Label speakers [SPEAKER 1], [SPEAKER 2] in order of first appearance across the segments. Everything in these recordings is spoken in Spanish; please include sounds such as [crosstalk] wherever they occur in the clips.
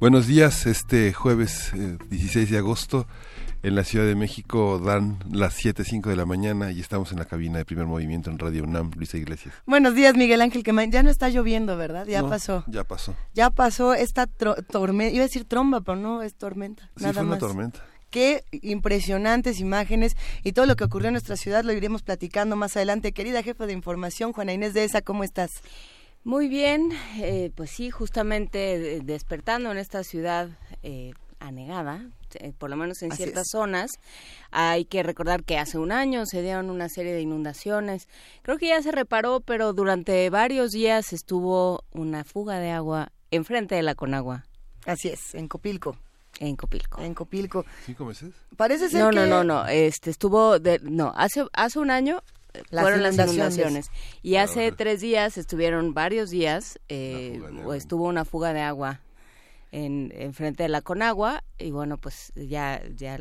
[SPEAKER 1] Buenos días, este jueves 16 eh, de agosto en la Ciudad de México dan las 7.05 de la mañana y estamos en la cabina de primer movimiento en Radio UNAM, Luisa Iglesias.
[SPEAKER 2] Buenos días, Miguel Ángel, que ya no está lloviendo, ¿verdad? Ya pasó.
[SPEAKER 1] Ya pasó.
[SPEAKER 2] Ya pasó esta tormenta, iba a decir tromba, pero no, es tormenta.
[SPEAKER 1] Sí, fue una tormenta.
[SPEAKER 2] Qué impresionantes imágenes y todo lo que ocurrió en nuestra ciudad lo iremos platicando más adelante. Querida jefa de información, Juana Inés de esa, ¿cómo estás?
[SPEAKER 3] Muy bien, eh, pues sí, justamente despertando en esta ciudad eh, anegada, eh, por lo menos en ciertas zonas. Hay que recordar que hace un año se dieron una serie de inundaciones. Creo que ya se reparó, pero durante varios días estuvo una fuga de agua enfrente de la Conagua.
[SPEAKER 2] Así es, en Copilco.
[SPEAKER 3] En Copilco.
[SPEAKER 2] En Copilco.
[SPEAKER 1] ¿Cinco meses?
[SPEAKER 2] Parece ser
[SPEAKER 3] no,
[SPEAKER 2] que...
[SPEAKER 3] No, no, no, este estuvo de, no, hace hace un año fueron las inundaciones. Y hace tres días estuvieron varios días, eh, estuvo una fuga de agua en, en frente de la Conagua y bueno, pues ya, ya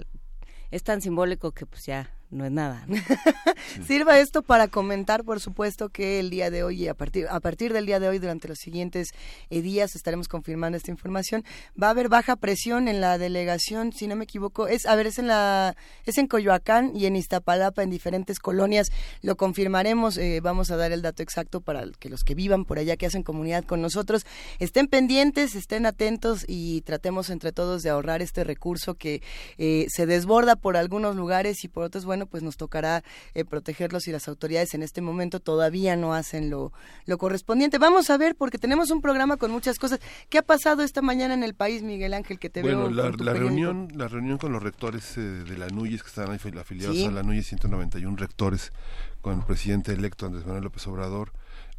[SPEAKER 3] es tan simbólico que pues ya no es nada. [laughs]
[SPEAKER 2] Sirva esto para comentar, por supuesto, que el día de hoy y a partir, a partir del día de hoy, durante los siguientes eh, días, estaremos confirmando esta información. Va a haber baja presión en la delegación, si no me equivoco, es, a ver, es en la, es en Coyoacán y en Iztapalapa, en diferentes colonias. Lo confirmaremos, eh, vamos a dar el dato exacto para que los que vivan por allá, que hacen comunidad con nosotros, estén pendientes, estén atentos y tratemos entre todos de ahorrar este recurso que eh, se desborda por algunos lugares y por otros, bueno, bueno, pues nos tocará eh, protegerlos y las autoridades en este momento todavía no hacen lo, lo correspondiente. Vamos a ver, porque tenemos un programa con muchas cosas. ¿Qué ha pasado esta mañana en el país, Miguel Ángel, que te
[SPEAKER 1] bueno,
[SPEAKER 2] veo?
[SPEAKER 1] la, la reunión, la reunión con los rectores eh, de la NUYES, que están afiliados a la NUYES, 191 rectores, con el presidente electo Andrés Manuel López Obrador.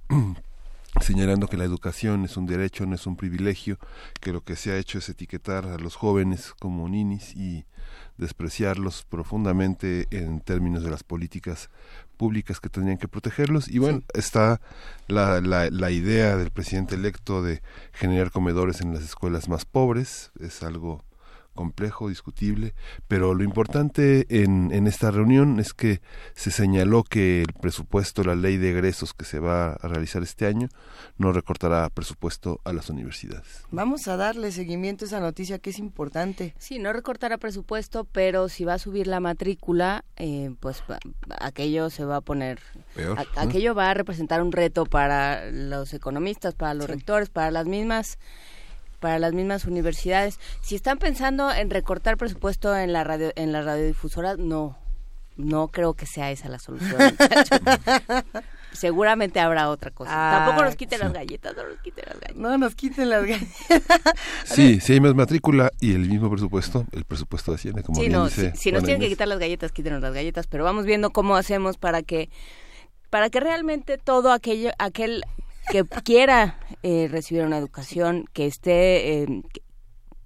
[SPEAKER 1] [clears throat] señalando que la educación es un derecho, no es un privilegio, que lo que se ha hecho es etiquetar a los jóvenes como ninis y despreciarlos profundamente en términos de las políticas públicas que tendrían que protegerlos. Y bueno, está la, la, la, idea del presidente electo de generar comedores en las escuelas más pobres, es algo complejo, discutible, pero lo importante en, en esta reunión es que se señaló que el presupuesto, la ley de egresos que se va a realizar este año, no recortará presupuesto a las universidades.
[SPEAKER 2] Vamos a darle seguimiento a esa noticia que es importante.
[SPEAKER 3] Sí, no recortará presupuesto, pero si va a subir la matrícula, eh, pues aquello se va a poner...
[SPEAKER 1] Peor.
[SPEAKER 3] aquello va a representar un reto para los economistas, para los rectores, para las mismas para las mismas universidades. Si están pensando en recortar presupuesto en la radio en la radiodifusora, no. No creo que sea esa la solución. [laughs] Seguramente habrá otra cosa. Tampoco nos quiten las galletas, no nos quiten las galletas.
[SPEAKER 2] No nos quiten las galletas. [laughs]
[SPEAKER 1] sí, si hay más matrícula y el mismo presupuesto, el presupuesto de Hacienda, como
[SPEAKER 3] sí,
[SPEAKER 1] bien
[SPEAKER 3] no,
[SPEAKER 1] dice
[SPEAKER 3] si, si nos tienen que quitar las galletas, quítenos las galletas, pero vamos viendo cómo hacemos para que para que realmente todo aquello aquel que quiera eh, recibir una educación, que esté, eh,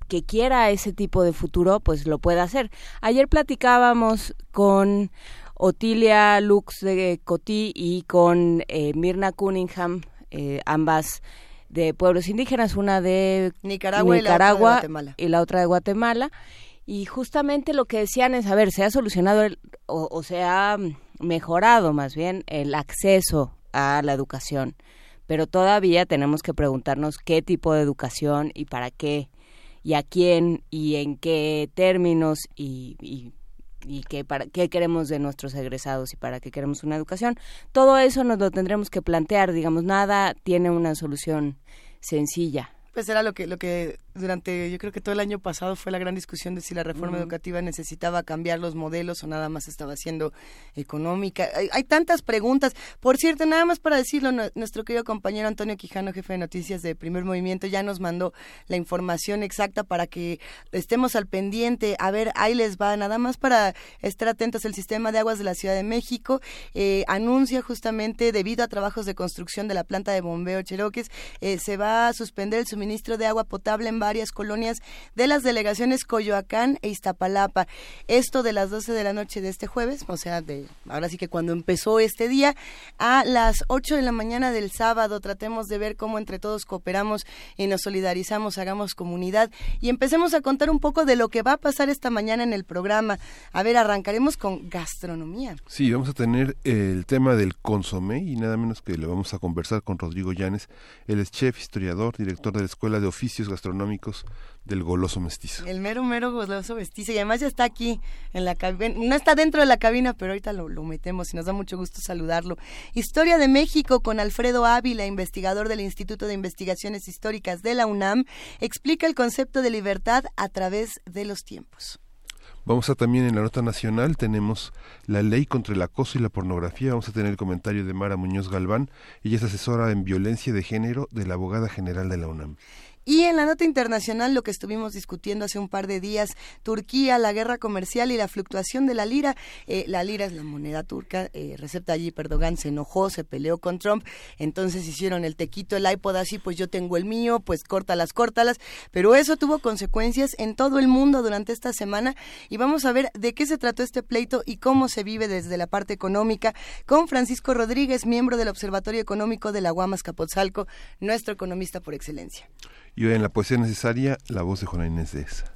[SPEAKER 3] que, quiera ese tipo de futuro, pues lo pueda hacer. Ayer platicábamos con Otilia Lux de Cotí y con eh, Mirna Cunningham, ambas de pueblos indígenas, una de
[SPEAKER 2] Nicaragua,
[SPEAKER 3] y, la otra de
[SPEAKER 2] Guatemala.
[SPEAKER 3] y la otra de Guatemala. Y justamente lo que decían es, a ver, se ha solucionado o, o se ha mejorado más bien el acceso a la educación pero todavía tenemos que preguntarnos qué tipo de educación y para qué y a quién y en qué términos y, y, y qué, para, qué queremos de nuestros egresados y para qué queremos una educación. Todo eso nos lo tendremos que plantear, digamos, nada tiene una solución sencilla.
[SPEAKER 2] Pues era lo que, lo que durante, yo creo que todo el año pasado fue la gran discusión de si la reforma educativa necesitaba cambiar los modelos o nada más estaba siendo económica. Hay, tantas preguntas. Por cierto, nada más para decirlo, nuestro querido compañero Antonio Quijano, jefe de noticias de Primer Movimiento, ya nos mandó la información exacta para que estemos al pendiente. A ver, ahí les va, nada más para estar atentos. El sistema de aguas de la Ciudad de México eh, anuncia justamente, debido a trabajos de construcción de la planta de bombeo Cheroques, eh, se va a suspender el suministro de agua potable en varias colonias de las delegaciones Coyoacán e Iztapalapa. Esto de las 12 de la noche de este jueves, o sea, de ahora sí que cuando empezó este día, a las 8 de la mañana del sábado. Tratemos de ver cómo entre todos cooperamos y nos solidarizamos, hagamos comunidad y empecemos a contar un poco de lo que va a pasar esta mañana en el programa. A ver, arrancaremos con gastronomía.
[SPEAKER 1] Sí, vamos a tener el tema del consomé y nada menos que le vamos a conversar con Rodrigo Llanes. Él es chef, historiador, director de la Escuela de Oficios Gastronómicos del goloso mestizo.
[SPEAKER 2] El mero, mero goloso mestizo. Y además ya está aquí en la cabina. No está dentro de la cabina, pero ahorita lo, lo, metemos y nos da mucho gusto saludarlo. Historia de México con Alfredo Ávila, investigador del Instituto de Investigaciones Históricas de la UNAM, explica el concepto de libertad a través de los tiempos.
[SPEAKER 1] Vamos a también en la nota nacional, tenemos la ley contra el acoso y la pornografía. Vamos a tener el comentario de Mara Muñoz Galván. Ella es asesora en violencia de género de la abogada general de la UNAM.
[SPEAKER 2] Y en la nota internacional, lo que estuvimos discutiendo hace un par de días, Turquía, la guerra comercial y la fluctuación de la lira. Eh, la lira es la moneda turca. Eh, Recep Tayyip Erdogan se enojó, se peleó con Trump. Entonces hicieron el tequito, el iPod así, pues yo tengo el mío, pues córtalas, córtalas. Pero eso tuvo consecuencias en todo el mundo durante esta semana. Y vamos a ver de qué se trató este pleito y cómo se vive desde la parte económica con Francisco Rodríguez, miembro del Observatorio Económico de la Guamas Capotzalco, nuestro economista por excelencia.
[SPEAKER 1] Y hoy en la poesía necesaria, la voz de Juana Inés de esa.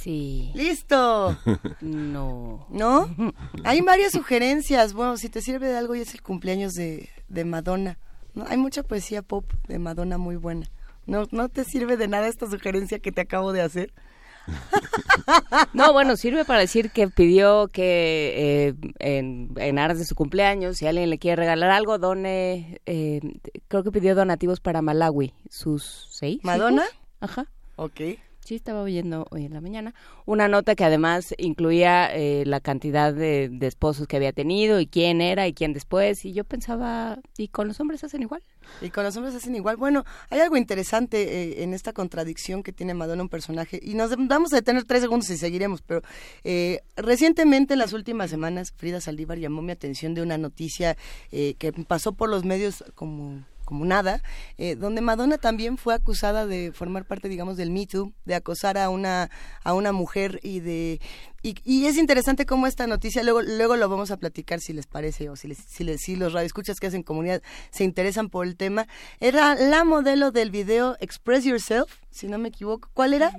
[SPEAKER 3] Sí.
[SPEAKER 2] ¡Listo! [laughs]
[SPEAKER 3] no.
[SPEAKER 2] ¿No? Hay varias sugerencias. Bueno, si te sirve de algo, hoy es el cumpleaños de, de Madonna. ¿no? Hay mucha poesía pop de Madonna muy buena. ¿No, ¿No te sirve de nada esta sugerencia que te acabo de hacer? [laughs]
[SPEAKER 3] No, bueno, sirve para decir que pidió que eh, en, en, aras de su cumpleaños, si alguien le quiere regalar algo, done, eh, creo que pidió donativos para Malawi, sus seis.
[SPEAKER 2] ¿Madonna?
[SPEAKER 3] hijos. Ajá.
[SPEAKER 2] Ok.
[SPEAKER 3] Sí, estaba oyendo hoy en la mañana. Una nota que además incluía eh, la cantidad de, de, esposos que había tenido y quién era y quién después. Y yo pensaba, ¿y con los hombres hacen igual?
[SPEAKER 2] Y con los hombres hacen igual. Bueno, hay algo interesante eh, en esta contradicción que tiene Madonna un personaje. Y nos vamos a detener tres segundos y seguiremos. Pero eh, recientemente, en las últimas semanas, Frida Saldívar llamó mi atención de una noticia eh, que pasó por los medios como como nada, eh, donde Madonna también fue acusada de formar parte, digamos, del Me Too, de acosar a una, a una mujer y de... Y, es interesante cómo esta noticia, luego, luego lo vamos a platicar si les parece o si, les, si, les, si los radioescuchas que hacen comunidad se interesan por el tema. Era la modelo del video Express Yourself, si no me equivoco. ¿Cuál era?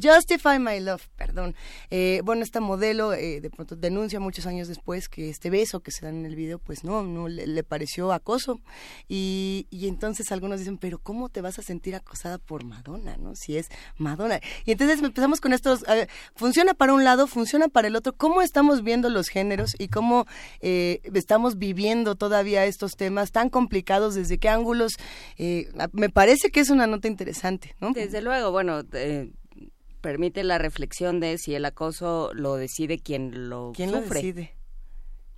[SPEAKER 2] Justify My Love, perdón. Eh, bueno, esta modelo eh, de pronto denuncia muchos años después que este beso que se da en el video, pues no, no le, pareció acoso. Y, y, entonces algunos dicen, pero ¿cómo te vas a sentir acosada por Madonna, no? Si es Madonna. Y entonces empezamos con estos, ver, funciona para un lado, funciona para el otro. ¿Cómo estamos viendo los géneros y cómo eh, estamos viviendo todavía estos temas tan complicados? ¿Desde qué ángulos? Eh, me parece que es una nota interesante, ¿no?
[SPEAKER 3] Desde luego, bueno permite la reflexión de si el acoso lo decide quien lo
[SPEAKER 2] ¿Quién
[SPEAKER 3] sufre.
[SPEAKER 2] lo decide?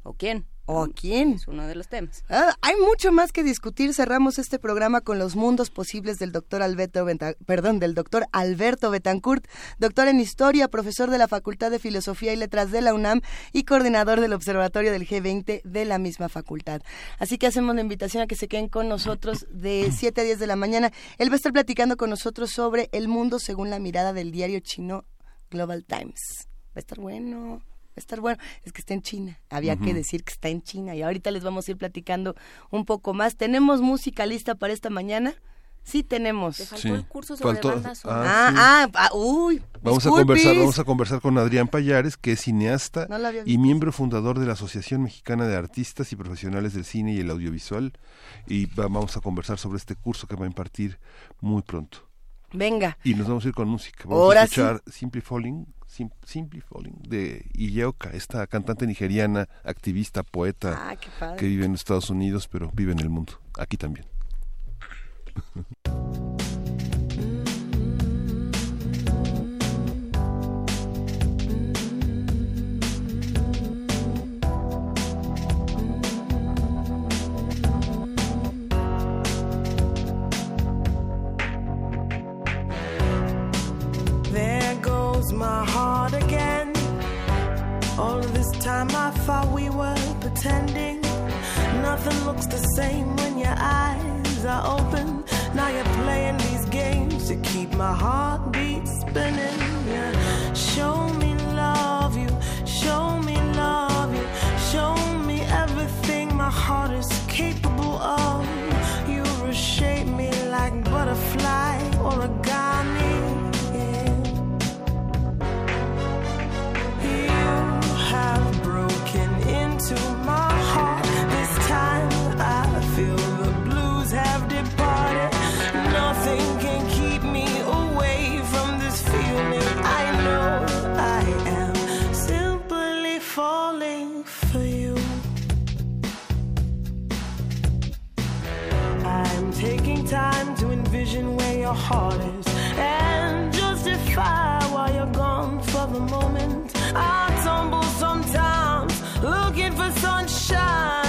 [SPEAKER 3] ¿O quién?
[SPEAKER 2] ¿O a quién?
[SPEAKER 3] Es uno de los temas.
[SPEAKER 2] Ah, hay mucho más que discutir. Cerramos este programa con los mundos posibles del doctor Alberto, Benta, perdón, del doctor Alberto Betancourt, doctor en Historia, profesor de la Facultad de Filosofía y Letras de la UNAM y coordinador del Observatorio del G20 de la misma facultad. Así que hacemos la invitación a que se queden con nosotros de 7 a 10 de la mañana. Él va a estar platicando con nosotros sobre el mundo según la mirada del diario chino Global Times. Va a estar bueno estar bueno, es que está en China, había uh -huh. que decir que está en China y ahorita les vamos a ir platicando un poco más. ¿Tenemos música lista para esta mañana? Sí tenemos.
[SPEAKER 3] Te faltó sí. el curso sobre
[SPEAKER 1] faltó,
[SPEAKER 3] banda sonora.
[SPEAKER 2] Ah, sí. ah, ah, uy.
[SPEAKER 1] Vamos a conversar, vamos a conversar con Adrián Payares, que es cineasta
[SPEAKER 2] no
[SPEAKER 1] y miembro fundador de la Asociación Mexicana de Artistas y Profesionales del Cine y el Audiovisual y vamos a conversar sobre este curso que va a impartir muy pronto.
[SPEAKER 2] Venga.
[SPEAKER 1] Y nos vamos a ir con música. Vamos
[SPEAKER 2] Ahora
[SPEAKER 1] a escuchar sí. Simply Falling Simply Falling de Iyeoka, esta cantante nigeriana, activista, poeta,
[SPEAKER 2] ah,
[SPEAKER 1] que vive en Estados Unidos, pero vive en el mundo, aquí también.
[SPEAKER 4] my heart time I thought we were pretending. Nothing looks the same when your eyes are open. Now you're playing these games to keep my heartbeat spinning. Yeah. Show me love you, show me love you, show me everything my heart is capable of. And justify why you're gone for the moment. I tumble sometimes looking for sunshine,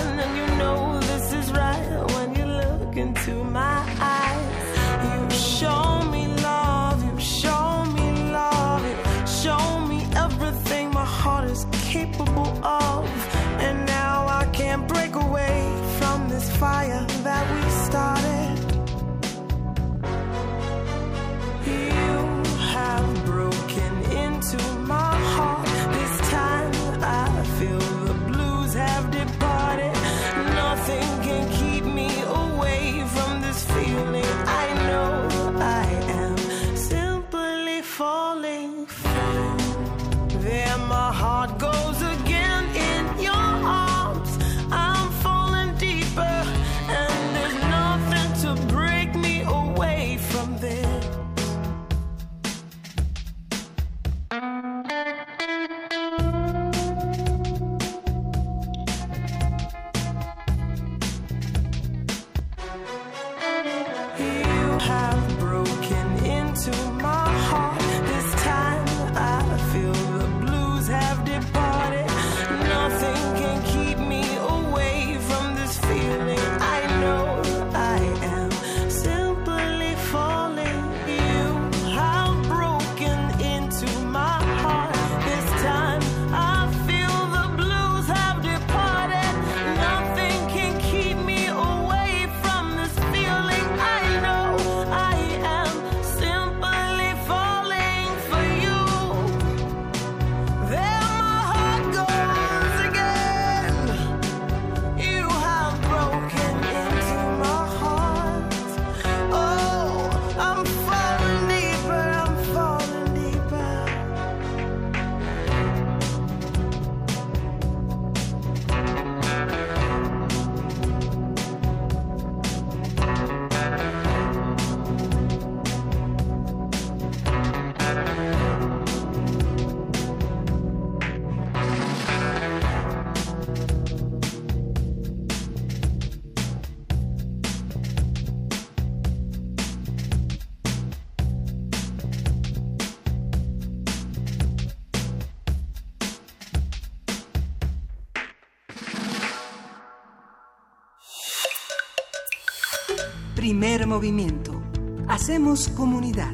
[SPEAKER 5] movimiento. Hacemos comunidad.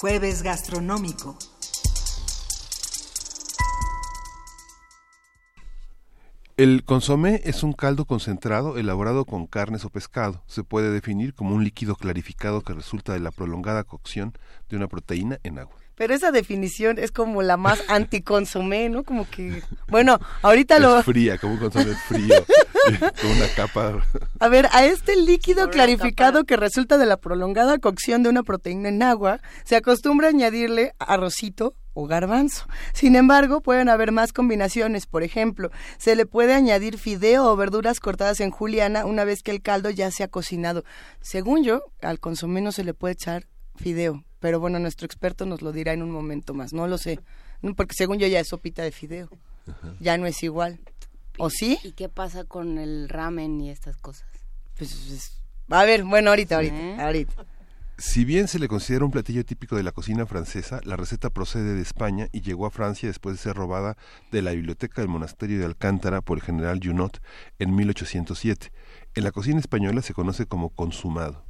[SPEAKER 5] Jueves gastronómico.
[SPEAKER 1] El consomé es un caldo concentrado elaborado con carnes o pescado. Se puede definir como un líquido clarificado que resulta de la prolongada cocción de una proteína en agua.
[SPEAKER 2] Pero esa definición es como la más [laughs] anticonsomé, ¿no? Como que, bueno, ahorita lo...
[SPEAKER 1] Es fría, como un consomé frío, [laughs] con una capa.
[SPEAKER 2] A ver, a este líquido clarificado que resulta de la prolongada cocción de una proteína en agua, se acostumbra a añadirle arrocito o garbanzo. Sin embargo, pueden haber más combinaciones. Por ejemplo, se le puede añadir fideo o verduras cortadas en juliana una vez que el caldo ya se ha cocinado. Según yo, al consomé no se le puede echar fideo, pero bueno, nuestro experto nos lo dirá en un momento más. No lo sé, porque según yo ya es sopita de fideo. Ya no es igual. ¿O sí?
[SPEAKER 3] ¿Y qué pasa con el ramen y estas cosas?
[SPEAKER 2] Pues, pues, a ver, bueno, ahorita, ahorita,
[SPEAKER 3] ¿Eh?
[SPEAKER 2] ahorita.
[SPEAKER 1] Si bien se le considera un platillo típico de la cocina francesa, la receta procede de España y llegó a Francia después de ser robada de la biblioteca del monasterio de Alcántara por el general Junot en 1807. En la cocina española se conoce como consumado.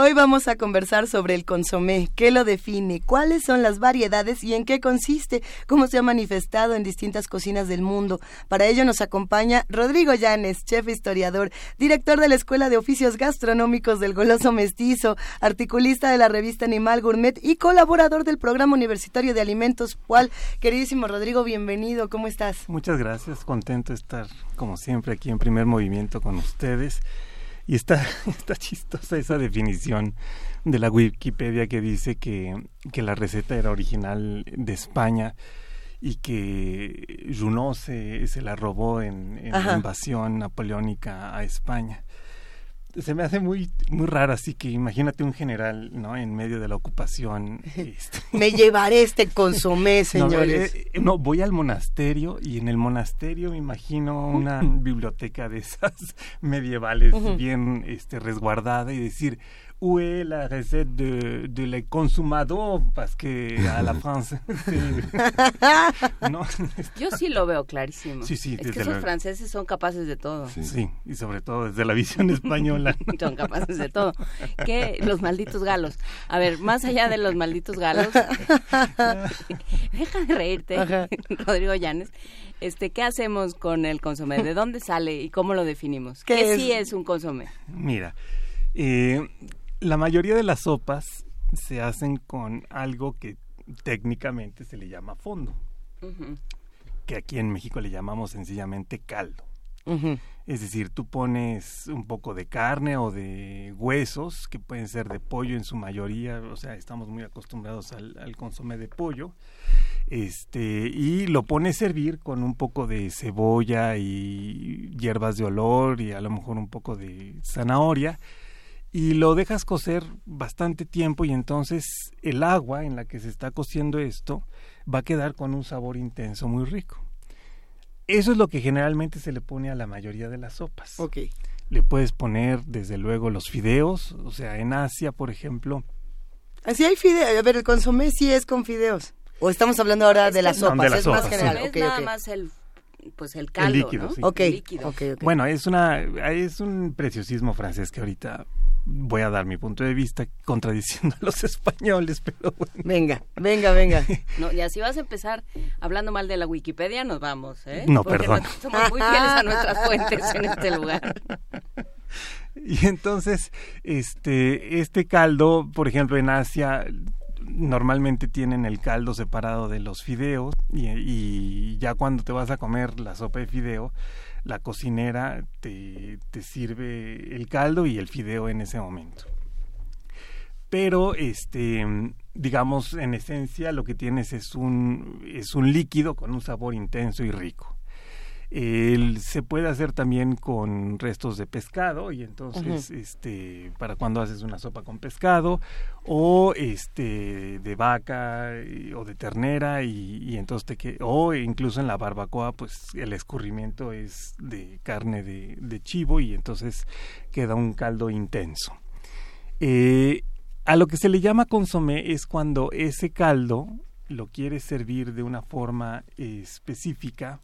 [SPEAKER 2] Hoy vamos a conversar sobre el consomé, qué lo define, cuáles son las variedades y en qué consiste, cómo se ha manifestado en distintas cocinas del mundo. Para ello nos acompaña Rodrigo Llanes, chef historiador, director de la Escuela de Oficios Gastronómicos del Goloso Mestizo, articulista de la revista Animal Gourmet y colaborador del Programa Universitario de Alimentos PUAL. Queridísimo Rodrigo, bienvenido, ¿cómo estás?
[SPEAKER 6] Muchas gracias, contento de estar como siempre aquí en primer movimiento con ustedes. Y está, [laughs] está chistosa esa definición de la Wikipedia que dice que, que la receta era original de España y que Junot se, se la robó en, en la invasión napoleónica a España se me hace muy muy raro así que imagínate un general no en medio de la ocupación [laughs]
[SPEAKER 2] este. me llevaré este consomé [laughs] señores.
[SPEAKER 6] no, eh, no, voy al monasterio y en el monasterio me imagino una biblioteca de esas [laughs] medievales bien este resguardada y decir où est la recette de, de le consumado parce que a la [laughs] France [laughs] [laughs]
[SPEAKER 3] no. yo sí lo veo clarísimo
[SPEAKER 6] sí sí
[SPEAKER 3] es que esos franceses son capaces de todo
[SPEAKER 6] sí. sí. y sobre todo desde la visión española
[SPEAKER 3] son capaces de todo que los malditos galos a ver más allá de los malditos galos deja de reírte Rodrigo Llanes este, ¿qué hacemos con el consomé? ¿De dónde sale y cómo lo definimos? ¿Qué, ¿Qué sí es un consomé?
[SPEAKER 6] Mira, eh, la mayoría de las sopas se hacen con algo que técnicamente se le llama fondo, que aquí en México le llamamos sencillamente caldo. Es decir, tú pones un poco de carne o de huesos, que pueden ser de pollo en su mayoría, o sea, estamos muy acostumbrados al, al consomé de pollo, este, y lo pones a servir con un poco de cebolla y hierbas de olor y a lo mejor un poco de zanahoria, y lo dejas cocer bastante tiempo y entonces el agua en la que se está cociendo esto va a quedar con un sabor intenso muy rico. Eso es lo que generalmente se le pone a la mayoría de las sopas.
[SPEAKER 2] Ok.
[SPEAKER 6] Le puedes poner desde luego los fideos, o sea, en Asia, por ejemplo.
[SPEAKER 2] Así hay fideos, a ver, el consomé sí es con fideos. O estamos hablando ahora de las sopas,
[SPEAKER 6] es
[SPEAKER 2] más general.
[SPEAKER 3] Es nada más el pues el caldo, el líquido,
[SPEAKER 6] ¿no?
[SPEAKER 2] Sí.
[SPEAKER 3] El líquido.
[SPEAKER 2] Okay, okay.
[SPEAKER 6] Bueno, es una es un preciosismo francés que ahorita voy a dar mi punto de vista contradiciendo a los [laughs] españoles, pero bueno.
[SPEAKER 2] Venga, venga, venga. [laughs]
[SPEAKER 3] No, y así vas a empezar hablando mal de la Wikipedia, nos vamos, ¿eh?
[SPEAKER 6] No,
[SPEAKER 3] Porque
[SPEAKER 6] perdón.
[SPEAKER 3] somos muy fieles a nuestras fuentes en este lugar. [laughs]
[SPEAKER 6] Y entonces, este, este caldo, por ejemplo, en Asia normalmente tienen el caldo separado de los fideos y, y ya cuando te vas a comer la sopa de fideo, la cocinera te, te sirve el caldo y el fideo en ese momento. Pero, este, digamos, en esencia lo que tienes es un, es un líquido con un sabor intenso y rico. El, se puede hacer también con restos de pescado y entonces este para cuando haces una sopa con pescado o este de vaca y- o de ternera y, y entonces te que o incluso en la barbacoa pues el escurrimiento es de carne de, de chivo y entonces queda un caldo intenso. Eh, a lo que se le llama consomé es cuando ese caldo lo quieres servir de una forma eh, específica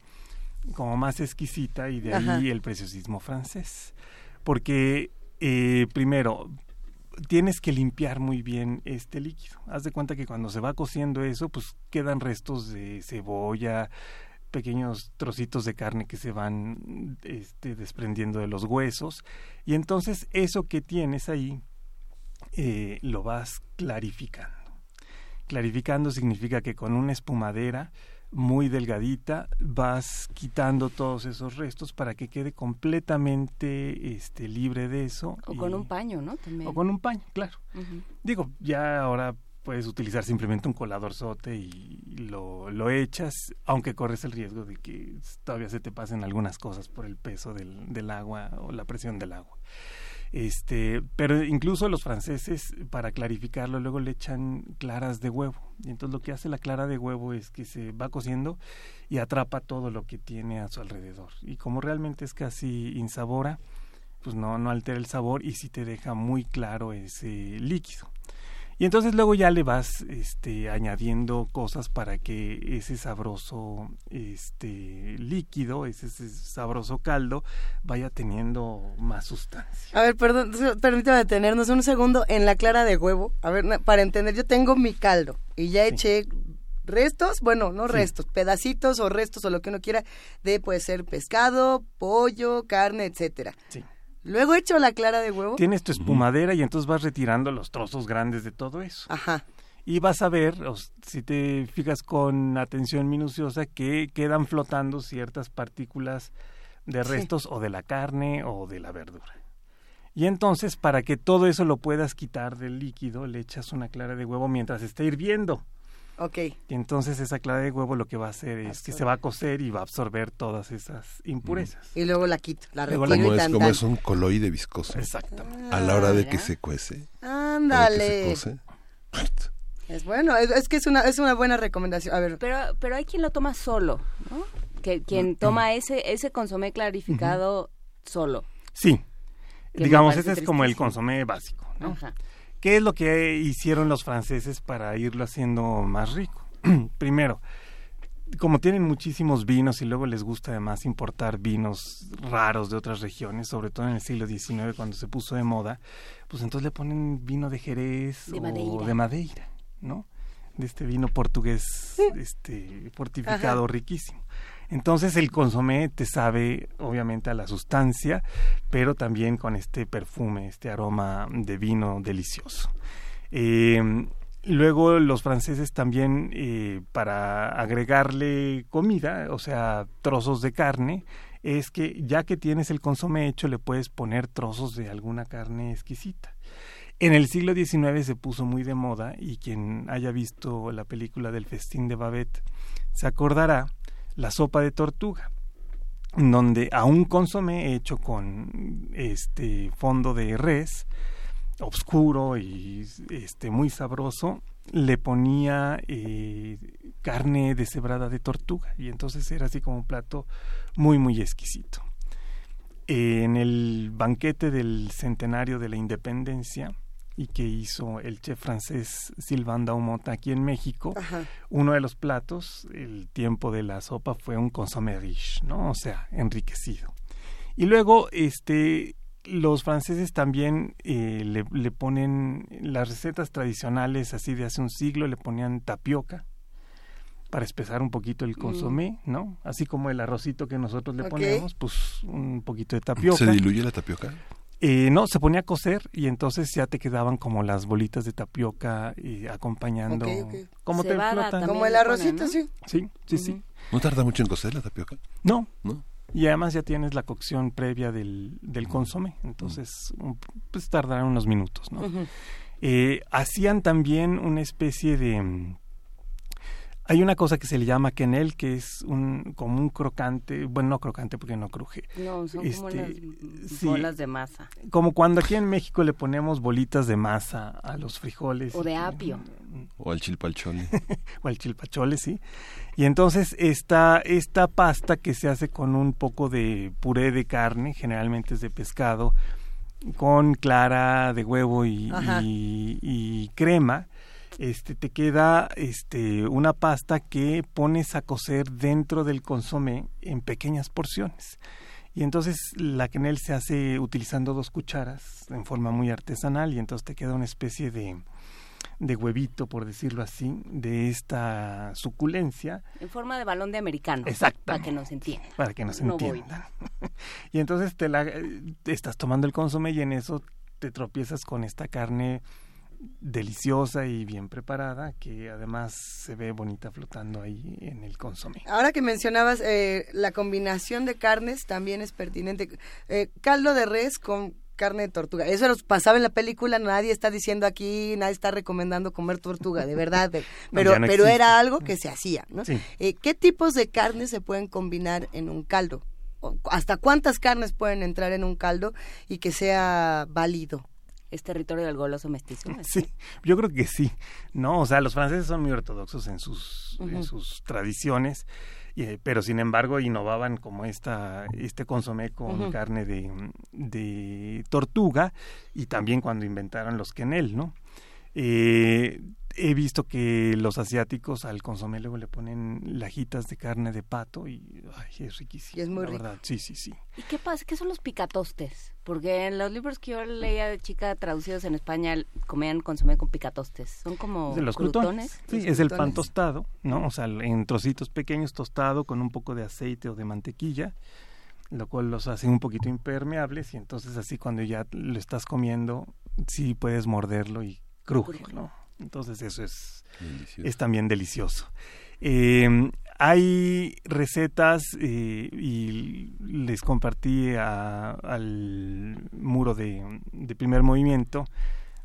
[SPEAKER 6] como más exquisita y de ahí
[SPEAKER 2] Ajá.
[SPEAKER 6] el preciosismo francés. Porque, eh, primero, tienes que limpiar muy bien este líquido. Haz de cuenta que cuando se va cociendo eso, pues quedan restos de cebolla, pequeños trocitos de carne que se van este, desprendiendo de los huesos. Y entonces eso que tienes ahí eh, lo vas clarificando. Clarificando significa que con una espumadera muy delgadita vas quitando todos esos restos para que quede completamente este, libre de eso.
[SPEAKER 3] O con un paño, ¿no? También.
[SPEAKER 6] O con un paño, claro. Digo, ya ahora puedes utilizar simplemente un coladorzote y lo, lo echas, aunque corres el riesgo de que todavía se te pasen algunas cosas por el peso del, del agua o la presión del agua. Este, pero incluso los franceses, para clarificarlo, luego le echan claras de huevo. Y entonces lo que hace la clara de huevo es que se va cociendo y atrapa todo lo que tiene a su alrededor. Y como realmente es casi insabora, pues no, no altera el sabor y sí te deja muy claro ese líquido. Y entonces luego ya le vas este, añadiendo cosas para que ese sabroso este, líquido, ese, ese sabroso caldo, vaya teniendo más sustancia.
[SPEAKER 2] A ver, perdón, permítame detenernos un segundo en la clara de huevo. A ver, para entender, yo tengo mi caldo y ya
[SPEAKER 6] Sí.
[SPEAKER 2] eché restos, bueno, no
[SPEAKER 6] Sí.
[SPEAKER 2] restos, pedacitos o restos o lo que uno quiera de puede ser pescado, pollo, carne, etcétera.
[SPEAKER 6] Sí.
[SPEAKER 2] Luego echo la clara de huevo.
[SPEAKER 6] Tienes tu espumadera y entonces vas retirando los trozos grandes de todo eso.
[SPEAKER 2] Ajá.
[SPEAKER 6] Y vas a ver, o si te fijas con atención minuciosa, que quedan flotando ciertas partículas de
[SPEAKER 2] Sí.
[SPEAKER 6] restos o de la carne o de la verdura. Y entonces, para que todo eso lo puedas quitar del líquido, le echas una clara de huevo mientras está hirviendo.
[SPEAKER 2] Ok.
[SPEAKER 6] Y entonces esa clara de huevo lo que va a hacer es que se va a cocer y va a absorber todas esas impurezas.
[SPEAKER 2] Y luego la quito, la
[SPEAKER 6] Luego
[SPEAKER 2] retiro
[SPEAKER 1] Como
[SPEAKER 2] y
[SPEAKER 1] es,
[SPEAKER 2] tan,
[SPEAKER 1] como
[SPEAKER 2] tan.
[SPEAKER 1] es un coloide viscoso.
[SPEAKER 6] Exactamente.
[SPEAKER 1] A la hora de
[SPEAKER 2] Ah,
[SPEAKER 1] que se cuece.
[SPEAKER 2] Ándale. Es bueno, es, es que es una, es una buena recomendación. A ver,
[SPEAKER 3] Pero, pero hay quien lo toma solo, ¿no? Que quien toma ese, ese consomé clarificado solo.
[SPEAKER 6] Sí.
[SPEAKER 3] Que me
[SPEAKER 6] Digamos, ese es como el consomé básico, ¿no?
[SPEAKER 3] Ajá.
[SPEAKER 6] ¿Qué es lo que hicieron los franceses para irlo haciendo más rico? [clears throat] Primero, como tienen muchísimos vinos y luego les gusta además importar vinos raros de otras regiones, sobre todo en el siglo XIX cuando se puso de moda, pues entonces le ponen vino de Jerez
[SPEAKER 3] De
[SPEAKER 6] o
[SPEAKER 3] Madeira.
[SPEAKER 6] de Madeira, ¿no? De este vino portugués este fortificado riquísimo. Entonces el consomé te sabe obviamente a la sustancia, pero también con este perfume, este aroma de vino delicioso. Eh, luego los franceses también eh, para agregarle comida, o sea, trozos de carne, es que ya que tienes el consomé hecho le puedes poner trozos de alguna carne exquisita. En el siglo XIX se puso muy de moda y quien haya visto la película del festín de Babette se acordará la sopa de tortuga donde a un consomé hecho con este fondo de res oscuro y este muy sabroso le ponía eh, carne deshebrada de tortuga y entonces era así como un plato muy muy exquisito. En el banquete del centenario de la independencia y que hizo el chef francés Sylvain Daumont aquí en México,
[SPEAKER 2] Ajá.
[SPEAKER 6] uno de los platos, el tiempo de la sopa fue un consommé riche, ¿no? O sea, enriquecido. Y luego, este, los franceses también eh, le, le ponen las recetas tradicionales, así de hace un siglo, le ponían tapioca para espesar un poquito el consomé, ¿no? Así como el arrocito que nosotros le ponemos, pues un poquito de tapioca.
[SPEAKER 1] ¿Se diluye la tapioca?
[SPEAKER 6] Eh, no, se ponía a cocer y entonces ya te quedaban como las bolitas de tapioca eh, acompañando.
[SPEAKER 2] Ok, ok.
[SPEAKER 6] Como te.
[SPEAKER 2] Como el arrocito,
[SPEAKER 3] ¿no?
[SPEAKER 2] sí.
[SPEAKER 6] Sí, sí, sí.
[SPEAKER 1] ¿No tarda mucho en cocer la tapioca?
[SPEAKER 6] No,
[SPEAKER 1] ¿No?
[SPEAKER 6] y además ya tienes la cocción previa del, del consomé, entonces un- pues tardará unos minutos, ¿no? Eh, hacían también una especie de... Hay una cosa que se le llama quenel, que es un como un crocante, bueno, no crocante porque no cruje,
[SPEAKER 3] No, son como
[SPEAKER 6] Este,
[SPEAKER 3] las mm,
[SPEAKER 6] sí.
[SPEAKER 3] bolas de masa.
[SPEAKER 6] como cuando aquí en México le ponemos bolitas de masa a los frijoles.
[SPEAKER 3] O de
[SPEAKER 6] y-
[SPEAKER 3] apio.
[SPEAKER 1] ¿O al chilpalchole? [laughs]
[SPEAKER 6] o al chilpachole, sí. Y entonces esta, esta pasta que se hace con un poco de puré de carne, generalmente es de pescado, con clara de huevo y,
[SPEAKER 2] Ajá.
[SPEAKER 6] y- y crema, este te queda este una pasta que pones a cocer dentro del consomé en pequeñas porciones. Y entonces la quenel se hace utilizando dos cucharas en forma muy artesanal y entonces te queda una especie de, de huevito, por decirlo así, de esta suculencia
[SPEAKER 3] En forma de balón de americano.
[SPEAKER 6] Exactamente.
[SPEAKER 3] Para que nos entiendan.
[SPEAKER 6] para que nos
[SPEAKER 3] No voy.
[SPEAKER 6] entiendan. [laughs] y entonces te la eh, te estás tomando el consomé y en eso te tropiezas con esta carne deliciosa y bien preparada que además se ve bonita flotando ahí en el consomé.
[SPEAKER 2] Ahora que mencionabas eh, la combinación de carnes también es pertinente. Eh, caldo de res con carne de tortuga. Eso nos pasaba en la película, nadie está diciendo aquí, nadie está recomendando comer tortuga, de verdad. de- [laughs] pero
[SPEAKER 6] no
[SPEAKER 2] pero era algo que se hacía, ¿no?
[SPEAKER 6] Sí.
[SPEAKER 2] Eh, ¿Qué tipos de carnes se pueden combinar en un caldo? ¿Hasta cuántas carnes pueden entrar en un caldo y que sea válido?
[SPEAKER 3] Es territorio del goloso mestizo. [laughs]
[SPEAKER 6] Sí, yo creo que sí, ¿no? O sea, los franceses son muy ortodoxos en sus, en sus tradiciones, y, pero sin embargo innovaban como esta, este consomé con carne de, de tortuga y también cuando inventaron los quenel, ¿no? Eh, he visto que los asiáticos al consomé luego le ponen lajitas de carne de pato y ay, es riquísimo.
[SPEAKER 2] Y es muy
[SPEAKER 6] la
[SPEAKER 2] rico.
[SPEAKER 6] verdad. Sí, sí, sí.
[SPEAKER 3] ¿Y qué pasa? ¿Qué son los picatostes? Porque en los libros que yo leía de chica traducidos en España comían consomé con picatostes. Son como
[SPEAKER 6] de los
[SPEAKER 3] crutones.
[SPEAKER 6] crutones. Sí,
[SPEAKER 2] Los
[SPEAKER 6] es el pan tostado, ¿no? O sea, en trocitos pequeños tostado con un poco de aceite o de mantequilla, lo cual los hace un poquito impermeables y entonces así cuando ya lo estás comiendo, sí puedes morderlo y Cruje. ¿no? Entonces eso es,
[SPEAKER 1] Delicioso.
[SPEAKER 6] es también delicioso. Eh, hay recetas eh, y les compartí a- al muro de, de primer movimiento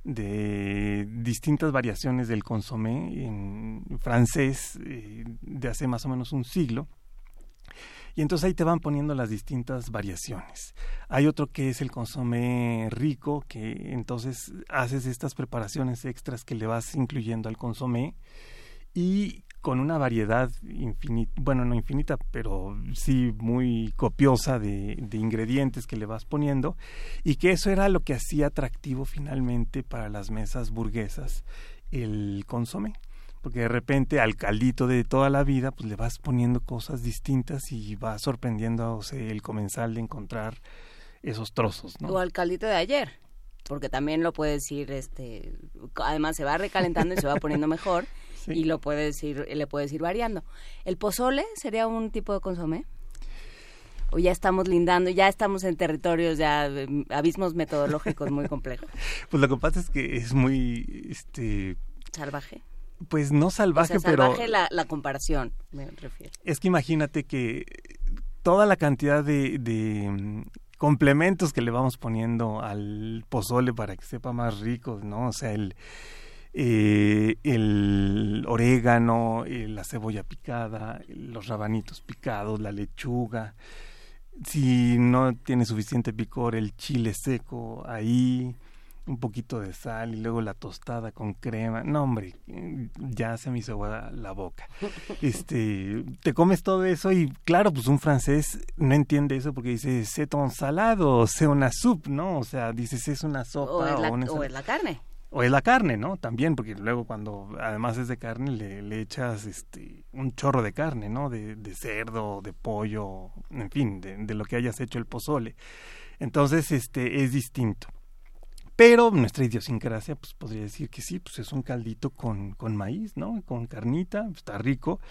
[SPEAKER 6] de distintas variaciones del consomé en francés eh, de hace más o menos un siglo. Y entonces ahí te van poniendo las distintas variaciones. Hay otro que es el consomé rico, que entonces haces estas preparaciones extras que le vas incluyendo al consomé y con una variedad infinita, bueno, no infinita, pero sí muy copiosa de, de ingredientes que le vas poniendo y que eso era lo que hacía atractivo finalmente para las mesas burguesas el consomé porque de repente al caldito de toda la vida pues le vas poniendo cosas distintas y va sea, el comensal de encontrar esos trozos, ¿no?
[SPEAKER 3] O al caldito de ayer. Porque también lo puedes ir, este, además se va recalentando y se va poniendo mejor [laughs]
[SPEAKER 6] Sí.
[SPEAKER 3] y lo puedes ir, le puedes ir variando. ¿El pozole sería un tipo de consomé? O ya estamos lindando, ya estamos en territorios, ya eh, abismos metodológicos muy complejos. [laughs]
[SPEAKER 6] Pues lo que pasa es que es muy, este,
[SPEAKER 3] Salvaje.
[SPEAKER 6] Pues no
[SPEAKER 3] O
[SPEAKER 6] salvaje, pero
[SPEAKER 3] salvaje la, la comparación, me refiero.
[SPEAKER 6] es que imagínate que toda la cantidad de, de mm, complementos que le vamos poniendo al pozole para que sepa más rico, ¿no? O sea, el, eh, el orégano, eh, la cebolla picada, los rabanitos picados, la lechuga. Si no tiene suficiente picor, el chile seco ahí, un poquito de sal y luego la tostada con crema. No, hombre, eh, ya se me hizo agua la boca. [laughs] Este, te comes todo eso y claro, pues un francés no entiende eso porque dice, c'est un salado, o c'est una soup, ¿no? O sea, dices, es una sopa
[SPEAKER 3] O es, la,
[SPEAKER 6] una
[SPEAKER 3] o es la carne.
[SPEAKER 6] o es la carne, ¿no? También, porque luego cuando además es de carne le, le echas este un chorro de carne, ¿no? De, de cerdo, de pollo, en fin, de, de lo que hayas hecho el pozole. Entonces, este es distinto. Pero nuestra idiosincrasia, pues podría decir que sí, pues es un caldito con, con maíz, ¿no? Con carnita, está rico.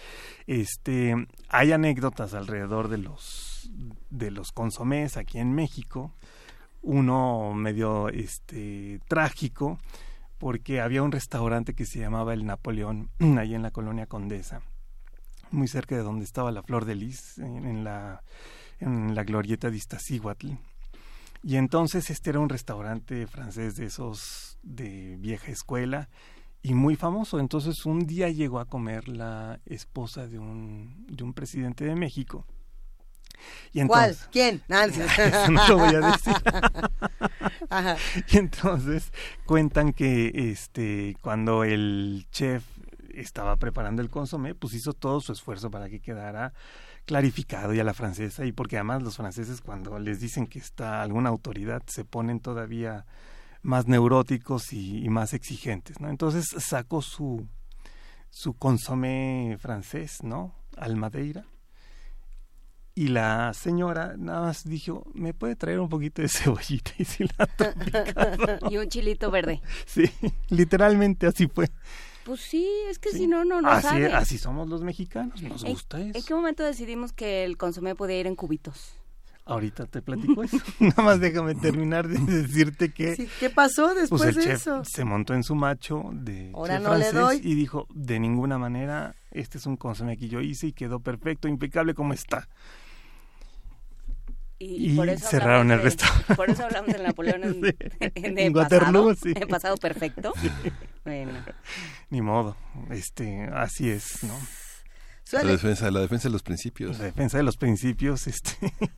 [SPEAKER 6] Este, hay anécdotas alrededor de los de los consomés aquí en México. Uno medio este trágico, porque había un restaurante que se llamaba El Napoleón, [clears throat] ahí en la colonia Condesa, muy cerca de donde estaba la Flor de Lis, en, en la, en la glorieta de Iztaccíhuatl. Y entonces este era un restaurante francés de esos de vieja escuela y muy famoso. Entonces un día llegó a comer la esposa de un, de un presidente de México. Y
[SPEAKER 2] ¿Cuál?
[SPEAKER 6] entonces,
[SPEAKER 2] ¿Quién? [laughs] Nancy.
[SPEAKER 6] Eso no lo voy a decir. [laughs]
[SPEAKER 2] Ajá.
[SPEAKER 6] Y entonces cuentan que este cuando el chef estaba preparando el consomé, pues hizo todo su esfuerzo para que quedara clarificado y a la francesa y porque además los franceses cuando les dicen que está alguna autoridad se ponen todavía más neuróticos y, y más exigentes, ¿no? Entonces sacó su su consomé francés, ¿no? Al Madeira. Y la señora nada más dijo, ¿me puede traer un poquito de [laughs] cebollita y cilantro picado?" [laughs]
[SPEAKER 3] Y un chilito verde.
[SPEAKER 6] Sí, literalmente así fue.
[SPEAKER 3] Pues sí, es que
[SPEAKER 6] Sí.
[SPEAKER 3] si no, no, no
[SPEAKER 6] así,
[SPEAKER 3] sabe.
[SPEAKER 6] así somos los mexicanos, nos
[SPEAKER 3] ¿En-
[SPEAKER 6] gusta
[SPEAKER 3] ¿En
[SPEAKER 6] eso.
[SPEAKER 3] qué momento decidimos que el consomé podía ir en cubitos?
[SPEAKER 6] Ahorita te platico eso. [laughs] Nada más déjame terminar de decirte que
[SPEAKER 2] Sí, ¿Qué pasó después
[SPEAKER 6] pues el
[SPEAKER 2] de
[SPEAKER 6] chef
[SPEAKER 2] eso?
[SPEAKER 6] se montó en su macho de
[SPEAKER 2] Ahora
[SPEAKER 6] chef
[SPEAKER 2] no le
[SPEAKER 6] francés
[SPEAKER 2] doy.
[SPEAKER 6] y dijo, de ninguna manera, este es un consomé que yo hice y quedó perfecto, impecable como está.
[SPEAKER 3] Y,
[SPEAKER 6] Y
[SPEAKER 3] por eso
[SPEAKER 6] cerraron el
[SPEAKER 3] de-
[SPEAKER 6] restaurante. [laughs]
[SPEAKER 3] Por eso hablamos del Napoleón en, [laughs]
[SPEAKER 6] Sí.
[SPEAKER 3] de
[SPEAKER 6] En Waterloo,
[SPEAKER 3] pasado,
[SPEAKER 6] sí.
[SPEAKER 3] en pasado perfecto. Bueno,
[SPEAKER 6] Ni modo, este, así es, ¿no?
[SPEAKER 1] La defensa, la defensa de los principios.
[SPEAKER 6] La defensa de los principios, este,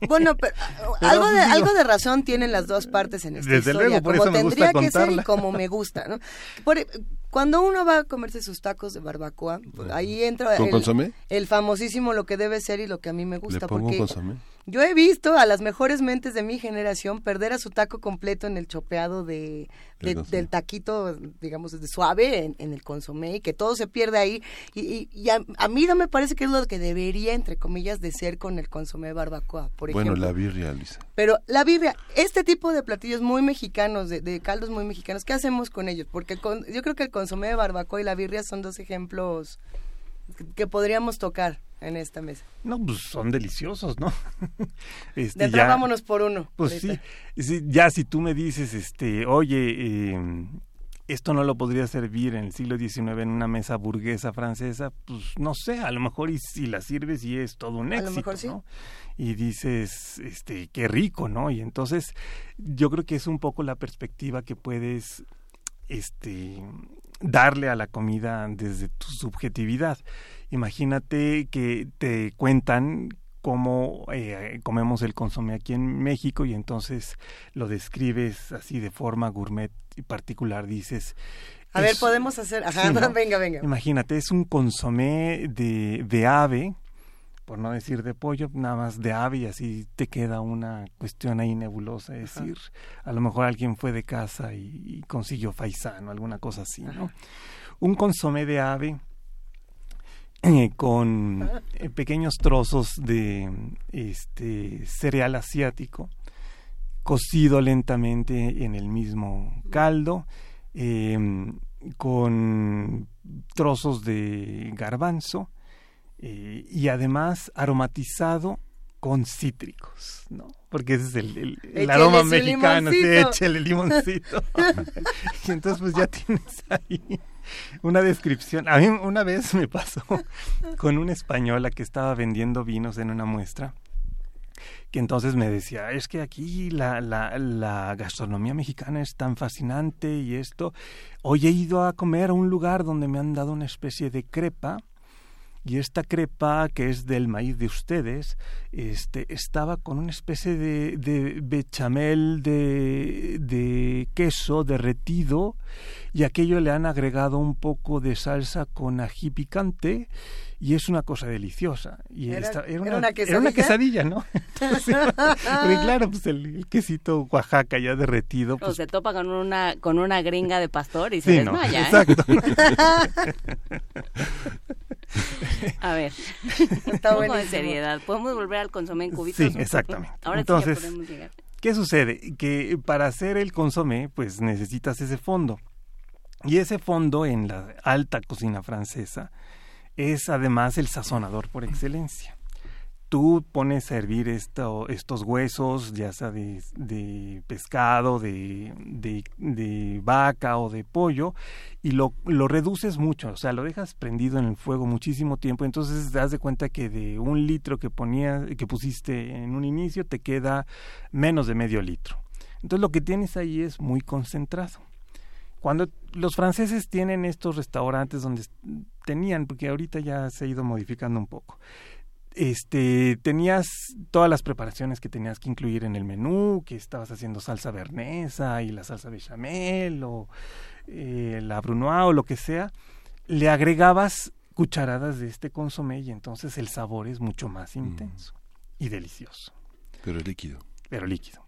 [SPEAKER 2] Bueno, pero,
[SPEAKER 6] Pero, [laughs]
[SPEAKER 2] algo, de,
[SPEAKER 6] digo-
[SPEAKER 2] algo de razón tienen las dos partes en esta
[SPEAKER 6] Desde
[SPEAKER 2] historia,
[SPEAKER 6] luego, por
[SPEAKER 2] como
[SPEAKER 6] eso me gusta
[SPEAKER 2] tendría que ser y como me gusta, ¿no? Por- cuando uno va a comerse sus tacos de barbacoa, pues, ahí entra
[SPEAKER 1] ¿Con
[SPEAKER 2] el,
[SPEAKER 1] consomé?
[SPEAKER 2] el famosísimo lo que debe ser y lo que a mí me gusta,
[SPEAKER 1] Le pongo
[SPEAKER 2] porque
[SPEAKER 1] consomé.
[SPEAKER 2] Yo he visto a las mejores mentes de mi generación perder a su taco completo en el chopeado de, de-
[SPEAKER 1] Del
[SPEAKER 2] taquito, digamos, de suave en, en el consomé y que todo se pierde ahí. Y, y- y a, a mí no me parece que es lo que debería, entre comillas, de ser con el consomé barbacoa, por
[SPEAKER 1] Bueno,
[SPEAKER 2] ejemplo.
[SPEAKER 1] la birria, Lisa.
[SPEAKER 2] Pero la birria, este tipo de platillos muy mexicanos, de, de caldos muy mexicanos, ¿qué hacemos con ellos? Porque con- yo creo que el consomé de barbacoa y la birria son dos ejemplos que podríamos tocar en esta mesa.
[SPEAKER 6] No, pues son deliciosos, ¿no? [laughs] Este,
[SPEAKER 2] De
[SPEAKER 6] ya-
[SPEAKER 2] vámonos por uno.
[SPEAKER 6] Pues sí, ya si tú me dices, este, oye, eh, esto no lo podría servir en el siglo XIX en una mesa burguesa francesa, pues no sé, a lo mejor y si la sirves y es todo un
[SPEAKER 2] A lo
[SPEAKER 6] éxito,
[SPEAKER 2] mejor sí.
[SPEAKER 6] ¿no? Y dices, este, qué rico, ¿no? Y entonces yo creo que es un poco la perspectiva que puedes, este, darle a la comida desde tu subjetividad. Imagínate que te cuentan cómo eh, comemos el consomé aquí en México y entonces lo describes así de forma gourmet y particular. Dices,
[SPEAKER 2] A ver, podemos hacer. Ajá,
[SPEAKER 6] Sí, ¿no? [laughs]
[SPEAKER 2] venga, venga.
[SPEAKER 6] Imagínate, es un consomé de, de ave, por no decir de pollo, nada más de ave y así te queda una cuestión ahí nebulosa. Es decir, a lo mejor alguien fue de casa y, y consiguió faisano, alguna cosa así, ¿no? Un consomé de ave eh, con eh, pequeños trozos de este cereal asiático cocido lentamente en el mismo caldo em, con trozos de garbanzo eh, y además aromatizado con cítricos, ¿no? Porque ese es el, el- el
[SPEAKER 2] Échele
[SPEAKER 6] aroma mexicano, sí, échale limoncito. [laughs] [laughs] y entonces pues ya tienes ahí una descripción. A mí una vez me pasó con una española que estaba vendiendo vinos en una muestra que entonces me decía, es que aquí la, la, la gastronomía mexicana es tan fascinante y esto. Hoy he ido a comer a un lugar donde me han dado una especie de crepa y esta crepa que es del maíz de ustedes este estaba con una especie de, de bechamel de, de queso derretido y aquello le han agregado un poco de salsa con ají picante y es una cosa deliciosa y
[SPEAKER 2] ¿Era-
[SPEAKER 6] esta-
[SPEAKER 2] era
[SPEAKER 6] una,
[SPEAKER 2] una
[SPEAKER 6] era una
[SPEAKER 2] quesadilla?
[SPEAKER 6] no [laughs] Entonces, porque claro pues el, el quesito Oaxaca ya derretido
[SPEAKER 3] O
[SPEAKER 6] pues
[SPEAKER 3] se topa con una, con una gringa de pastor y se
[SPEAKER 6] sí no
[SPEAKER 3] desmaya, ¿eh?
[SPEAKER 6] exacto [laughs]
[SPEAKER 3] A ver,
[SPEAKER 2] Está
[SPEAKER 3] un poco de seriedad. ¿Podemos volver al consomé en cubitos?
[SPEAKER 6] Sí, exactamente.
[SPEAKER 3] Ahora
[SPEAKER 6] Entonces,
[SPEAKER 3] sí ya podemos llegar.
[SPEAKER 6] ¿Qué sucede? Que para hacer el consomé, pues necesitas ese fondo. Y ese fondo en la alta cocina francesa es además el sazonador por excelencia. Tú pones a hervir esto, estos huesos, ya sea de, pescado, de, de, de vaca o de pollo, y lo, lo reduces mucho, o sea, lo dejas prendido en el fuego muchísimo tiempo, entonces te das de cuenta que de un litro que, ponía, que pusiste en un inicio te queda menos de medio litro. Entonces lo que tienes ahí es muy concentrado. Cuando los franceses tienen estos restaurantes donde tenían, porque ahorita ya se ha ido modificando un poco, este, tenías todas las preparaciones que tenías que incluir en el menú, que estabas haciendo salsa bernesa y la salsa bechamel o eh, la brunoise o lo que sea, le agregabas cucharadas de este consomé y entonces el sabor es mucho más intenso y delicioso,
[SPEAKER 1] Pero líquido.
[SPEAKER 6] pero líquido.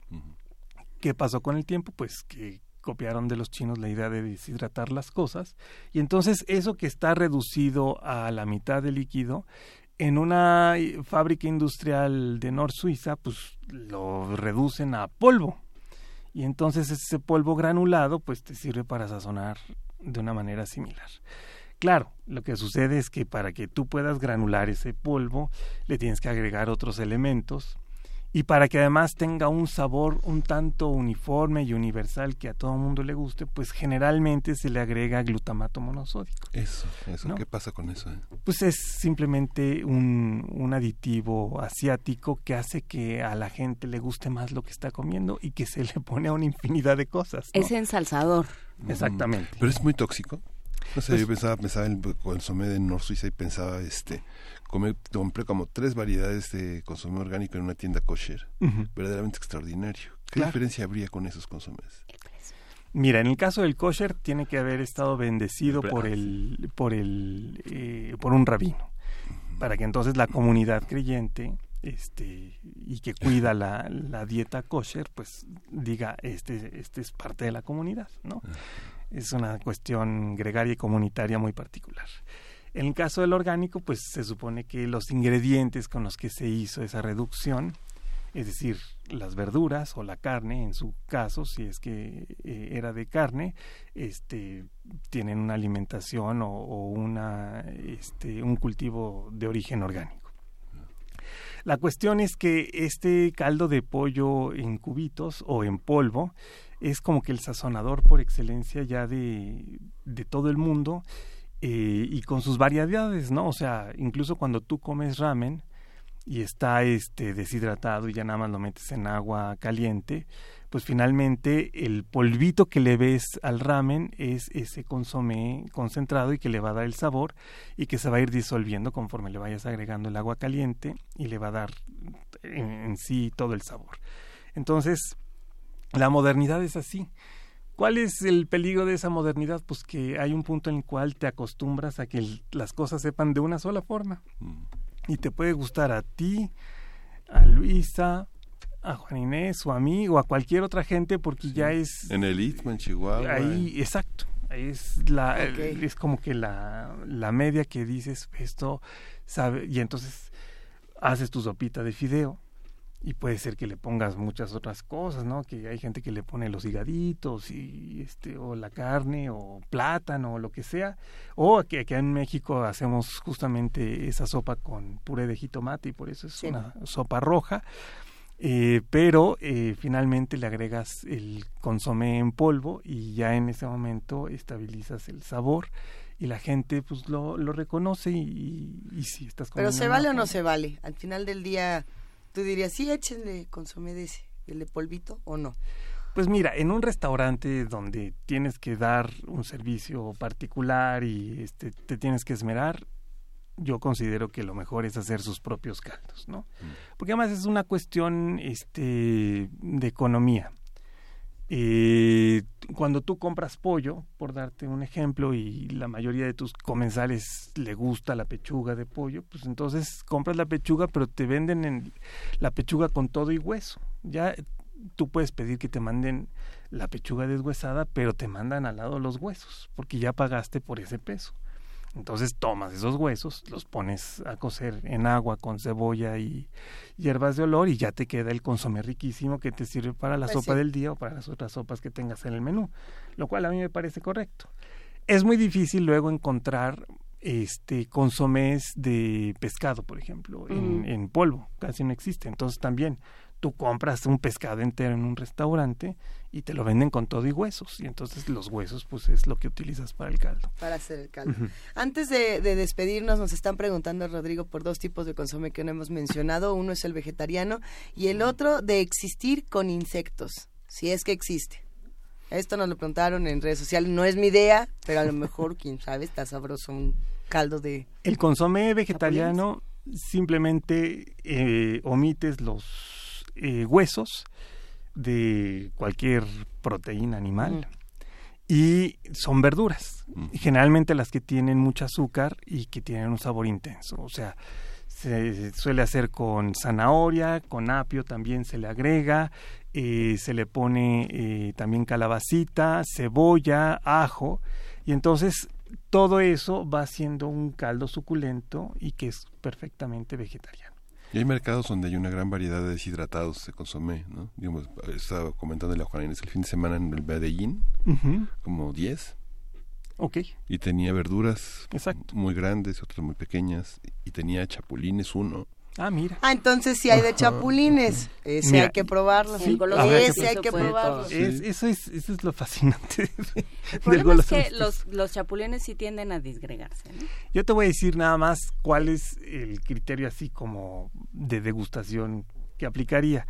[SPEAKER 6] ¿Qué pasó con el tiempo? Pues que copiaron de los chinos la idea de deshidratar las cosas y entonces eso que está reducido a la mitad de líquido en una eh, fábrica industrial de Nor Suiza pues lo reducen a polvo y entonces ese polvo granulado pues te sirve para sazonar de una manera similar. Claro, lo que sucede es que para que tú puedas granular ese polvo le tienes que agregar otros elementos y para que además tenga un sabor un tanto uniforme y universal que a todo mundo le guste, pues generalmente se le agrega glutamato monosódico.
[SPEAKER 1] Eso, eso.
[SPEAKER 6] ¿No?
[SPEAKER 1] ¿Qué pasa con eso? eh?
[SPEAKER 6] Pues es simplemente un, un aditivo asiático que hace que a la gente le guste más lo que está comiendo y que se le pone a una infinidad de cosas. ¿no?
[SPEAKER 3] Es ensalzador.
[SPEAKER 6] Exactamente.
[SPEAKER 1] Pero es muy tóxico. No sé,
[SPEAKER 6] Pues-
[SPEAKER 1] yo pensaba, pensaba en el consomé de Nor Suiza y pensaba, este, comer, compré como tres variedades de consomé orgánico en una tienda kosher. Verdaderamente extraordinario. ¿Qué
[SPEAKER 6] Claro.
[SPEAKER 1] diferencia habría con esos consomés?
[SPEAKER 6] Mira, en el caso del kosher tiene que haber estado bendecido
[SPEAKER 1] Pero-
[SPEAKER 6] por el, por el, eh, por un rabino, para que entonces la comunidad creyente este y que cuida la, la dieta kosher, pues diga este este es parte de la comunidad, ¿no? Es una cuestión gregaria y comunitaria muy particular. En el caso del orgánico, pues se supone que los ingredientes con los que se hizo esa reducción, es decir, las verduras o la carne, en su caso, si es que eh, era de carne, este, tienen una alimentación o, o una, este, un cultivo de origen orgánico. La cuestión es que este caldo de pollo en cubitos o en polvo es como que el sazonador por excelencia ya de, de todo el mundo eh, y con sus variedades, ¿no? O sea, incluso cuando tú comes ramen y está este deshidratado y ya nada más lo metes en agua caliente, pues finalmente el polvito que le ves al ramen es ese consomé concentrado y que le va a dar el sabor y que se va a ir disolviendo conforme le vayas agregando el agua caliente y le va a dar en, en sí todo el sabor. Entonces, la modernidad es así. ¿Cuál es el peligro de esa modernidad? Pues que hay un punto en el cual te acostumbras a que el- las cosas sepan de una sola forma. Y te puede gustar a ti, a Luisa, a Juan Inés o a mí o a cualquier otra gente porque ya es...
[SPEAKER 1] En el Istmo, en Chihuahua.
[SPEAKER 6] Ahí, exacto. Es, la, es como que la, la media que dices esto, sabe, y entonces haces tu sopita de fideo y puede ser que le pongas muchas otras cosas, ¿no? Que hay gente que le pone los higaditos y este o la carne o plátano o lo que sea, o que aquí en México hacemos justamente esa sopa con puré de jitomate y por eso es
[SPEAKER 2] Sí.
[SPEAKER 6] una sopa roja. Eh, pero eh, finalmente le agregas el consomé en polvo y ya en ese momento estabilizas el sabor y la gente pues lo, lo reconoce y, y, y si estás
[SPEAKER 2] Pero
[SPEAKER 6] comiendo
[SPEAKER 2] ¿se vale o no se vale? Al final del día, tú dirías, sí, échenle consomé de ese, el de polvito, o no.
[SPEAKER 6] Pues mira, en un restaurante donde tienes que dar un servicio particular y este, te tienes que esmerar, yo considero que lo mejor es hacer sus propios caldos, ¿no? Porque además es una cuestión este, de economía. Eh, cuando tú compras pollo, por darte un ejemplo, y la mayoría de tus comensales le gusta la pechuga de pollo, pues entonces compras la pechuga, pero te venden en la pechuga con todo y hueso. Ya tú puedes pedir que te manden la pechuga deshuesada, pero te mandan al lado los huesos, porque ya pagaste por ese peso. Entonces tomas esos huesos, los pones a cocer en agua con cebolla y hierbas de olor y ya te queda el consomé riquísimo que te sirve para la
[SPEAKER 2] Pues
[SPEAKER 6] sopa
[SPEAKER 2] sí.
[SPEAKER 6] del día o para las otras sopas que tengas en el menú, lo cual a mí me parece correcto. Es muy difícil luego encontrar este consomés de pescado, por ejemplo, en, en polvo, casi no existe. Entonces también tú compras un pescado entero en un restaurante y te lo venden con todo y huesos y entonces los huesos pues es lo que utilizas para el caldo.
[SPEAKER 2] Para hacer el caldo. Antes de, de despedirnos, nos están preguntando, Rodrigo, por dos tipos de consomé que no hemos mencionado. Uno es el vegetariano y el otro de existir con insectos, si es que existe. Esto nos lo preguntaron en redes sociales. No es mi idea, pero a lo mejor, [laughs] quién sabe, está sabroso un caldo de...
[SPEAKER 6] El consomé vegetariano simplemente eh, omites los eh, huesos de cualquier proteína animal y son verduras,
[SPEAKER 1] Mm.
[SPEAKER 6] generalmente las que tienen mucho azúcar y que tienen un sabor intenso, o sea, se suele hacer con zanahoria, con apio también se le agrega, eh, se le pone eh, también calabacita, cebolla, ajo, y entonces todo eso va siendo un caldo suculento y que es perfectamente vegetariano.
[SPEAKER 1] Y hay mercados donde hay una gran variedad de deshidratados de consomé, ¿no? Digamos, estaba comentando la Juan Inés el fin de semana en el Medellín, como 10,
[SPEAKER 6] Ok,
[SPEAKER 1] y tenía verduras
[SPEAKER 6] exacto.
[SPEAKER 1] muy grandes, otras muy pequeñas, y tenía chapulines uno.
[SPEAKER 6] Ah, mira.
[SPEAKER 2] Ah, entonces sí hay de chapulines. Ese
[SPEAKER 6] Mira,
[SPEAKER 2] hay que probarlo.
[SPEAKER 3] sí,
[SPEAKER 6] Ese
[SPEAKER 2] hay que probarlo.
[SPEAKER 6] Es- eso, es, eso es lo fascinante de-
[SPEAKER 3] El problema es que los, los chapulines sí tienden a disgregarse, ¿no?
[SPEAKER 6] Yo te voy a decir nada más cuál es el criterio así como de degustación que aplicaría.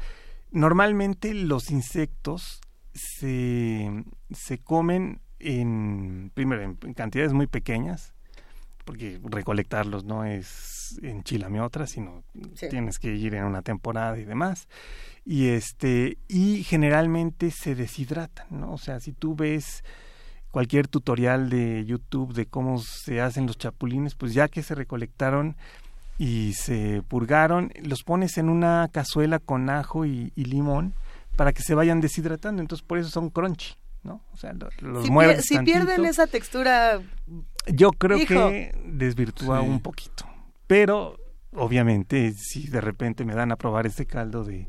[SPEAKER 6] Normalmente los insectos se, se comen en, primero, en cantidades muy pequeñas, porque recolectarlos no es en Chilamiotra, sino
[SPEAKER 2] Sí.
[SPEAKER 6] tienes que ir en una temporada y demás. Y este, y generalmente se deshidratan, ¿no? O sea, si tú ves cualquier tutorial de YouTube de cómo se hacen los chapulines, pues ya que se recolectaron y se purgaron, los pones en una cazuela con ajo y, y limón para que se vayan deshidratando, entonces por eso son crunchy. ¿no? O sea, lo- los
[SPEAKER 2] Si,
[SPEAKER 6] mueves
[SPEAKER 2] pier- si pierden esa textura,
[SPEAKER 6] Yo creo
[SPEAKER 2] Hijo.
[SPEAKER 6] que desvirtúa
[SPEAKER 1] Sí.
[SPEAKER 6] un poquito. Pero, obviamente, si de repente me dan a probar este caldo de,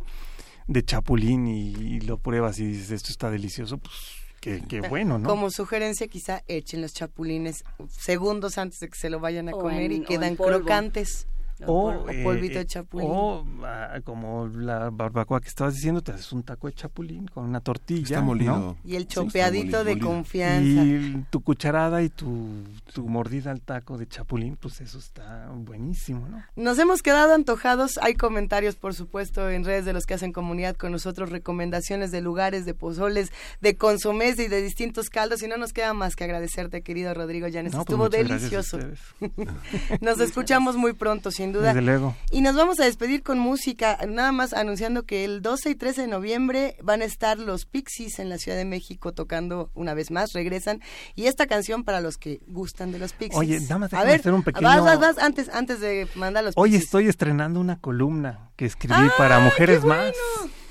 [SPEAKER 6] de chapulín y, y lo pruebas y dices, esto está delicioso, pues qué, qué bueno, ¿no?
[SPEAKER 2] como sugerencia, quizá echen los chapulines segundos antes de que se lo vayan a
[SPEAKER 3] O
[SPEAKER 2] comer
[SPEAKER 3] en-
[SPEAKER 2] y quedan
[SPEAKER 3] polvo.
[SPEAKER 2] crocantes.
[SPEAKER 6] O,
[SPEAKER 2] o polvito de
[SPEAKER 6] eh,
[SPEAKER 2] chapulín.
[SPEAKER 6] O ah, como la barbacoa que estabas diciendo, te haces un taco de chapulín con una tortilla.
[SPEAKER 1] Está molido.
[SPEAKER 6] ¿no?
[SPEAKER 2] Y el
[SPEAKER 1] Sí,
[SPEAKER 2] chopeadito
[SPEAKER 1] molido,
[SPEAKER 2] de
[SPEAKER 1] molido.
[SPEAKER 2] confianza.
[SPEAKER 6] Y tu cucharada y tu, tu mordida al taco de chapulín, pues eso está buenísimo, ¿no?
[SPEAKER 2] Nos hemos quedado antojados. Hay comentarios, por supuesto, en redes de los que hacen comunidad con nosotros, recomendaciones de lugares, de pozoles, de consomés y de distintos caldos. Y no nos queda más que agradecerte, querido Rodrigo Llanes.
[SPEAKER 6] No, pues
[SPEAKER 2] Estuvo delicioso. [laughs] Nos escuchamos muy pronto, sin duda.
[SPEAKER 6] Desde luego.
[SPEAKER 2] Y nos vamos a despedir con música, nada más anunciando que el 12 y 13 de noviembre van a estar los Pixies en la Ciudad de México tocando una vez más, regresan. Y esta canción para los que gustan de los Pixies.
[SPEAKER 6] Oye, nada más
[SPEAKER 2] a ver,
[SPEAKER 6] hacer un pequeño-
[SPEAKER 2] vas, vas, vas, antes, antes de mandar los
[SPEAKER 6] Hoy
[SPEAKER 2] Pixies.
[SPEAKER 6] estoy estrenando una columna que escribí
[SPEAKER 2] ¡Ah,
[SPEAKER 6] para
[SPEAKER 2] qué
[SPEAKER 6] Mujeres
[SPEAKER 2] bueno!
[SPEAKER 6] Más.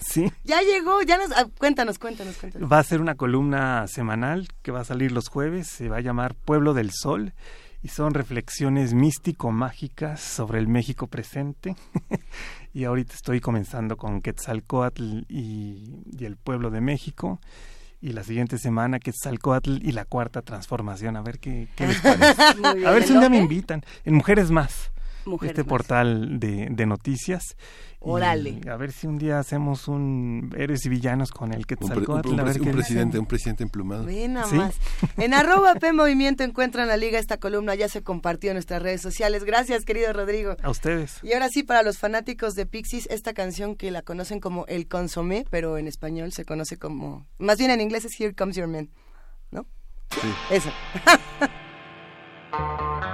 [SPEAKER 6] Sí.
[SPEAKER 2] Ya llegó, ya nos... ah, cuéntanos, cuéntanos, cuéntanos.
[SPEAKER 6] Va a ser una columna semanal que va a salir los jueves. Se va a llamar Pueblo del Sol. Y son reflexiones místico-mágicas sobre el México presente. [laughs] y ahorita estoy comenzando con Quetzalcoatl y, y el pueblo de México. Y la siguiente semana Quetzalcoatl y la cuarta transformación. A ver qué, qué les [laughs] parece.
[SPEAKER 3] Bien.
[SPEAKER 6] A ver
[SPEAKER 3] ¿En
[SPEAKER 6] si un día me invitan. En Mujeres Más.
[SPEAKER 3] Mujeres
[SPEAKER 6] este
[SPEAKER 3] Más.
[SPEAKER 6] portal de, de noticias. Y
[SPEAKER 3] Órale.
[SPEAKER 6] a ver si un día hacemos un héroes y villanos con el
[SPEAKER 1] Un, pre- un un
[SPEAKER 6] a ver
[SPEAKER 1] un presidente, un presidente emplumado.
[SPEAKER 2] Ve nada
[SPEAKER 6] Sí.
[SPEAKER 2] más. En [laughs] arroba P Movimiento encuentran la liga, esta columna ya se compartió en nuestras redes sociales. Gracias, querido Rodrigo.
[SPEAKER 6] A ustedes.
[SPEAKER 2] Y ahora sí, para los fanáticos de Pixies, esta canción que la conocen como El Consomé, pero en español se conoce como... Más bien en inglés es Here Comes Your Man, ¿no?
[SPEAKER 1] Sí.
[SPEAKER 2] Eso. [laughs]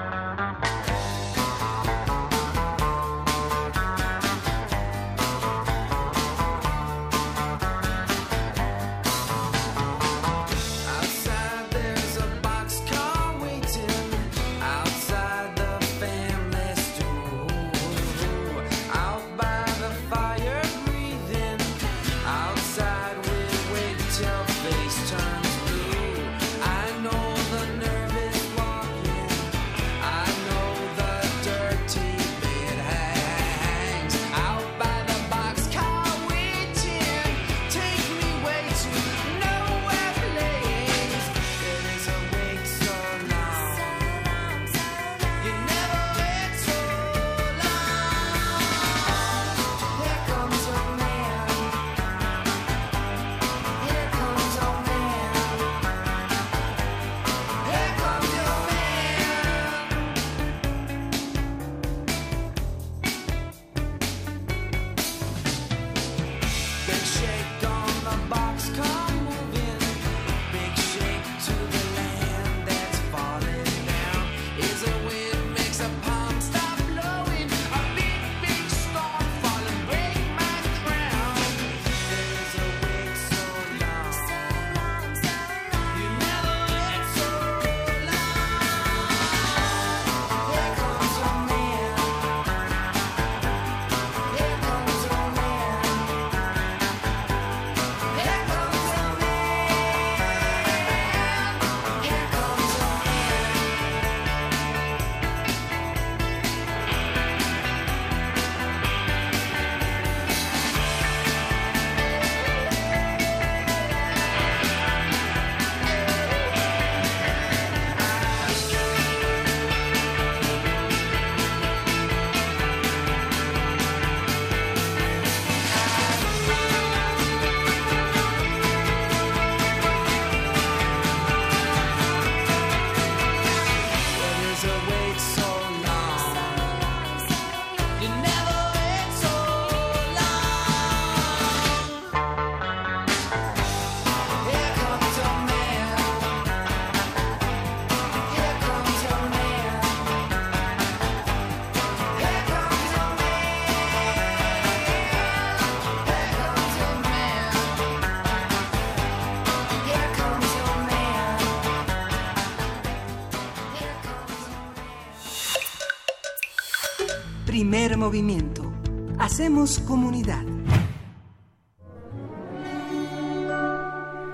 [SPEAKER 5] movimiento. Hacemos comunidad.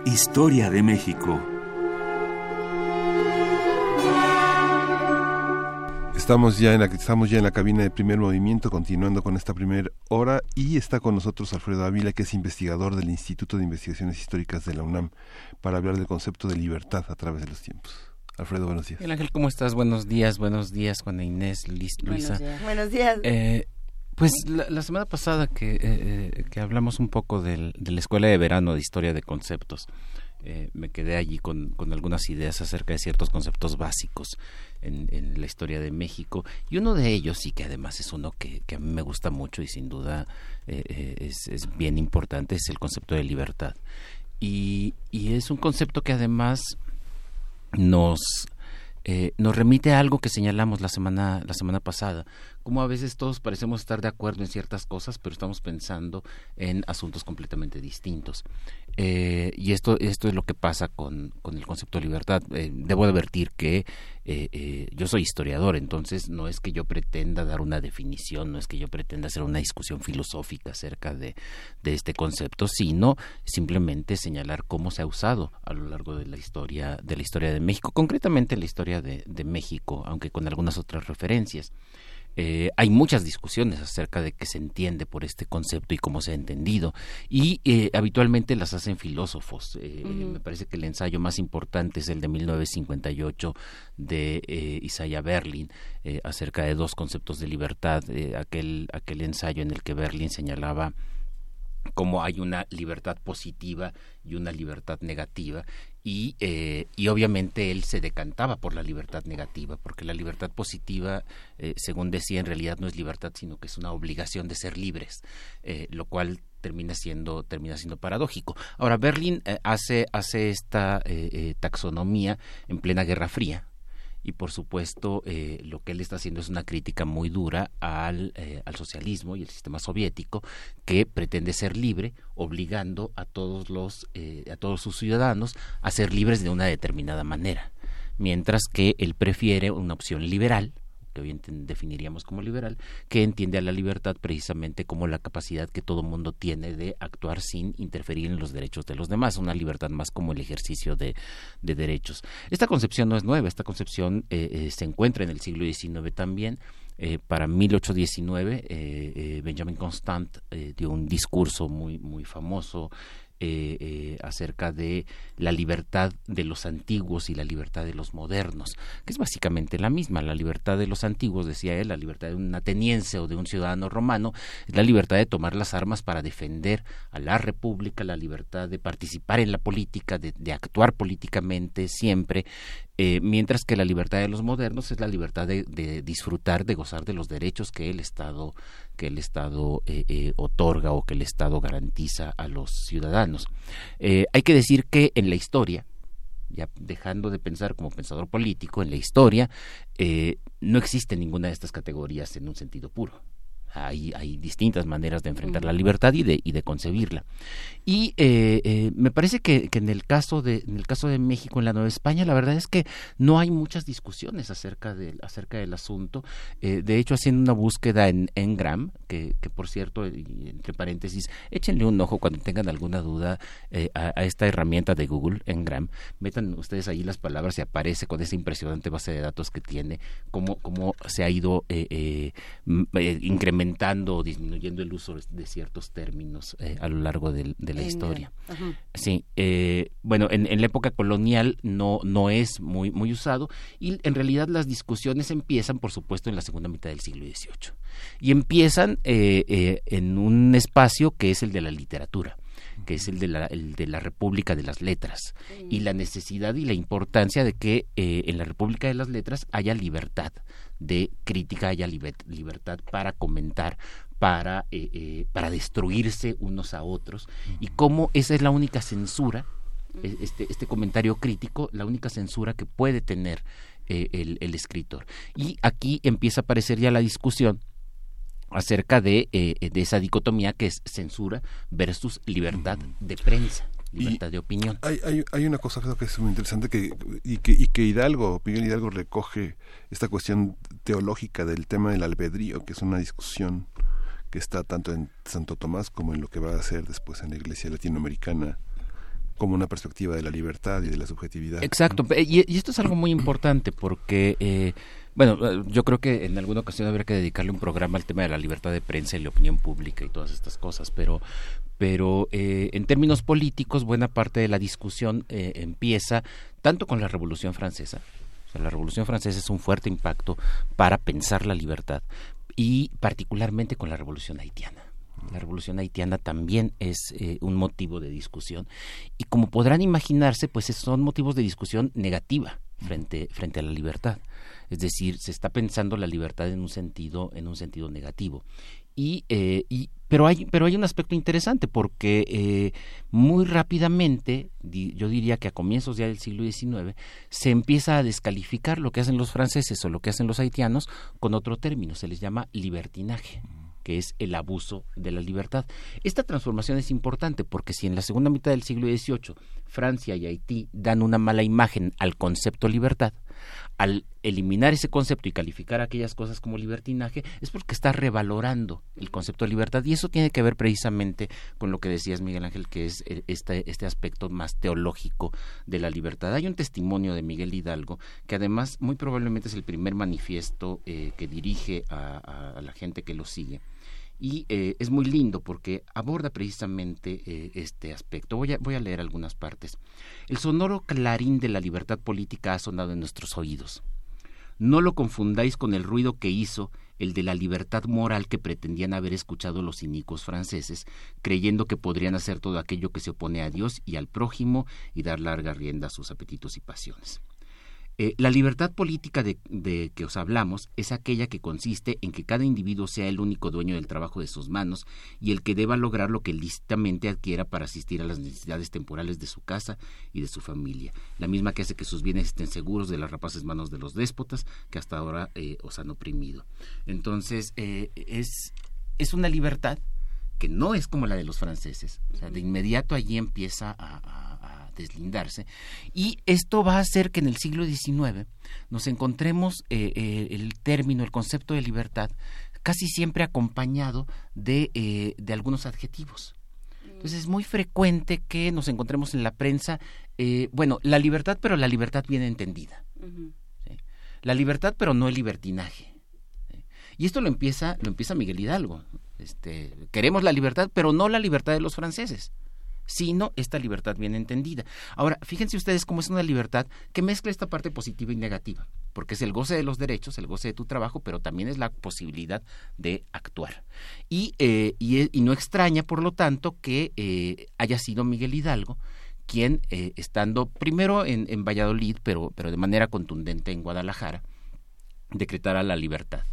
[SPEAKER 7] Historia de México.
[SPEAKER 1] Estamos ya en la estamos ya en la cabina de primer movimiento, continuando con esta primera hora y está con nosotros Alfredo Ávila, que es investigador del Instituto de Investigaciones Históricas de la UNAM, para hablar del concepto de libertad a través de los tiempos. Alfredo, buenos días.
[SPEAKER 8] El Ángel, ¿cómo estás? Buenos días, buenos días, Juana Inés, Luisa.
[SPEAKER 2] Buenos días. Buenos días.
[SPEAKER 8] Eh, pues la, la, semana pasada que, eh, que hablamos un poco del, de la Escuela de Verano de Historia de Conceptos, eh, me quedé allí con, con, algunas ideas acerca de ciertos conceptos básicos en, en, la historia de México y uno de ellos y que además es uno que, que a mí me gusta mucho y sin duda eh, es, es, bien importante es el concepto de libertad y, y es un concepto que además nos eh, nos remite a algo que señalamos la semana la semana pasada como a veces todos parecemos estar de acuerdo en ciertas cosas, pero estamos pensando en asuntos completamente distintos. Eh, y esto, esto es lo que pasa con, con el concepto de libertad. Eh, debo advertir que eh, eh, yo soy historiador, entonces no es que yo pretenda dar una definición, no es que yo pretenda hacer una discusión filosófica acerca de, de este concepto, sino simplemente señalar cómo se ha usado a lo largo de la historia de la historia de México, concretamente la historia de, de México, aunque con algunas otras referencias. Eh, hay muchas discusiones acerca de qué se entiende por este concepto y cómo se ha entendido y eh, habitualmente las hacen filósofos. Eh, uh -huh. Me parece que el ensayo más importante es el de 1958 de eh, Isaiah Berlin acerca de dos conceptos de libertad, aquel, aquel ensayo en el que Berlin señalaba cómo hay una libertad positiva y una libertad negativa. Y, eh, y obviamente él se decantaba por la libertad negativa porque la libertad positiva eh, según decía en realidad no es libertad sino que es una obligación de ser libres eh, lo cual termina siendo termina siendo paradójico. Ahora Berlín hace hace esta taxonomía en plena Guerra Fría y por supuesto eh, lo que él está haciendo es una crítica muy dura al, eh, al, socialismo y el sistema soviético que pretende ser libre obligando a todos los eh, a todos sus ciudadanos a ser libres de una determinada manera. Mientras que él prefiere una opción liberal que hoy definiríamos como liberal, que entiende a la libertad precisamente como la capacidad que todo mundo tiene de actuar sin interferir en los derechos de los demás, una libertad más como el ejercicio de, de derechos. Esta concepción no es nueva, esta concepción eh, eh, se encuentra en el siglo XIX también. Eh, para 1819, eh, Benjamin Constant dio un discurso muy, muy famoso eh, eh, acerca de la libertad de los antiguos y la libertad de los modernos, que es básicamente la misma. La libertad de los antiguos, decía él, la libertad de un ateniense o de un ciudadano romano, es la libertad de tomar las armas para defender a la república, la libertad de participar en la política, de, de actuar políticamente siempre, eh, mientras que la libertad de los modernos es la libertad de, disfrutar, de gozar de los derechos que el Estado que el Estado eh, eh, otorga o que el Estado garantiza a los ciudadanos. Eh, hay que decir que en la historia, ya dejando de pensar como pensador político, en la historia no existe ninguna de estas categorías en un sentido puro. Hay, hay, distintas maneras de enfrentar uh -huh. la libertad y de, y de concebirla. Y eh, eh, me parece que, que, en, el caso de, en el caso de México, en la Nueva España, la verdad es que no hay muchas discusiones acerca, de, acerca del asunto. Eh, de hecho, haciendo una búsqueda en Engram, que, que por cierto, entre paréntesis, échenle un ojo cuando tengan alguna duda a, a, esta herramienta de Google, Engram. Metan ustedes ahí las palabras y aparece con esa impresionante base de datos que tiene, cómo, cómo se ha ido incrementando aumentando o disminuyendo el uso de ciertos términos eh, a lo largo de, de la historia. Sí, eh, bueno, en, en, la época colonial no, no es muy, muy usado y en realidad las discusiones empiezan, por supuesto, en la segunda mitad del siglo XVIII y empiezan eh, en un espacio que es el de la literatura que es el de la, el de la República de las Letras, y la necesidad y la importancia de que eh, en la República de las Letras haya libertad de crítica, haya liber, libertad para comentar, para, eh, eh, para destruirse unos a otros, y cómo esa es la única censura, mm. este, este comentario crítico, la única censura que puede tener el, el escritor. Y aquí empieza a aparecer ya la discusión acerca de, eh, de esa dicotomía que es censura versus libertad de prensa libertad de opinión.
[SPEAKER 1] Hay, hay, hay, una cosa que es muy interesante que y, que y que Hidalgo, Miguel Hidalgo recoge esta cuestión teológica del tema del albedrío, que es una discusión que está tanto en Santo Tomás como en lo que va a ser después en la Iglesia latinoamericana como una perspectiva de la libertad y de la subjetividad.
[SPEAKER 8] Exacto, y, y esto es algo muy importante porque eh, bueno, eh, yo creo que en alguna ocasión habría que dedicarle un programa al tema de la libertad de prensa y la opinión pública y todas estas cosas, pero pero eh, en términos políticos buena parte de la discusión eh, empieza tanto con la Revolución Francesa, o sea, la Revolución Francesa es un fuerte impacto para pensar la libertad y particularmente con la Revolución Haitiana. La revolución haitiana también es eh, un motivo de discusión y como podrán imaginarse, pues son motivos de discusión negativa frente, frente a la libertad. Es decir, se está pensando la libertad en un sentido, en un sentido negativo. Y, eh, pero hay pero hay un aspecto interesante porque eh, muy rápidamente yo diría que a comienzos ya del siglo XIX se empieza a descalificar lo que hacen los franceses o lo que hacen los haitianos con otro término se les llama libertinaje que es el abuso de la libertad. Esta transformación es importante porque si en la segunda mitad del siglo XVIII Francia y Haití dan una mala imagen al concepto libertad, al eliminar ese concepto y calificar aquellas cosas como libertinaje, es porque está revalorando el concepto de libertad. Y eso tiene que ver precisamente con lo que decías, Miguel Ángel, que es eh, este, este aspecto más teológico de la libertad. Hay un testimonio de Miguel Hidalgo, que además muy probablemente es el primer manifiesto eh, que dirige a, la gente que lo sigue y eh, es muy lindo porque aborda precisamente este aspecto. Voy a, voy a leer algunas partes. El sonoro clarín de la libertad política ha sonado en nuestros oídos. No lo confundáis con el ruido que hizo el de la libertad moral que pretendían haber escuchado los cínicos franceses, creyendo que podrían hacer todo aquello que se opone a Dios y al prójimo y dar larga rienda a sus apetitos y pasiones. Eh, la libertad política de, que os hablamos es aquella que consiste en que cada individuo sea el único dueño del trabajo de sus manos y el que deba lograr lo que lícitamente adquiera para asistir a las necesidades temporales de su casa y de su familia, la misma que hace que sus bienes estén seguros de las rapaces manos de los déspotas que hasta ahora eh, os han oprimido. Entonces, eh, es, es una libertad que no es como la de los franceses. O sea, de inmediato allí empieza a deslindarse. Y esto va a hacer que en el siglo XIX nos encontremos eh, eh, el término, el concepto de libertad, casi siempre acompañado de, eh, de algunos adjetivos. Entonces es muy frecuente que nos encontremos en la prensa, bueno, la libertad, pero la libertad bien entendida. La libertad, pero no el libertinaje. Y esto lo empieza, lo empieza Miguel Hidalgo. Este, queremos la libertad, pero no la libertad de los franceses sino esta libertad bien entendida. Ahora, fíjense ustedes cómo es una libertad que mezcla esta parte positiva y negativa, porque es el goce de los derechos, el goce de tu trabajo, pero también es la posibilidad de actuar. Y, eh, no extraña, por lo tanto, que eh, haya sido Miguel Hidalgo quien, eh, estando primero en, en Valladolid, pero, pero de manera contundente en Guadalajara, decretara la libertad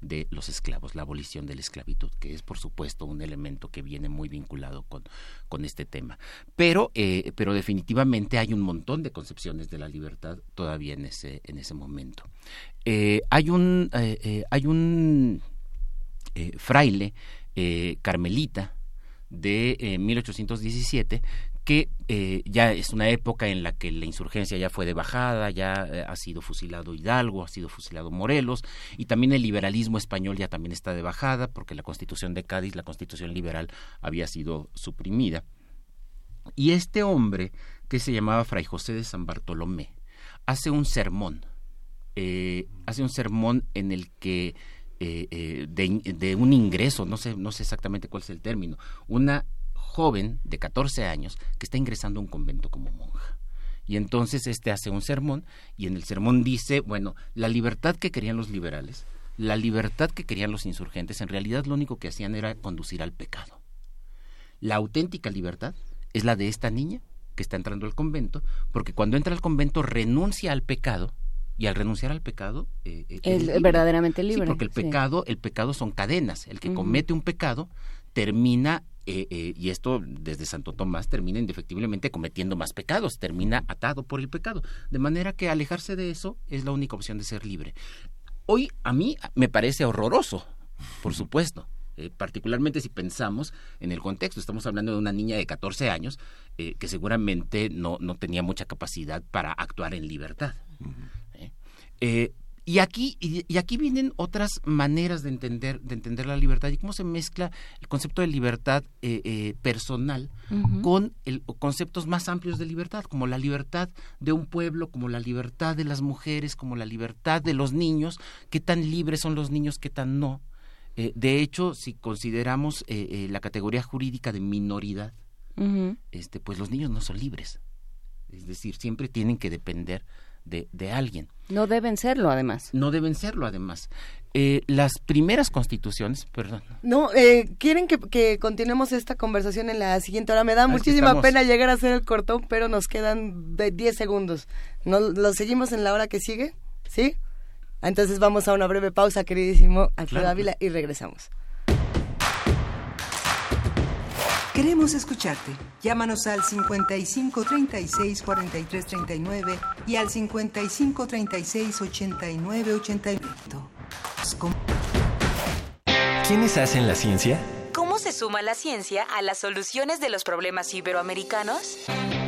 [SPEAKER 8] de los esclavos, la abolición de la esclavitud, que es por supuesto un elemento que viene muy vinculado con, con este tema. Pero, eh, pero definitivamente hay un montón de concepciones de la libertad todavía en ese, en ese momento. Eh, hay un, eh, hay un fraile carmelita de 1817 que eh, ya es una época en la que la insurgencia ya fue de bajada, ya eh, ha sido fusilado Hidalgo, ha sido fusilado Morelos, y también el liberalismo español ya también está de bajada, porque la constitución de Cádiz, la constitución liberal, había sido suprimida. Y este hombre, que se llamaba Fray José de San Bartolomé, hace un sermón, eh, hace un sermón en el que de, de, un ingreso, no sé, no sé exactamente cuál es el término, una joven de 14 años que está ingresando a un convento como monja. Y entonces este hace un sermón y en el sermón dice, bueno, la libertad que querían los liberales, la libertad que querían los insurgentes, en realidad lo único que hacían era conducir al pecado. La auténtica libertad es la de esta niña que está entrando al convento, porque cuando entra al convento renuncia al pecado y al renunciar al pecado
[SPEAKER 3] eh, eh, es, verdaderamente libre.
[SPEAKER 8] porque el pecado, el pecado son cadenas. El que comete un pecado termina eh, eh, y esto desde Santo Tomás termina indefectiblemente cometiendo más pecados, termina atado por el pecado. De manera que alejarse de eso es la única opción de ser libre. Hoy a mí me parece horroroso, por supuesto. Eh, particularmente si pensamos en el contexto, estamos hablando de una niña de 14 años eh, que seguramente no, no tenía mucha capacidad para actuar en libertad. ¿eh? Y aquí, y, aquí vienen otras maneras de entender, de entender la libertad y cómo se mezcla el concepto de libertad personal con el, conceptos más amplios de libertad, como la libertad de un pueblo, como la libertad de las mujeres, como la libertad de los niños, qué tan libres son los niños, qué tan no. Eh, de hecho, si consideramos eh, eh, la categoría jurídica de minoridad, este, pues los niños no son libres. Es decir, siempre tienen que depender de, de alguien.
[SPEAKER 3] No deben serlo, además.
[SPEAKER 8] No deben serlo, además. las primeras constituciones, perdón.
[SPEAKER 2] No, quieren que, continuemos esta conversación en la siguiente hora. Me da ah, muchísima pena llegar a hacer el cortón, pero nos quedan 10 segundos. ¿No, ¿Lo seguimos en la hora que sigue? ¿Sí? Entonces vamos a una breve pausa, queridísimo Alfredo Ávila, y regresamos.
[SPEAKER 5] Queremos escucharte. Llámanos al 55 36 43 39 y al 55 36 89 89.
[SPEAKER 9] ¿Quiénes hacen la ciencia?
[SPEAKER 10] ¿Cómo se suma la ciencia a las soluciones de los problemas iberoamericanos?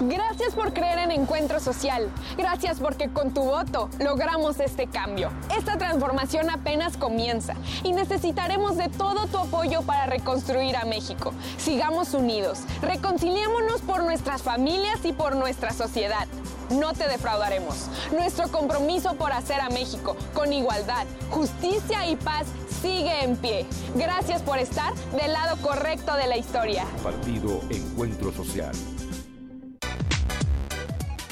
[SPEAKER 11] Gracias por creer en Encuentro Social. Gracias porque con tu voto logramos este cambio. Esta transformación apenas comienza y necesitaremos de todo tu apoyo para reconstruir a México. Sigamos unidos, reconciliémonos por nuestras familias y por nuestra sociedad. No te defraudaremos. Nuestro compromiso por hacer a México con igualdad, justicia y paz sigue en pie. Gracias por estar del lado correcto de la historia.
[SPEAKER 12] Partido Encuentro Social.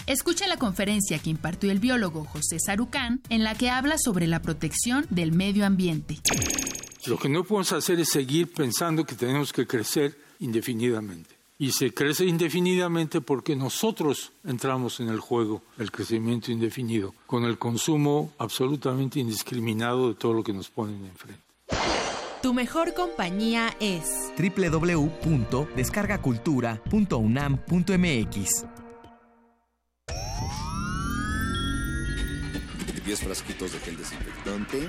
[SPEAKER 13] Escucha la conferencia que impartió el biólogo José Sarucán, en la que habla sobre la protección del medio ambiente.
[SPEAKER 14] Lo que no podemos hacer es seguir pensando que tenemos que crecer indefinidamente. Y se crece indefinidamente porque nosotros entramos en el juego del crecimiento indefinido, con el consumo absolutamente indiscriminado de todo lo que nos ponen enfrente.
[SPEAKER 13] Tu mejor compañía es
[SPEAKER 15] www.descargacultura.unam.mx
[SPEAKER 16] 10 frasquitos de gel desinfectante,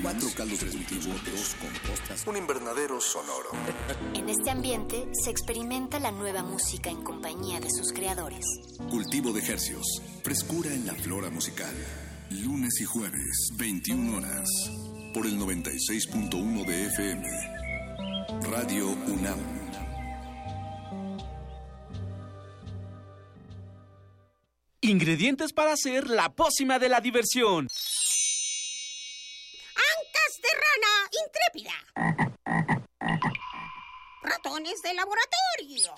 [SPEAKER 16] 4 caldos cultivos, compostas, un invernadero sonoro.
[SPEAKER 17] En este ambiente se experimenta la nueva música en compañía de sus creadores.
[SPEAKER 16] Cultivo de ejercios, frescura en la flora musical. Lunes y jueves, 21 horas, por el 96.1 de FM. Radio UNAM.
[SPEAKER 15] Ingredientes para hacer la pócima de la diversión.
[SPEAKER 18] Ancas de rana intrépida. Ratones de laboratorio.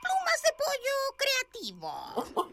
[SPEAKER 18] Plumas de pollo creativo.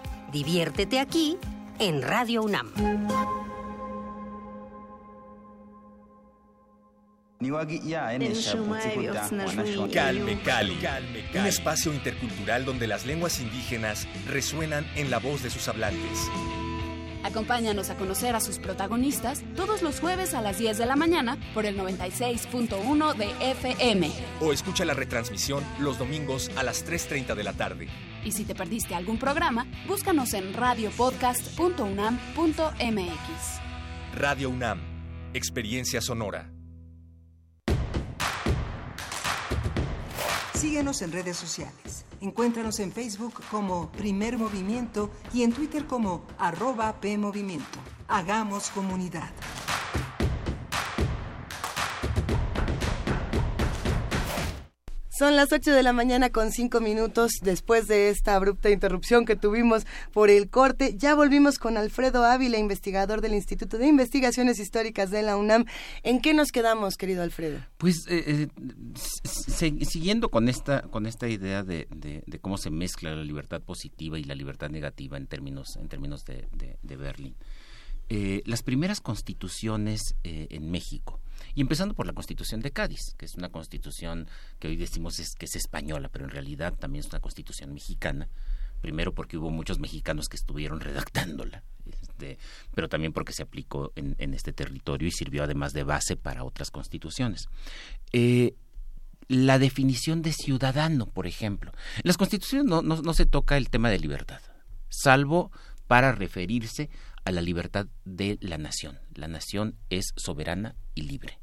[SPEAKER 19] Diviértete aquí en Radio UNAM.
[SPEAKER 20] Calme Cali, un espacio intercultural donde las lenguas indígenas resuenan en la voz de sus hablantes.
[SPEAKER 13] Acompáñanos a conocer a sus protagonistas todos los jueves a las 10 de la mañana por el 96.1 de FM.
[SPEAKER 20] O escucha la retransmisión los domingos a las 3.30 de la tarde.
[SPEAKER 13] Y si te perdiste algún programa, búscanos en radiopodcast.unam.mx.
[SPEAKER 20] Radio UNAM, experiencia sonora.
[SPEAKER 5] Síguenos en redes sociales. Encuéntranos en Facebook como Primer Movimiento y en Twitter como arroba PMovimiento. Hagamos comunidad.
[SPEAKER 2] Son las 8 de la mañana con 5 minutos después de esta abrupta interrupción que tuvimos por el corte. Ya volvimos con Alfredo Ávila, investigador del Instituto de Investigaciones Históricas de la UNAM. ¿En qué nos quedamos, querido Alfredo?
[SPEAKER 8] Pues eh, eh, siguiendo con esta, con esta idea de, cómo se mezcla la libertad positiva y la libertad negativa en términos, en términos de, Berlín. Eh, las primeras constituciones en México, y empezando por la Constitución de Cádiz, que es una constitución que hoy decimos que es española, pero en realidad también es una constitución mexicana. Primero porque hubo muchos mexicanos que estuvieron [laughs] redactándola, este, pero también porque se aplicó en, este territorio y sirvió además de base para otras constituciones. Eh, la definición de ciudadano, por ejemplo. Las constituciones no, se toca el tema de libertad, salvo para referirse a la libertad de la nación. La nación es soberana y libre.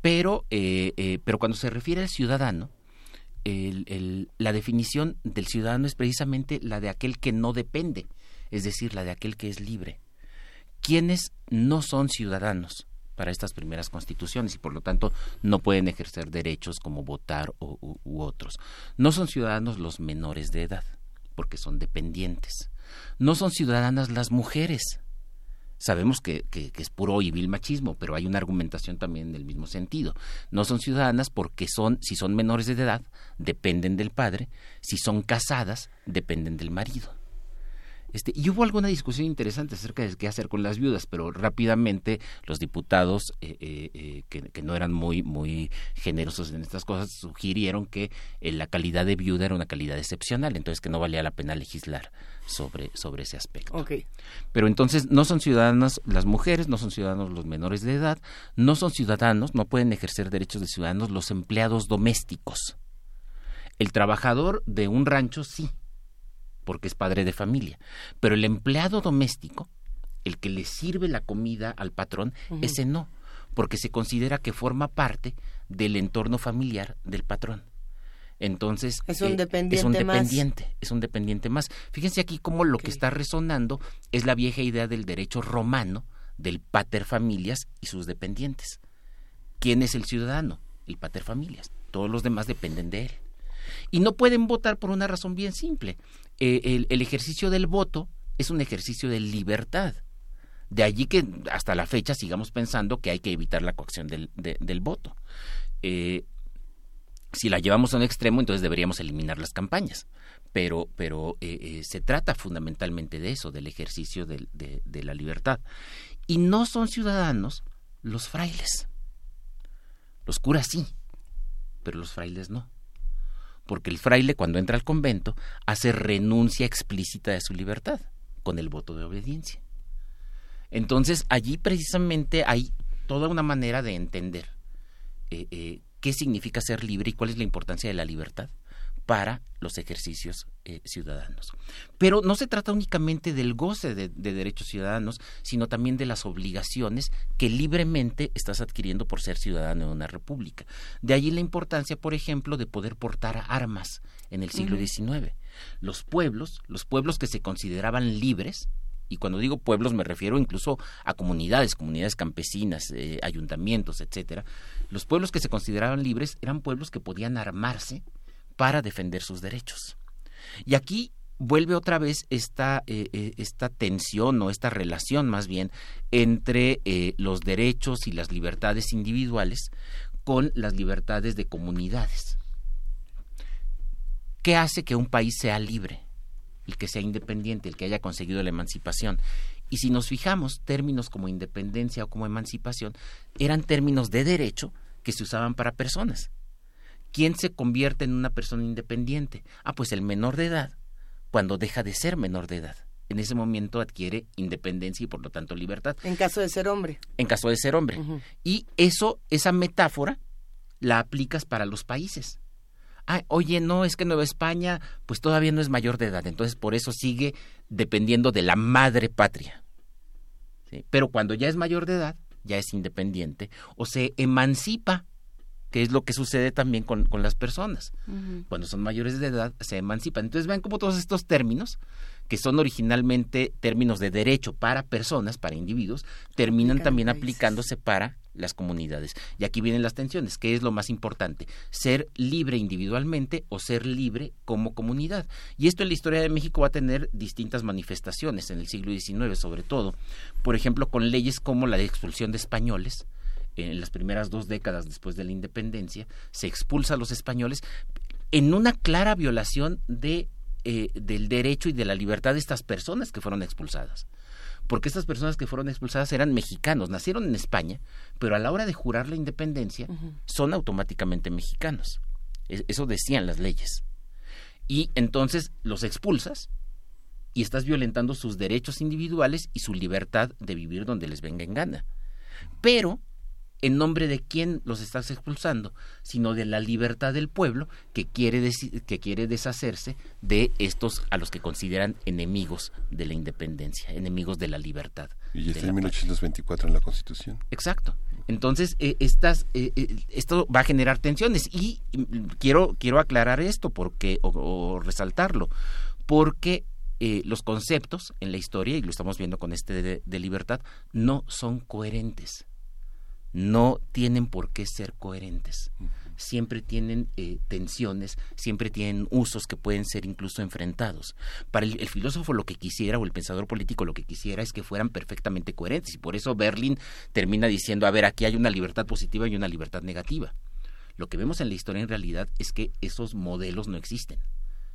[SPEAKER 8] Pero, eh, eh, pero cuando se refiere al ciudadano, la definición del ciudadano es precisamente la de aquel que no depende, es decir, la de aquel que es libre. Quienes no son ciudadanos para estas primeras constituciones y por lo tanto no pueden ejercer derechos como votar u, u otros. No son ciudadanos los menores de edad, porque son dependientes. No son ciudadanas las mujeres, sabemos que, es puro y vil machismo, pero hay una argumentación también en el mismo sentido. No son ciudadanas porque son, si son menores de edad, dependen del padre, si son casadas, dependen del marido. Este, y hubo alguna discusión interesante acerca de qué hacer con las viudas, pero rápidamente los diputados, eh, eh, eh, que, no eran muy, muy generosos en estas cosas, sugirieron que la calidad de viuda era una calidad excepcional, entonces que no valía la pena legislar sobre, sobre ese aspecto. Pero entonces no son ciudadanas las mujeres, no son ciudadanos los menores de edad, no son ciudadanos, no pueden ejercer derechos de ciudadanos los empleados domésticos. El trabajador de un rancho sí, porque es padre de familia. Pero el empleado doméstico, el que le sirve la comida al patrón, ese no, porque se considera que forma parte del entorno familiar del patrón. Entonces
[SPEAKER 2] es un dependiente,
[SPEAKER 8] eh, es un dependiente, es un dependiente más. Fíjense aquí cómo lo que está resonando es la vieja idea del derecho romano del pater familias y sus dependientes. ¿Quién es el ciudadano? El pater familias. Todos los demás dependen de él. Y no pueden votar por una razón bien simple. Eh, el, ejercicio del voto es un ejercicio de libertad. De allí que hasta la fecha sigamos pensando que hay que evitar la coacción del, del voto. Eh, si la llevamos a un extremo, entonces deberíamos eliminar las campañas. Pero, pero eh, se trata fundamentalmente de eso, del ejercicio de, de la libertad. Y no son ciudadanos los frailes. Los curas sí, pero los frailes no porque el fraile cuando entra al convento hace renuncia explícita de su libertad con el voto de obediencia. Entonces allí precisamente hay toda una manera de entender eh, eh, qué significa ser libre y cuál es la importancia de la libertad para los ejercicios eh, ciudadanos. Pero no se trata únicamente del goce de, derechos ciudadanos, sino también de las obligaciones que libremente estás adquiriendo por ser ciudadano de una república. De allí la importancia, por ejemplo, de poder portar armas en el siglo XIX. Los pueblos, los pueblos que se consideraban libres, y cuando digo pueblos me refiero incluso a comunidades, comunidades campesinas, eh, ayuntamientos, etcétera. Los pueblos que se consideraban libres eran pueblos que podían armarse para defender sus derechos. Y aquí vuelve otra vez esta, eh, eh, esta tensión o esta relación más bien entre eh, los derechos y las libertades individuales con las libertades de comunidades. ¿Qué hace que un país sea libre? El que sea independiente, el que haya conseguido la emancipación. Y si nos fijamos, términos como independencia o como emancipación eran términos de derecho que se usaban para personas. ¿Quién se convierte en una persona independiente? Ah, pues el menor de edad, cuando deja de ser menor de edad. en ese momento adquiere independencia y por lo tanto libertad.
[SPEAKER 2] En caso de ser hombre.
[SPEAKER 8] En caso de ser hombre. Y eso, esa metáfora, la aplicas para los países. Ah, oye, no, es que Nueva España, pues todavía no es mayor de edad, entonces por eso sigue dependiendo de la madre patria. Pero cuando ya es mayor de edad, ya es independiente o se emancipa que es lo que sucede también con, con las personas. Cuando son mayores de edad, se emancipan. Entonces, vean cómo todos estos términos, que son originalmente términos de derecho para personas, para individuos, terminan también aplicándose para las comunidades. Y aquí vienen las tensiones. ¿Qué es lo más importante? ¿Ser libre individualmente o ser libre como comunidad? Y esto en la historia de México va a tener distintas manifestaciones en el siglo XIX, sobre todo. Por ejemplo, con leyes como la de expulsión de españoles, en las primeras dos décadas después de la independencia, se expulsa a los españoles en una clara violación de, eh, del derecho y de la libertad de estas personas que fueron expulsadas. Porque estas personas que fueron expulsadas eran mexicanos, nacieron en España, pero a la hora de jurar la independencia son automáticamente mexicanos. Eso decían las leyes. Y entonces los expulsas y estás violentando sus derechos individuales y su libertad de vivir donde les venga en gana. Pero en nombre de quién los estás expulsando, sino de la libertad del pueblo que quiere, que quiere deshacerse de estos a los que consideran enemigos de la independencia, enemigos de la libertad.
[SPEAKER 1] Y está en 1824 en la Constitución.
[SPEAKER 8] Exacto. Entonces, eh, estas, eh, eh, esto va a generar tensiones y quiero, quiero aclarar esto porque, o, resaltarlo, porque los conceptos en la historia, y lo estamos viendo con este de libertad, no son coherentes no tienen por qué ser coherentes. Siempre tienen eh, tensiones, siempre tienen usos que pueden ser incluso enfrentados. Para el, filósofo lo que quisiera o el pensador político lo que quisiera es que fueran perfectamente coherentes y por eso Berlin termina diciendo, a ver, aquí hay una libertad positiva y una libertad negativa. Lo que vemos en la historia en realidad es que esos modelos no existen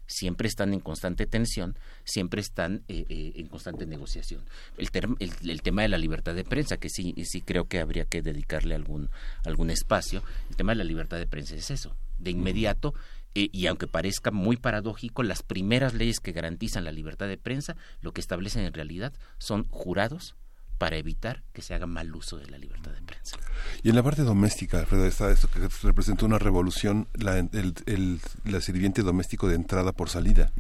[SPEAKER 8] siempre están en constante tensión, siempre están eh, eh, en constante negociación. El, el, tema de la libertad de prensa, que sí, sí creo que habría que dedicarle algún, algún espacio, el tema de la libertad de prensa es eso. De inmediato, eh, y aunque parezca muy paradójico, las primeras leyes que garantizan la libertad de prensa, lo que establecen en realidad son jurados para evitar que se haga mal uso de la libertad de prensa.
[SPEAKER 1] Y en la parte doméstica, Alfredo, está esto que representó una revolución, la, el, sirviente doméstico de entrada por salida.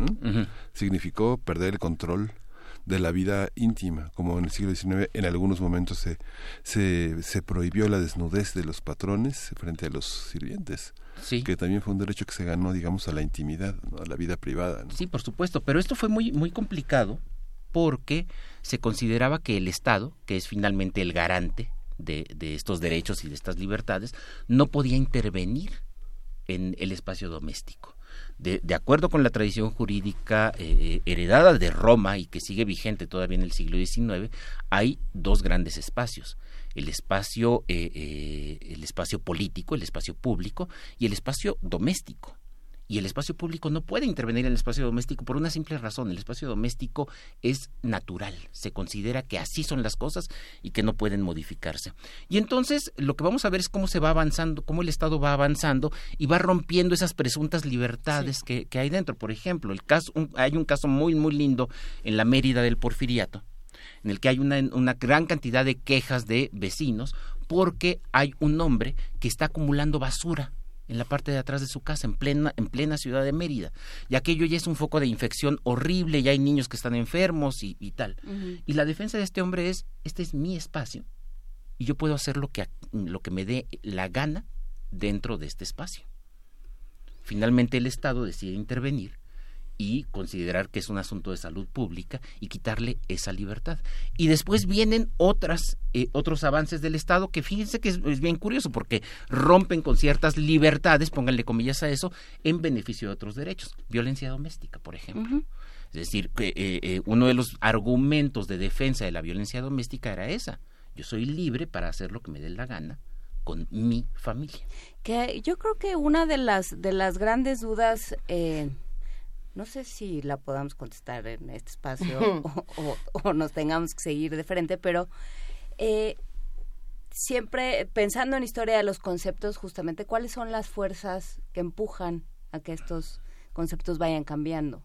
[SPEAKER 1] Significó perder el control de la vida íntima, como en el siglo XIX en algunos momentos se, se, se prohibió la desnudez de los patrones frente a los sirvientes. Sí. que también fue un derecho que se ganó, digamos, a la intimidad, a la vida privada.
[SPEAKER 8] Sí, por supuesto, pero esto fue muy, muy complicado porque se consideraba que el Estado, que es finalmente el garante de, estos derechos y de estas libertades, no podía intervenir en el espacio doméstico. De, acuerdo con la tradición jurídica eh, eh, heredada de Roma y que sigue vigente todavía en el siglo XIX, hay dos grandes espacios. El espacio, eh, el espacio político, el espacio público y el espacio doméstico y el espacio público no puede intervenir en el espacio doméstico por una simple razón. El espacio doméstico es natural, se considera que así son las cosas y que no pueden modificarse. Y entonces lo que vamos a ver es cómo se va avanzando, cómo el Estado va avanzando y va rompiendo esas presuntas libertades que, hay dentro. Por ejemplo, el caso, hay un caso muy, muy lindo en la Mérida del Porfiriato, en el que hay una, una gran cantidad de quejas de vecinos porque hay un hombre que está acumulando basura en la parte de atrás de su casa, en plena, en plena ciudad de Mérida. Y aquello ya es un foco de infección horrible, ya hay niños que están enfermos y, tal. Y la defensa de este hombre es, este es mi espacio y yo puedo hacer lo que, lo que me dé la gana dentro de este espacio. Finalmente el Estado decide intervenir y considerar que es un asunto de salud pública y quitarle esa libertad. Y después vienen otras, eh, otros avances del Estado que fíjense que es, bien curioso porque rompen con ciertas libertades, pónganle comillas a eso, en beneficio de otros derechos. Violencia doméstica, por ejemplo. Es decir, que eh, eh, uno de los argumentos de defensa de la violencia doméstica era esa. Yo soy libre para hacer lo que me dé la gana con mi familia.
[SPEAKER 3] Que yo creo que una de las de las grandes dudas no sé si la podamos contestar en este espacio [laughs] o, nos tengamos que seguir de frente, pero eh, siempre pensando en historia de los conceptos, justamente, ¿cuáles son las fuerzas que empujan a que estos conceptos vayan cambiando?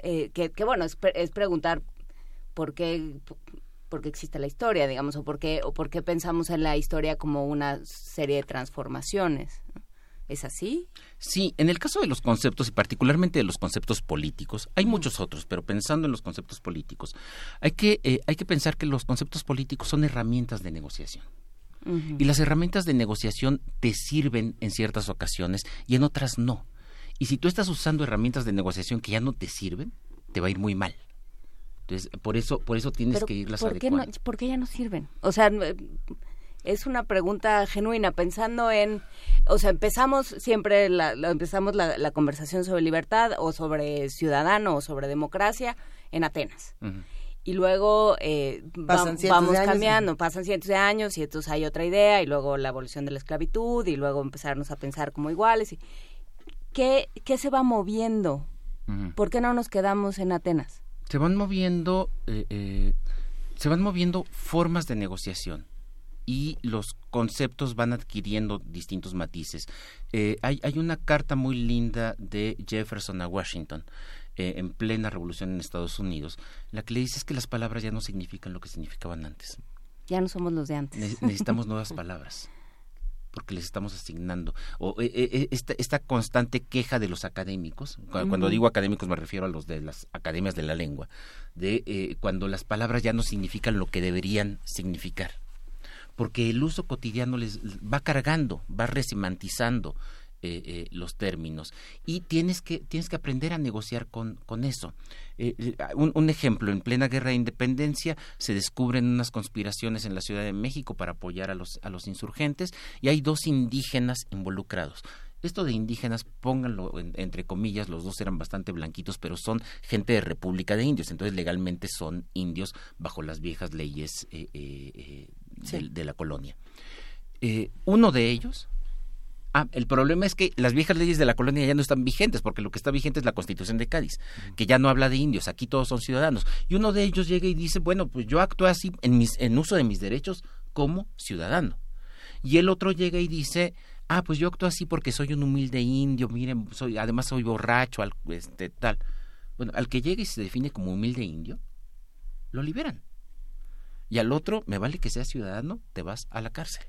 [SPEAKER 3] Eh, que, bueno, es, es preguntar por qué, por qué existe la historia, digamos, o por qué, o por qué pensamos en la historia como una serie de transformaciones. ¿Es así?
[SPEAKER 8] Sí, en el caso de los conceptos y particularmente de los conceptos políticos, hay muchos otros, pero pensando en los conceptos políticos, hay que, eh, hay que pensar que los conceptos políticos son herramientas de negociación. Y las herramientas de negociación te sirven en ciertas ocasiones y en otras no. Y si tú estás usando herramientas de negociación que ya no te sirven, te va a ir muy mal. Entonces, por eso, por eso tienes que irlas
[SPEAKER 3] ¿por
[SPEAKER 8] adecuando.
[SPEAKER 3] Qué no, ¿Por qué ya no sirven? O sea, es una pregunta genuina, pensando en, o sea, empezamos siempre, la, empezamos la, conversación sobre libertad o sobre ciudadano o sobre democracia en Atenas. Y luego eh, vamos cambiando, pasan cientos de años y entonces hay otra idea y luego la abolición de la esclavitud y luego empezarnos a pensar como iguales. Y, ¿qué, ¿Qué se va moviendo? ¿Por qué no nos quedamos en Atenas?
[SPEAKER 8] Se van moviendo, eh, eh, se van moviendo formas de negociación y los conceptos van adquiriendo distintos matices. Eh, hay, hay, una carta muy linda de Jefferson a Washington eh, en plena revolución en Estados Unidos, la que le dice es que las palabras ya no significan lo que significaban antes.
[SPEAKER 3] Ya no somos los de antes.
[SPEAKER 8] necesitamos [laughs] nuevas palabras porque les estamos asignando. O eh, esta, esta, constante queja de los académicos, cuando, digo académicos me refiero a los de las academias de la lengua, de cuando las palabras ya no significan lo que deberían significar porque el uso cotidiano les va cargando, va resemantizando eh, eh, los términos y tienes que tienes que aprender a negociar con, con eso. Eh, un, ejemplo, en plena guerra de independencia se descubren unas conspiraciones en la Ciudad de México para apoyar a los, a los insurgentes y hay dos indígenas involucrados. Esto de indígenas, pónganlo entre comillas, los dos eran bastante blanquitos, pero son gente de República de Indios, entonces legalmente son indios bajo las viejas leyes de, la colonia. Eh, uno de ellos Ah, el problema es que las viejas leyes de la colonia ya no están vigentes, porque lo que está vigente es la Constitución de Cádiz, que ya no habla de indios, aquí todos son ciudadanos. Y uno de ellos llega y dice, bueno, pues yo actúo así en, mis, en uso de mis derechos como ciudadano. Y el otro llega y dice, ah, pues yo actúo así porque soy un humilde indio, miren, soy, además soy borracho, este, tal. Bueno, al que llega y se define como humilde indio, lo liberan y al otro, me vale que seas ciudadano, te vas a la cárcel.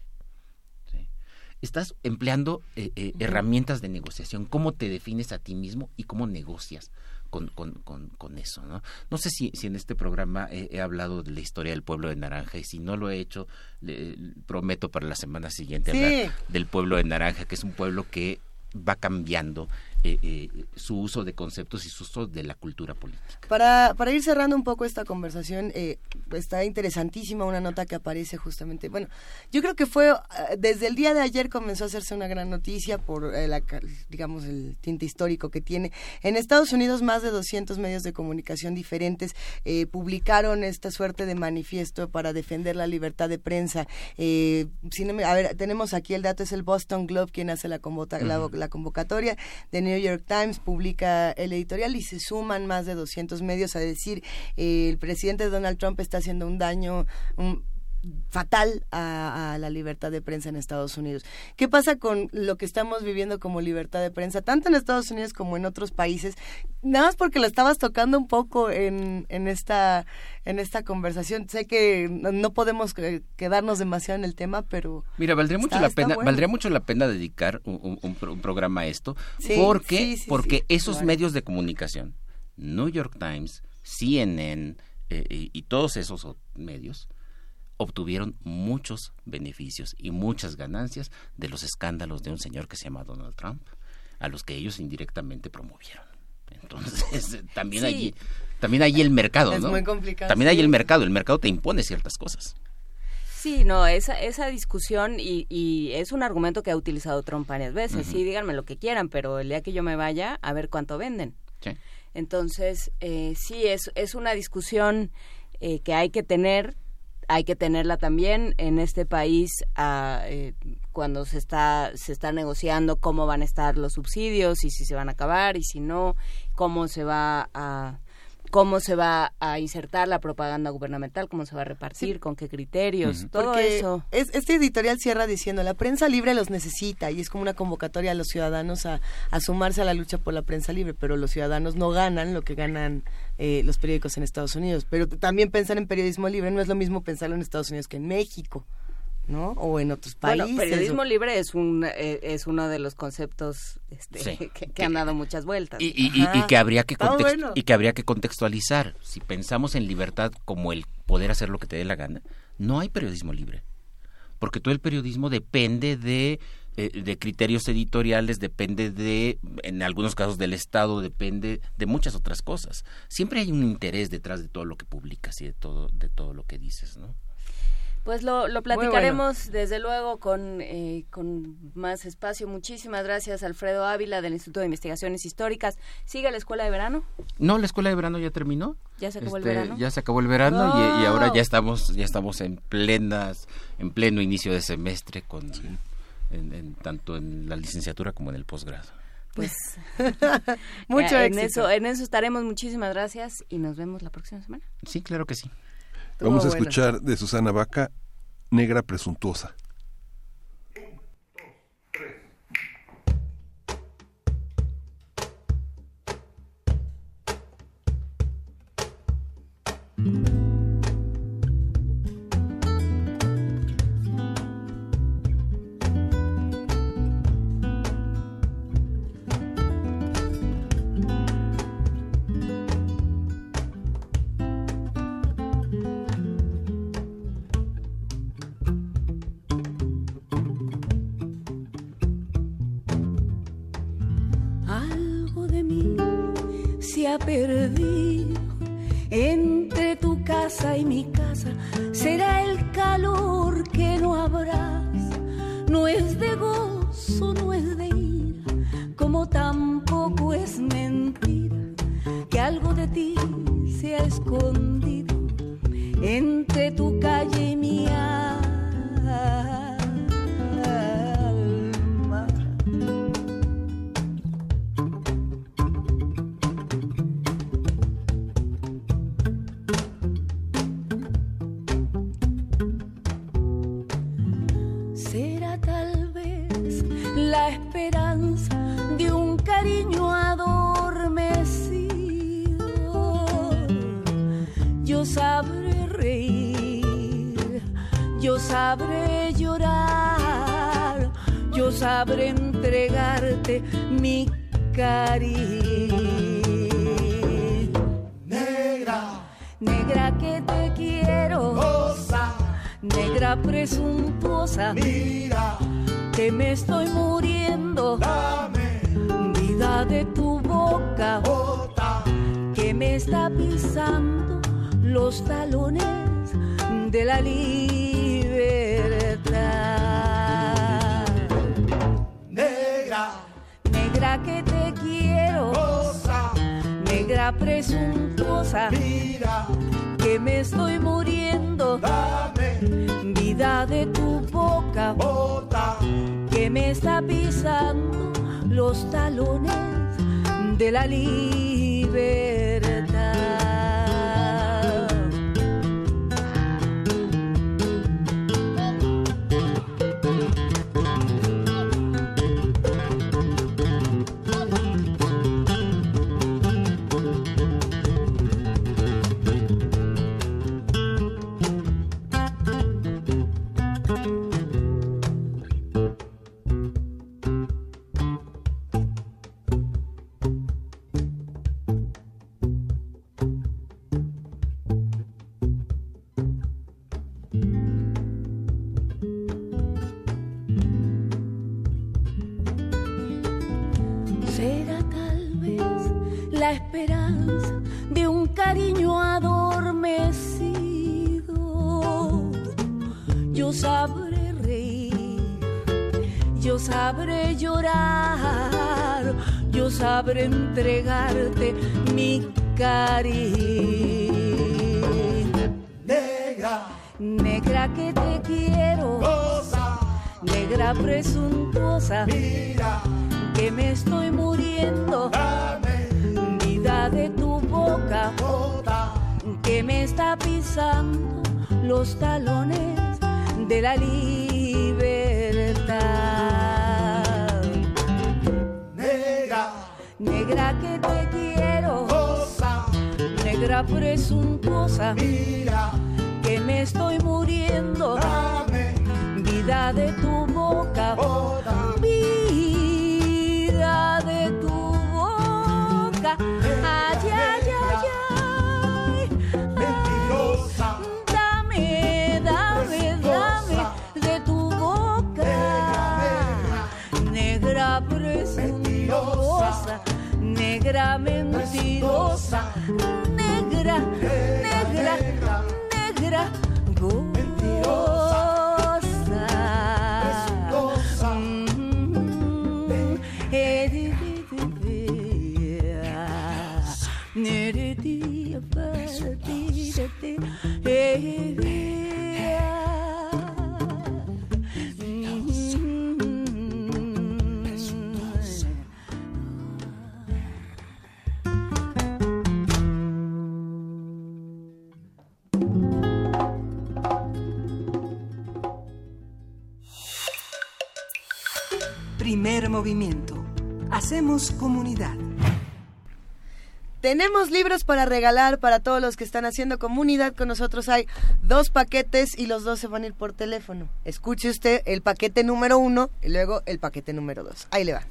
[SPEAKER 8] Estás empleando eh, eh, herramientas de negociación, cómo te defines a ti mismo y cómo negocias con, con, con, eso. ¿no? no sé si, si en este programa he, hablado de la historia del pueblo de Naranja y si no lo he hecho, le, prometo para la semana siguiente hablar del pueblo de Naranja, que es un pueblo que va cambiando eh, eh, su uso de conceptos y su uso de la cultura política.
[SPEAKER 2] Para, para ir cerrando un poco esta conversación, eh, está interesantísima una nota que aparece justamente, bueno, yo creo que fue, desde el día de ayer comenzó a hacerse una gran noticia por, digamos, el tinte histórico que tiene. En Estados Unidos más de 200 medios de comunicación diferentes publicaron esta suerte de manifiesto para defender la libertad de prensa. a ver, tenemos aquí el dato, es el Boston Globe quien hace la, la convocatoria de New York Times publica el editorial y se suman más de 200 medios a decir eh, el presidente Donald Trump está haciendo un daño fatal a, la libertad de prensa en Estados Unidos. ¿Qué pasa con lo que estamos viviendo como libertad de prensa, tanto en Estados Unidos como en otros países? Nada más porque lo estabas tocando un poco en, en, esta, en esta conversación. Sé que no podemos quedarnos demasiado en el tema, pero...
[SPEAKER 8] Mira, valdría mucho, la, pena, valdría mucho la pena dedicar un, un, programa a esto, porque, porque esos medios de comunicación, New York Times, CNN eh, y todos esos medios, obtuvieron muchos beneficios y muchas ganancias de los escándalos de un señor que se llama Donald Trump, a los que ellos indirectamente promovieron. Entonces, [laughs] [laughs] también allí también hay el mercado, es Muy complicado. También hay el mercado, el mercado te impone ciertas cosas.
[SPEAKER 3] Sí, no, esa, esa discusión y, y es un argumento que ha utilizado Trump varias veces. Sí, díganme lo que quieran, pero el día que yo me vaya, a ver cuánto venden. Sí. Entonces, eh, sí, es, es una discusión eh, que hay que tener hay que tenerla también en este país eh, cuando se está se está negociando cómo van a estar los subsidios y si se van a acabar y si no cómo se va a
[SPEAKER 21] cómo se va a insertar la propaganda gubernamental, cómo se va a repartir, con qué criterios, todo eso.
[SPEAKER 2] Es, este editorial cierra diciendo, la prensa libre los necesita y es como una convocatoria a los ciudadanos a, sumarse a la lucha por la prensa libre, pero los ciudadanos no ganan lo que ganan eh, los periódicos en Estados Unidos. Pero también pensar en periodismo libre no es lo mismo pensarlo en Estados Unidos que en México. ¿no? O en otros países.
[SPEAKER 21] Bueno, periodismo libre es un eh, es uno de los conceptos este, [laughs] que, han dado muchas vueltas.
[SPEAKER 8] Y, que habría que y que habría que contextualizar. Si pensamos en libertad como el poder hacer lo que te dé la gana, no hay periodismo libre, porque todo el periodismo depende de de criterios editoriales, depende de, en algunos casos del Estado, depende de muchas otras cosas. Siempre hay un interés detrás de todo lo que publicas y de todo, de todo lo que dices, ¿no?
[SPEAKER 21] Pues lo, lo platicaremos desde luego con, eh, con más espacio. Muchísimas gracias, Alfredo Ávila, del Instituto de Investigaciones Históricas. ¿Sigue la escuela de verano?
[SPEAKER 8] No, la escuela de verano ya terminó.
[SPEAKER 21] ¿Ya se acabó el este, verano?
[SPEAKER 8] Ya se acabó el verano y, ahora ya estamos, ya estamos en plenas, en pleno inicio de semestre con en, tanto en la licenciatura como en el posgrado.
[SPEAKER 21] Pues [laughs] [laughs] mucho en eso, en eso estaremos. Muchísimas gracias y nos vemos la próxima semana.
[SPEAKER 8] Sí, claro que sí.
[SPEAKER 1] Vamos a escuchar de Susana Vaca, Negra Presuntuosa.
[SPEAKER 3] Perdido entre tu casa y mi casa. Será el calor que no habrás. No es de gozo, no es de ira, como tampoco es mentira que algo de ti se ha escondido entre tu calle y mi sabré sabré entregarte mi cariño.
[SPEAKER 22] Negra,
[SPEAKER 3] negra que te quiero, negra presuntuosa,
[SPEAKER 22] mira.
[SPEAKER 3] Que me estoy muriendo.
[SPEAKER 22] Dame.
[SPEAKER 3] Vida de tu boca,
[SPEAKER 22] Bota.
[SPEAKER 3] que me está pisando los talones de la línea
[SPEAKER 22] negra
[SPEAKER 3] que te quiero,
[SPEAKER 22] rosa,
[SPEAKER 3] negra presuntuosa,
[SPEAKER 22] mira.
[SPEAKER 3] Que me estoy muriendo.
[SPEAKER 22] Dame.
[SPEAKER 3] Vida de tu boca,
[SPEAKER 22] bota,
[SPEAKER 3] que me está pisando los talones de la libertad. Entregarte mi cariño.
[SPEAKER 22] Negra,
[SPEAKER 3] negra que te quiero, negra presuntuosa,
[SPEAKER 22] mira
[SPEAKER 3] que me estoy muriendo.
[SPEAKER 22] Dame
[SPEAKER 3] vida
[SPEAKER 23] de tu boca que me está pisando los talones de la libertad.
[SPEAKER 24] Negra
[SPEAKER 23] que te quiero, negra presuntuosa,
[SPEAKER 24] mira.
[SPEAKER 23] Que me estoy muriendo,
[SPEAKER 24] dame.
[SPEAKER 23] Vida de tu boca, vida de tu boca, ay, negra mentirosa,
[SPEAKER 5] Primer movimiento. Hacemos comunidad.
[SPEAKER 2] Tenemos libros para regalar para todos los que están haciendo comunidad con nosotros. Hay dos paquetes y los dos se van a ir por teléfono. Escuche usted el paquete número uno y luego el paquete número dos. Ahí le va.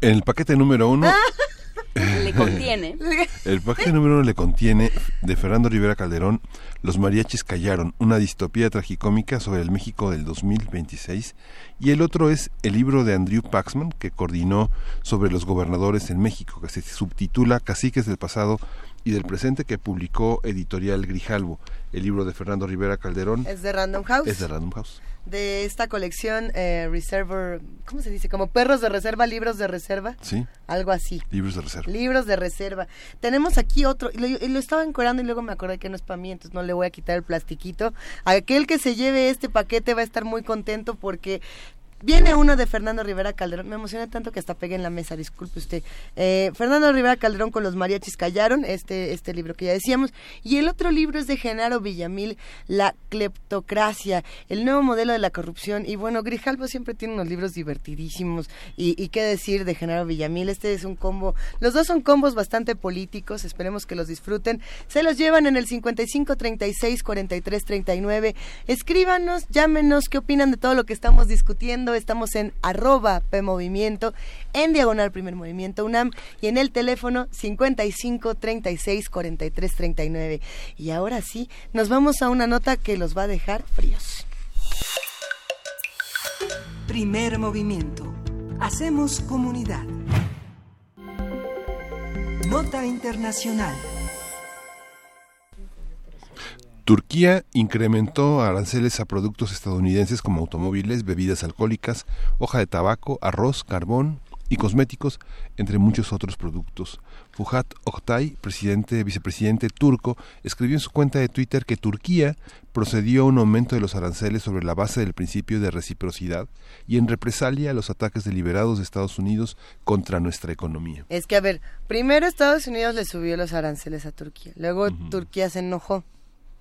[SPEAKER 1] En el paquete número uno, [laughs]
[SPEAKER 3] Le contiene. [laughs]
[SPEAKER 1] el paquete número uno le contiene de Fernando Rivera Calderón, Los mariachis callaron, una distopía tragicómica sobre el México del 2026, y el otro es el libro de Andrew Paxman que coordinó sobre los gobernadores en México, que se subtitula Caciques del pasado y del presente que publicó Editorial Grijalvo. El libro de Fernando Rivera Calderón
[SPEAKER 2] Es de Random House.
[SPEAKER 1] es de Random House.
[SPEAKER 2] De esta colección eh, Reserver, ¿cómo se dice? Como perros de reserva, libros de reserva.
[SPEAKER 1] Sí,
[SPEAKER 2] Algo así.
[SPEAKER 1] libros de reserva.
[SPEAKER 2] Libros de reserva. Tenemos aquí otro, y lo, y lo estaba encorando y luego me acordé que no es para mí, entonces no le voy a quitar el plastiquito. Aquel que se lleve este paquete va a estar muy contento porque Viene uno de Fernando Rivera Calderón. Me emocioné tanto que hasta pegué en la mesa, disculpe usted. Eh, Fernando Rivera Calderón con los mariachis callaron, este, este libro que ya decíamos. Y el otro libro es de Genaro Villamil, La cleptocracia, el nuevo modelo de la corrupción. Y bueno, Grijalvo siempre tiene unos libros divertidísimos. Y, y qué decir de Genaro Villamil, este es un combo. Los dos son combos bastante políticos, esperemos que los disfruten. Se los llevan en el 55 36 43 39. Escríbanos, llámenos, qué opinan de todo lo que estamos discutiendo estamos en arroba PMovimiento, en Diagonal Primer Movimiento UNAM y en el teléfono 55 36 43 39. Y ahora sí, nos vamos a una nota que los va a dejar fríos.
[SPEAKER 5] Primer movimiento. Hacemos comunidad. Nota internacional.
[SPEAKER 1] Turquía incrementó aranceles a productos estadounidenses como automóviles, bebidas alcohólicas, hoja de tabaco, arroz, carbón y cosméticos, entre muchos otros productos. Fuhat Oktay, presidente, vicepresidente turco, escribió en su cuenta de Twitter que Turquía procedió a un aumento de los aranceles sobre la base del principio de reciprocidad y en represalia a los ataques deliberados de Estados Unidos contra nuestra economía.
[SPEAKER 2] Es que, a ver, primero Estados Unidos le subió los aranceles a Turquía, luego Turquía se enojó.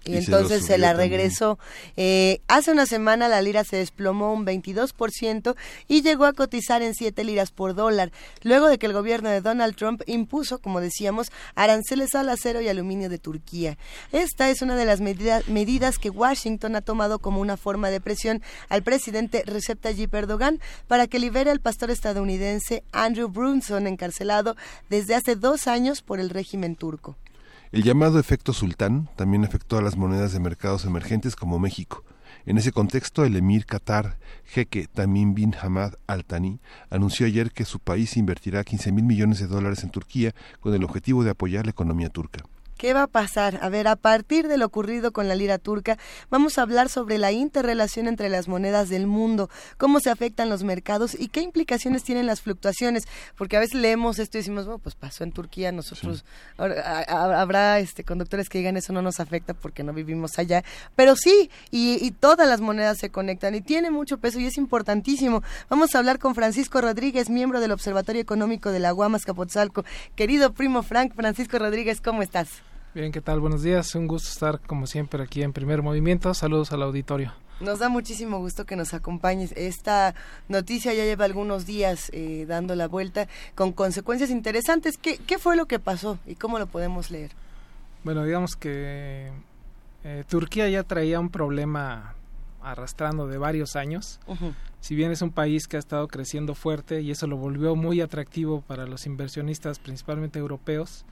[SPEAKER 2] Y, entonces se, la regresó. Eh, hace una semana la lira se desplomó un 22% y llegó a cotizar en 7 liras por dólar, luego de que el gobierno de Donald Trump impuso, como decíamos, aranceles al acero y aluminio de Turquía. Esta es una de las medida- medidas que Washington ha tomado como una forma de presión al presidente Recep Tayyip Erdogan para que libere al pastor estadounidense Andrew Brunson, encarcelado desde hace dos años por el régimen turco.
[SPEAKER 1] El llamado efecto sultán también afectó a las monedas de mercados emergentes como México. En ese contexto, el emir Qatar, jeque Tamim bin Hamad Al Thani, anunció ayer que su país invertirá 15 mil millones de dólares en Turquía con el objetivo de apoyar la economía turca.
[SPEAKER 2] ¿Qué va a pasar? A ver, a partir de lo ocurrido con la lira turca, vamos a hablar sobre la interrelación entre las monedas del mundo, cómo se afectan los mercados y qué implicaciones tienen las fluctuaciones, porque a veces leemos esto y decimos, bueno, pues pasó en Turquía, nosotros habrá este conductores que digan eso no nos afecta porque no vivimos allá, pero sí, y, y todas las monedas se conectan y tiene mucho peso y es importantísimo. Vamos a hablar con Francisco Rodríguez, miembro del Observatorio Económico de la Guamas Capotzalco. Querido primo Frank, Francisco Rodríguez, ¿cómo estás?
[SPEAKER 25] Bien, ¿qué tal? Buenos días. Un gusto estar como siempre aquí en Primer Movimiento. Saludos al auditorio.
[SPEAKER 2] Nos da muchísimo gusto que nos acompañes. Esta noticia ya lleva algunos días eh, dando la vuelta con consecuencias interesantes. ¿Qué, ¿Qué, fue lo que pasó y cómo lo podemos leer?
[SPEAKER 25] Bueno, digamos que eh, Turquía ya traía un problema arrastrando de varios años. Si bien es un país que ha estado creciendo fuerte y eso lo volvió muy atractivo para los inversionistas, principalmente europeos,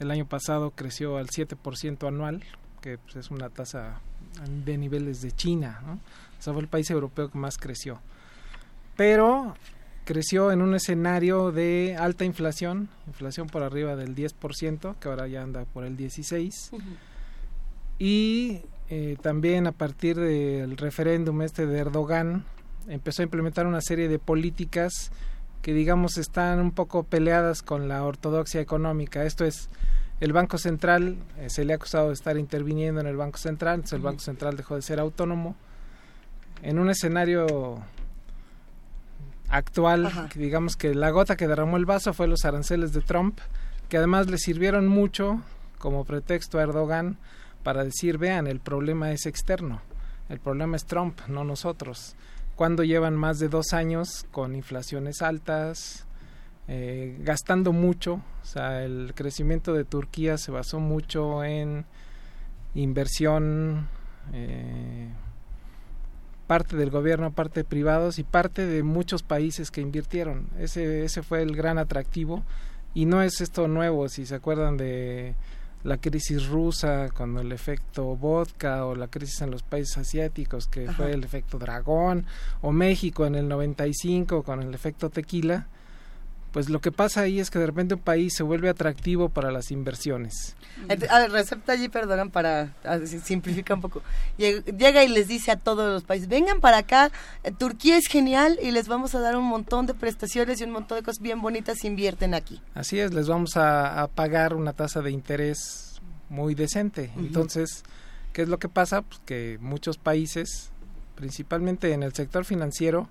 [SPEAKER 25] el año pasado creció al 7% anual, que pues, es una tasa de niveles de China. ¿no? O sea, fue el país europeo que más creció. Pero creció en un escenario de alta inflación, inflación por arriba del 10%, que ahora ya anda por el 16%. Y eh, también a partir del referéndum este de Erdogan, empezó a implementar una serie de políticas que digamos están un poco peleadas con la ortodoxia económica. Esto es, el Banco Central eh, se le ha acusado de estar interviniendo en el Banco Central, entonces el Banco Central dejó de ser autónomo. En un escenario actual, digamos que la gota que derramó el vaso fue los aranceles de Trump, que además le sirvieron mucho como pretexto a Erdogan para decir, vean, el problema es externo, el problema es Trump, no nosotros cuando llevan más de dos años con inflaciones altas, eh, gastando mucho. O sea, el crecimiento de Turquía se basó mucho en inversión, eh, parte del gobierno, parte de privados y parte de muchos países que invirtieron. Ese, ese fue el gran atractivo. Y no es esto nuevo, si se acuerdan de la crisis rusa con el efecto vodka o la crisis en los países asiáticos que fue el efecto dragón o México en el 95 con el efecto tequila pues lo que pasa ahí es que de repente un país se vuelve atractivo para las inversiones.
[SPEAKER 2] A recepta allí, perdonan, para simplificar un poco. Llega y les dice a todos los países, vengan para acá, eh, Turquía es genial y les vamos a dar un montón de prestaciones y un montón de cosas bien bonitas, invierten aquí.
[SPEAKER 25] Así es, les vamos a, pagar una tasa de interés muy decente. Entonces, ¿qué es lo que pasa? Pues que muchos países, principalmente en el sector financiero,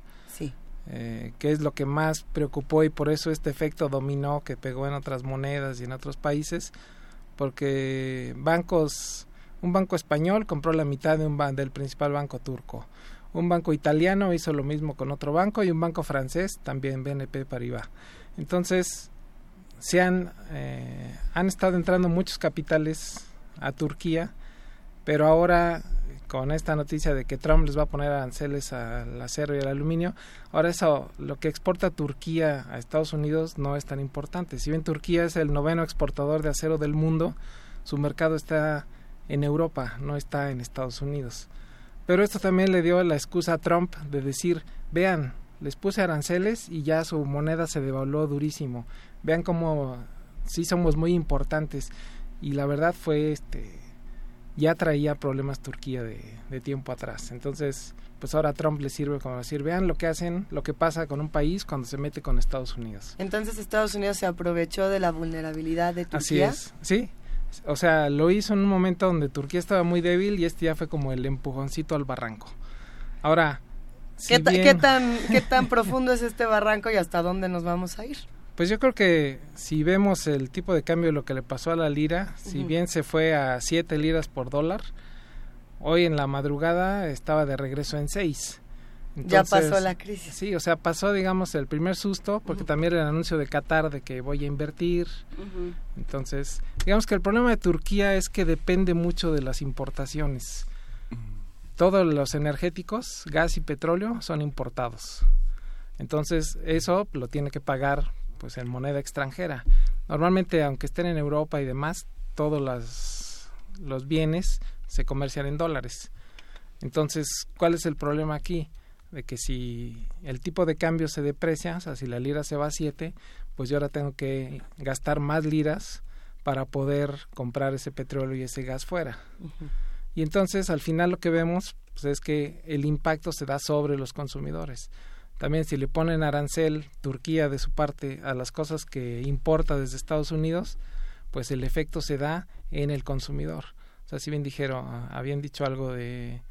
[SPEAKER 25] eh, que es lo que más preocupó y por eso este efecto dominó que pegó en otras monedas y en otros países, porque bancos, un banco español compró la mitad de un del principal banco turco, un banco italiano hizo lo mismo con otro banco y un banco francés también BNP Paribas. Entonces, se han, eh, han estado entrando muchos capitales a Turquía, pero ahora con esta noticia de que Trump les va a poner aranceles al acero y al aluminio. Ahora eso, lo que exporta Turquía a Estados Unidos no es tan importante. Si bien Turquía es el noveno exportador de acero del mundo, su mercado está en Europa, no está en Estados Unidos. Pero esto también le dio la excusa a Trump de decir, vean, les puse aranceles y ya su moneda se devaluó durísimo. Vean cómo sí somos muy importantes. Y la verdad fue este ya traía problemas Turquía de, tiempo atrás. Entonces, pues ahora Trump le sirve como decir, vean lo que hacen, lo que pasa con un país cuando se mete con Estados Unidos.
[SPEAKER 2] Entonces Estados Unidos se aprovechó de la vulnerabilidad de Turquía.
[SPEAKER 25] Así es, sí. O sea, lo hizo en un momento donde Turquía estaba muy débil y este ya fue como el empujoncito al barranco. Ahora,
[SPEAKER 2] ¿Qué, ¿qué, tan, ¿Qué tan [laughs] profundo es este barranco y hasta dónde nos vamos a ir?
[SPEAKER 25] Pues yo creo que si vemos el tipo de cambio, lo que le pasó a la lira, si bien se fue a 7 liras por dólar, hoy en la madrugada estaba de regreso en 6.
[SPEAKER 2] ya pasó la crisis.
[SPEAKER 25] Sí, o sea, pasó, digamos, el primer susto, porque también el anuncio de Qatar de que voy a invertir. Entonces, digamos que el problema de Turquía es que depende mucho de las importaciones. Todos los energéticos, gas y petróleo, son importados. Entonces, eso lo tiene que pagar pues en moneda extranjera. Normalmente, aunque estén en Europa y demás, todos las, los bienes se comercian en dólares. Entonces, ¿cuál es el problema aquí? De que si el tipo de cambio se deprecia, o sea, si la lira se va a 7, pues yo ahora tengo que gastar más liras para poder comprar ese petróleo y ese gas fuera. Y entonces al final lo que vemos pues, es que el impacto se da sobre los consumidores. También si le ponen arancel Turquía de su parte a las cosas que importa desde Estados Unidos, pues el efecto se da en el consumidor. O sea, si bien dijeron, habían dicho algo de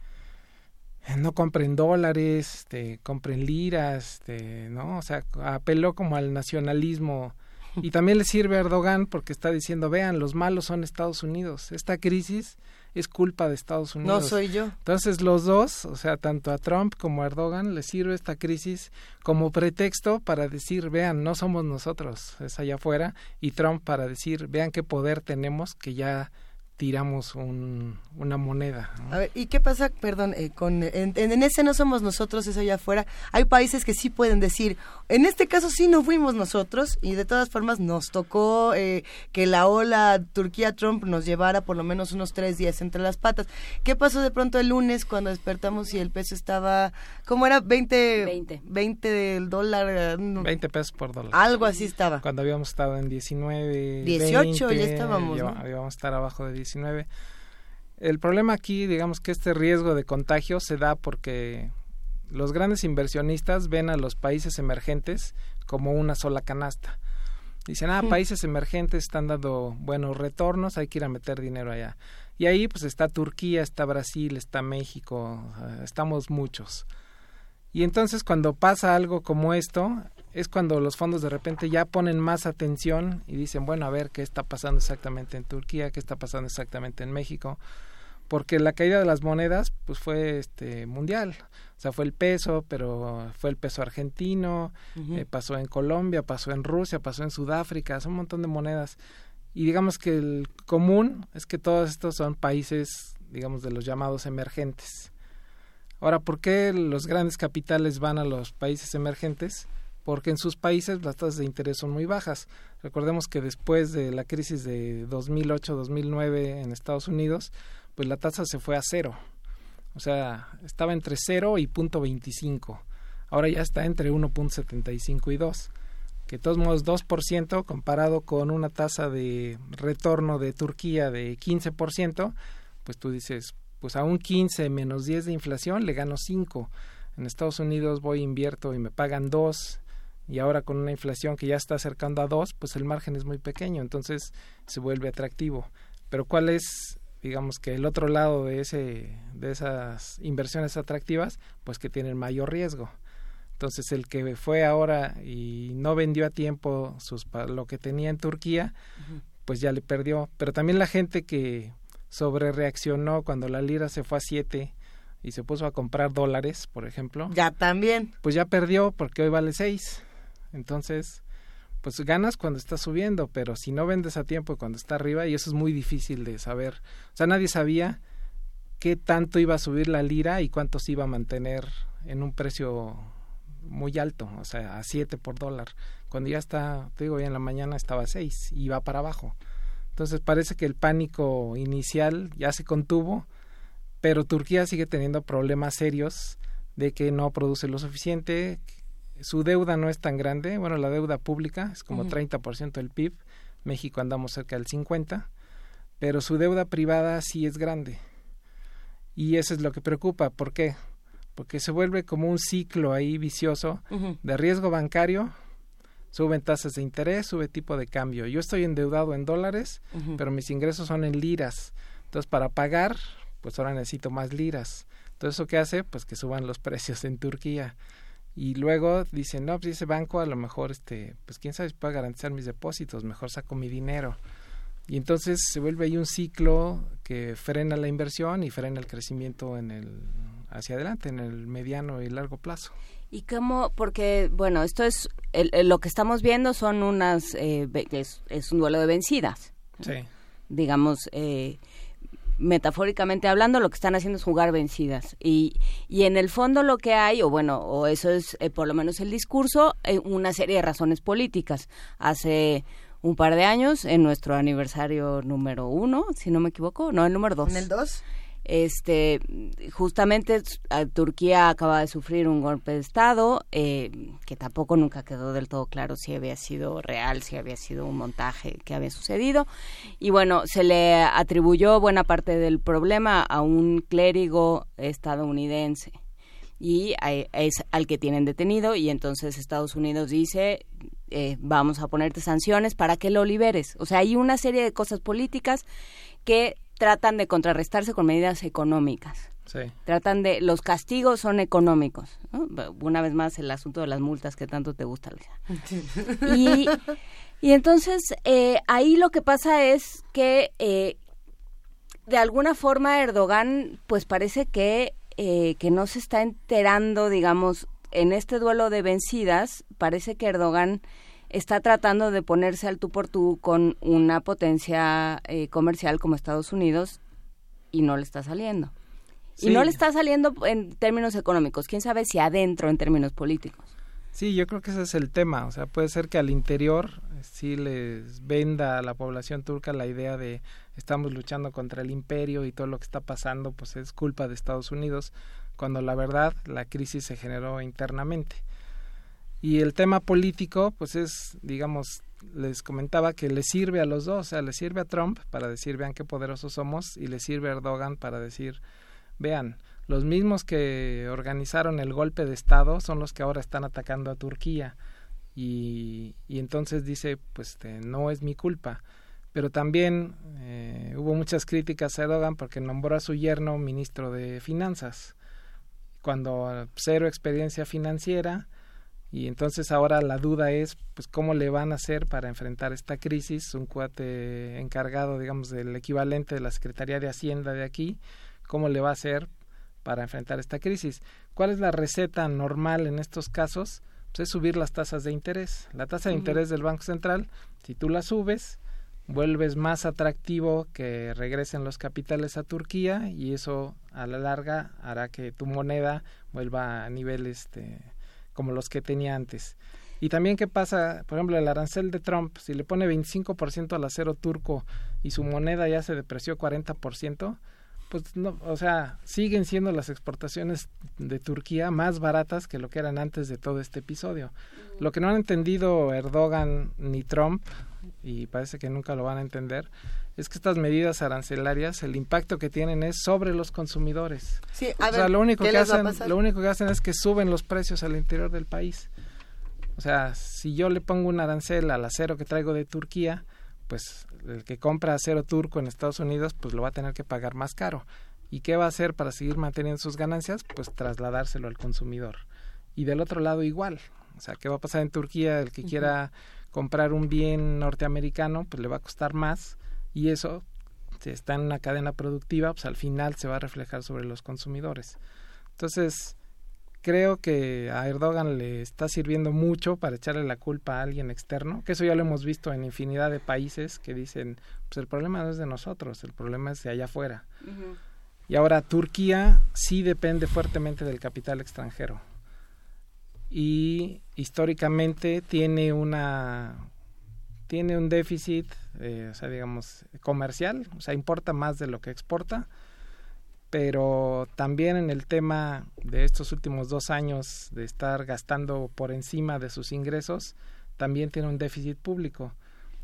[SPEAKER 25] no compren dólares, este, compren liras, este, ¿no? O sea, apeló como al nacionalismo y también le sirve a Erdogan porque está diciendo, vean, los malos son Estados Unidos. Esta crisis es culpa de Estados Unidos.
[SPEAKER 2] No soy yo.
[SPEAKER 25] Entonces los dos, o sea, tanto a Trump como a Erdogan, le sirve esta crisis como pretexto para decir, vean, no somos nosotros, es allá afuera, y Trump para decir, vean qué poder tenemos que ya tiramos un, una moneda.
[SPEAKER 2] A ver, ¿y qué pasa, perdón, eh, con, en, en, ese no somos nosotros, eso allá afuera? Hay países que sí pueden decir, en este caso sí no fuimos nosotros y de todas formas nos tocó eh, que la ola Turquía-Trump nos llevara por lo menos unos tres días entre las patas. ¿Qué pasó de pronto el lunes cuando despertamos y el peso estaba, ¿cómo era? 20, 20. 20 del dólar.
[SPEAKER 25] 20 pesos por dólar.
[SPEAKER 2] Algo así estaba.
[SPEAKER 25] Cuando habíamos estado en 19,
[SPEAKER 2] 18 ya estábamos.
[SPEAKER 25] ¿no? Habíamos estar abajo de 19 el problema aquí, digamos que este riesgo de contagio se da porque los grandes inversionistas ven a los países emergentes como una sola canasta. Dicen, ah, países emergentes están dando buenos retornos, hay que ir a meter dinero allá. Y ahí pues está Turquía, está Brasil, está México, estamos muchos. Y entonces cuando pasa algo como esto, es cuando los fondos de repente ya ponen más atención y dicen, bueno, a ver qué está pasando exactamente en Turquía, qué está pasando exactamente en México, porque la caída de las monedas pues fue este mundial, o sea, fue el peso, pero fue el peso argentino, eh, pasó en Colombia, pasó en Rusia, pasó en Sudáfrica, son un montón de monedas. Y digamos que el común es que todos estos son países, digamos, de los llamados emergentes. Ahora, ¿por qué los grandes capitales van a los países emergentes? Porque en sus países las tasas de interés son muy bajas. Recordemos que después de la crisis de 2008-2009 en Estados Unidos, pues la tasa se fue a cero. O sea, estaba entre cero y punto 25. Ahora ya está entre 1.75 y 2. Que de todos modos 2% comparado con una tasa de retorno de Turquía de 15%, pues tú dices, pues a un 15 menos 10 de inflación le gano 5. En Estados Unidos voy invierto y me pagan 2 y ahora con una inflación que ya está acercando a dos, pues el margen es muy pequeño, entonces se vuelve atractivo. Pero ¿cuál es, digamos que el otro lado de ese de esas inversiones atractivas? Pues que tienen mayor riesgo. Entonces el que fue ahora y no vendió a tiempo sus lo que tenía en Turquía, pues ya le perdió. Pero también la gente que sobre reaccionó cuando la lira se fue a 7 y se puso a comprar dólares, por ejemplo.
[SPEAKER 2] Ya también.
[SPEAKER 25] Pues ya perdió porque hoy vale 6. Entonces, pues ganas cuando está subiendo, pero si no vendes a tiempo cuando está arriba, y eso es muy difícil de saber. O sea, nadie sabía qué tanto iba a subir la lira y cuánto se iba a mantener en un precio muy alto, o sea, a 7 por dólar. Cuando ya está, te digo, hoy en la mañana estaba a 6 y va para abajo. Entonces parece que el pánico inicial ya se contuvo, pero Turquía sigue teniendo problemas serios de que no produce lo suficiente, su deuda no es tan grande, bueno, la deuda pública es como 30% del PIB, México andamos cerca del 50, pero su deuda privada sí es grande. Y eso es lo que preocupa, ¿por qué? Porque se vuelve como un ciclo ahí vicioso de riesgo bancario, suben tasas de interés, sube tipo de cambio. Yo estoy endeudado en dólares, pero mis ingresos son en liras. Entonces, para pagar, pues ahora necesito más liras. Entonces, ¿eso qué hace? Pues que suban los [laughs] precios en Turquía y luego dicen, no, pues ese banco a lo mejor, este, pues quién sabe si puede garantizar mis depósitos, mejor saco mi dinero. Y entonces se vuelve ahí un ciclo que frena la inversión y frena el crecimiento en el hacia adelante, en el mediano y largo plazo.
[SPEAKER 3] ¿Y cómo? Porque, bueno, esto es, lo que estamos viendo son unas, eh, es, es, un duelo de vencidas.
[SPEAKER 25] Sí.
[SPEAKER 3] Digamos, eh, metafóricamente hablando, lo que están haciendo es jugar vencidas. Y, y en el fondo lo que hay, o bueno, o eso es eh, por lo menos el discurso, eh, una serie de razones políticas. Hace un par de años, en nuestro aniversario número uno, si no me equivoco, no, el número dos.
[SPEAKER 2] ¿En el dos?
[SPEAKER 3] Este, justamente Turquía acaba de sufrir un golpe de Estado eh, que tampoco nunca quedó del todo claro si había sido real, si había sido un montaje que había sucedido. Y bueno, se le atribuyó buena parte del problema a un clérigo estadounidense y es al que tienen detenido y entonces Estados Unidos dice eh, vamos a ponerte sanciones para que lo liberes. O sea, hay una serie de cosas políticas que tratan de contrarrestarse con medidas económicas. Sí. Tratan de, los castigos son económicos. Una vez más, el asunto de las multas que tanto te gusta, [laughs] Y, y entonces, eh, ahí lo que pasa es que eh, de alguna forma Erdogan, pues parece que, eh, que no se está enterando, digamos, en este duelo de vencidas, parece que Erdogan está tratando de ponerse al tú por tú con una potencia eh, comercial como Estados Unidos y no le está saliendo. Y no le está saliendo en términos económicos, quién sabe si adentro en términos políticos.
[SPEAKER 25] Sí, yo creo que ese es el tema, o sea, puede ser que al interior eh, sí les venda a la población turca la idea de estamos luchando contra el imperio y todo lo que está pasando pues es culpa de Estados Unidos, cuando la verdad la crisis se generó internamente. Y el tema político, pues es, digamos, les comentaba que le sirve a los dos, o sea, le sirve a Trump para decir, vean qué poderosos somos, y le sirve a Erdogan para decir, vean, los mismos que organizaron el golpe de Estado son los que ahora están atacando a Turquía. Y, entonces dice, pues este, no es mi culpa. Pero también eh, hubo muchas críticas a Erdogan porque nombró a su yerno ministro de Finanzas cuando cero experiencia financiera y entonces ahora la duda es pues cómo le van a hacer para enfrentar esta crisis un cuate encargado digamos del equivalente de la Secretaría de Hacienda de aquí cómo le va a hacer para enfrentar esta crisis cuál es la receta normal en estos casos pues es subir las tasas de interés. La tasa de interés del Banco Central si tú la subes vuelves más atractivo que regresen los capitales a Turquía y eso a la larga hará que tu moneda vuelva a niveles este, como los que tenía antes. Y también qué pasa, por ejemplo, el arancel de Trump, si le pone 25% al acero turco y su moneda ya se depreció 40%, pues no, o sea, siguen siendo las exportaciones de Turquía más baratas que lo que eran antes de todo este episodio. Lo que no han entendido Erdogan ni Trump y parece que nunca lo van a entender, es que estas medidas arancelarias, el impacto que tienen es sobre los consumidores.
[SPEAKER 2] Sí, a o sea,
[SPEAKER 25] lo único que hacen, lo único que hacen es que suben los precios al interior del país. O sea, si yo le pongo un arancel al acero que traigo de Turquía, pues el que compra acero turco en Estados Unidos, pues lo va a tener que pagar más caro. ¿Y qué va a hacer para seguir manteniendo sus ganancias? Pues trasladárselo al consumidor. Y del otro lado igual. O sea, ¿qué va a pasar en Turquía? El que quiera comprar un bien norteamericano, pues le va a costar más y eso, si está en una cadena productiva, pues al final se va a reflejar sobre los consumidores. Entonces, creo que a Erdogan le está sirviendo mucho para echarle la culpa a alguien externo, que eso ya lo hemos visto en infinidad de países que dicen, pues el problema no es de nosotros, el problema es de allá afuera. Y ahora Turquía sí depende fuertemente del capital extranjero y históricamente tiene una tiene un déficit, eh, o sea, digamos, comercial, o sea, importa más de lo que exporta, pero también en el tema de estos últimos dos años de estar gastando por encima de sus ingresos, también tiene un déficit público.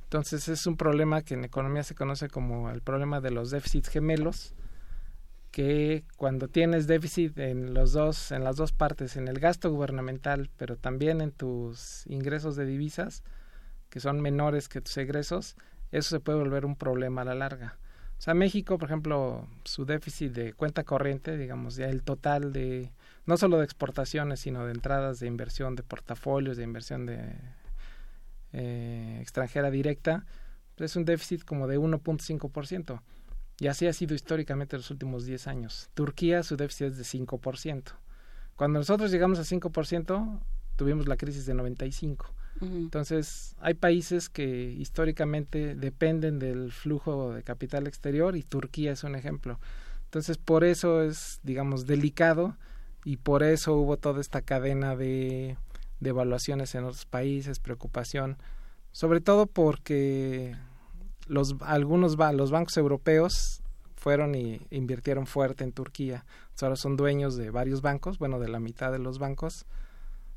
[SPEAKER 25] Entonces es un problema que en economía se conoce como el problema de los déficits gemelos, que cuando tienes déficit en los dos en las dos partes en el gasto gubernamental pero también en tus ingresos de divisas que son menores que tus egresos eso se puede volver un problema a la larga. O sea México por ejemplo su déficit de cuenta corriente digamos ya el total de no solo de exportaciones sino de entradas de inversión de portafolios de inversión de eh, extranjera directa es un déficit como de 1.5 y así ha sido históricamente los últimos 10 años. Turquía, su déficit es de 5%. Cuando nosotros llegamos a 5%, tuvimos la crisis de 95. Entonces, hay países que históricamente dependen del flujo de capital exterior y Turquía es un ejemplo. Entonces, por eso es, digamos, delicado y por eso hubo toda esta cadena de, de evaluaciones en otros países, preocupación, sobre todo porque los algunos los bancos europeos fueron y invirtieron fuerte en Turquía. ahora son dueños de varios bancos, bueno, de la mitad de los bancos,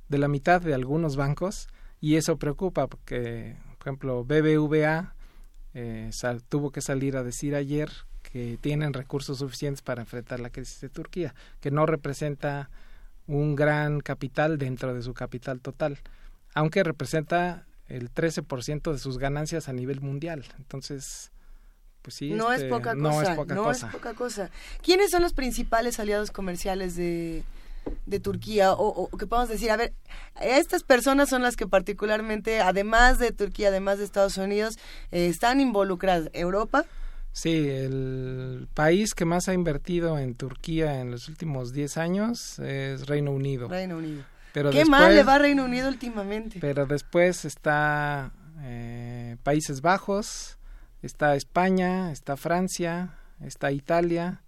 [SPEAKER 25] de la mitad de algunos bancos, y eso preocupa porque, por ejemplo, BBVA eh, tuvo que salir a decir ayer que tienen recursos suficientes para enfrentar la crisis de Turquía, que no representa un gran capital dentro de su capital total, aunque representa el 13% de sus ganancias a nivel mundial. Entonces, pues sí,
[SPEAKER 2] no, es
[SPEAKER 25] este,
[SPEAKER 2] poca
[SPEAKER 25] no
[SPEAKER 2] cosa,
[SPEAKER 25] es poca
[SPEAKER 2] no
[SPEAKER 25] cosa.
[SPEAKER 2] es poca cosa. ¿Quiénes son los principales aliados comerciales de, de Turquía? O, o que podemos decir, a ver, estas personas son las que particularmente, además de Turquía, además de Estados Unidos, eh, están involucradas. ¿Europa?
[SPEAKER 25] Sí, el país que más ha invertido en Turquía en los últimos 10 años es Reino Unido.
[SPEAKER 2] Reino Unido.
[SPEAKER 25] Pero
[SPEAKER 2] ¿Qué
[SPEAKER 25] después,
[SPEAKER 2] mal le va a Reino Unido últimamente?
[SPEAKER 25] Pero después está eh, Países Bajos, está España, está Francia, está Italia.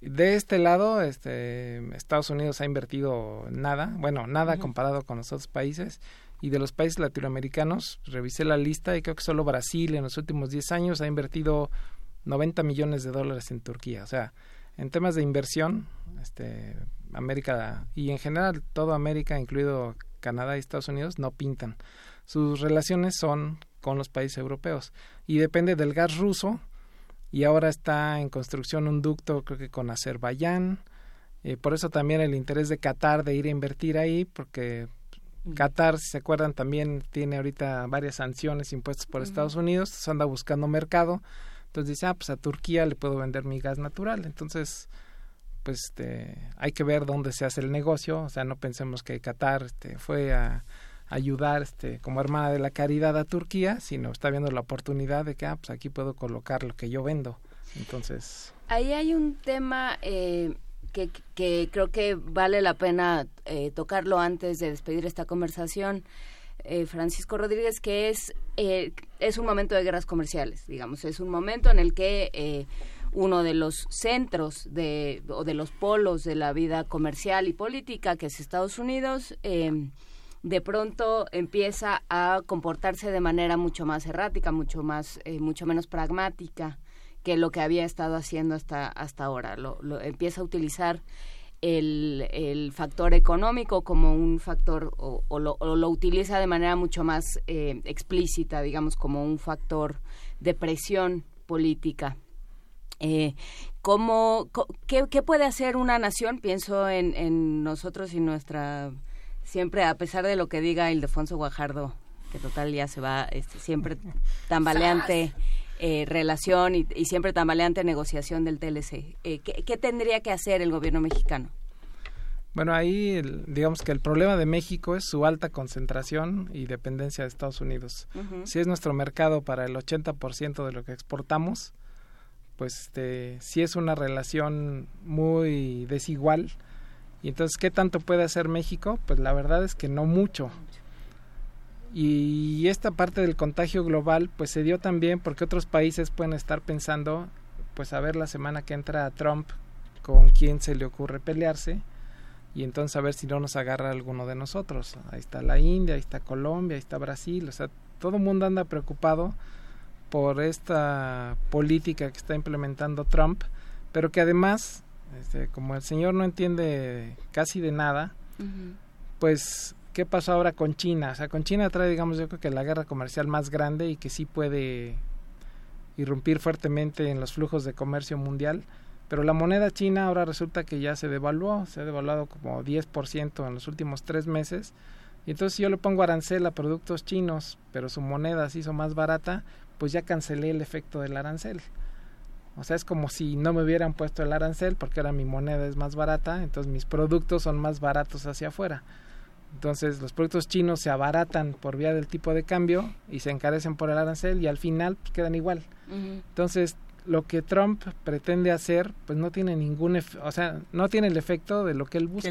[SPEAKER 25] De este lado, este, Estados Unidos ha invertido nada, bueno, nada comparado con los otros países. Y de los países latinoamericanos, revisé la lista y creo que solo Brasil en los últimos 10 años ha invertido 90 millones de dólares en Turquía. O sea, en temas de inversión, este, América y en general toda América, incluido Canadá y Estados Unidos, no pintan. Sus relaciones son con los países europeos y depende del gas ruso y ahora está en construcción un ducto creo que con Azerbaiyán. Eh, por eso también el interés de Qatar de ir a invertir ahí porque Qatar, si se acuerdan, también tiene ahorita varias sanciones impuestas por. Estados Unidos, entonces anda buscando mercado. Entonces dice, ah, pues a Turquía le puedo vender mi gas natural. Entonces, pues este, hay que ver dónde se hace el negocio. O sea, no pensemos que Qatar este, fue a ayudar este, como hermana de la caridad a Turquía, sino está viendo la oportunidad de que, ah, pues aquí puedo colocar lo que yo vendo. Entonces,
[SPEAKER 3] Ahí hay un tema eh, que, que creo que vale la pena eh, tocarlo antes de despedir esta conversación. eh, Francisco Rodríguez, que es, eh, es un momento de guerras comerciales, digamos, es un momento en el que eh, uno de los centros de, o de los polos de la vida comercial y política, que es Estados Unidos, eh, de pronto empieza a comportarse de manera mucho más errática, mucho más, eh, mucho menos pragmática que lo que había estado haciendo hasta hasta ahora. Lo- empieza a utilizar el, el factor económico como un factor o, o lo, o lo utiliza de manera mucho más eh, explícita, digamos, como un factor de presión política. Eh, ¿cómo, co- qué, qué puede hacer una nación? Pienso en, en nosotros y nuestra, siempre, a pesar de lo que diga Ildefonso Guajardo, que total ya se va, este, siempre tambaleante [laughs] eh, relación y, y siempre tambaleante negociación del TLC. Eh, ¿qué, qué tendría que hacer el gobierno mexicano?
[SPEAKER 25] Bueno, ahí el- digamos que el problema de México es su alta concentración y dependencia de Estados Unidos. Si es nuestro mercado para el 80% de lo que exportamos, pues este, sí es una relación muy desigual. Y entonces, ¿qué tanto puede hacer México? Pues la verdad es que no mucho. Y esta parte del contagio global, pues se dio también porque otros países pueden estar pensando, pues a ver la semana que entra Trump con quién se le ocurre pelearse y entonces a ver si no nos agarra alguno de nosotros. Ahí está la India, ahí está Colombia, ahí está Brasil, o sea, todo el mundo anda preocupado por esta política que está implementando Trump, pero que además, este, como el señor no entiende casi de nada, pues, ¿qué pasó ahora con China? O sea, con China trae, digamos, yo creo que la guerra comercial más grande y que sí puede irrumpir fuertemente en los flujos de comercio mundial. Pero la moneda china ahora resulta que ya se devaluó, se ha devaluado como 10% en los últimos tres meses. Y entonces si yo le pongo arancel a productos chinos, pero su moneda se hizo más barata, pues ya cancelé el efecto del arancel. O sea, es como si no me hubieran puesto el arancel porque ahora mi moneda es más barata, entonces mis productos son más baratos hacia afuera. Entonces los productos chinos se abaratan por vía del tipo de cambio y se encarecen por el arancel y al final pues, quedan igual. Entonces lo que Trump pretende hacer pues no tiene ningún, o sea, no tiene el efecto de lo que él busca.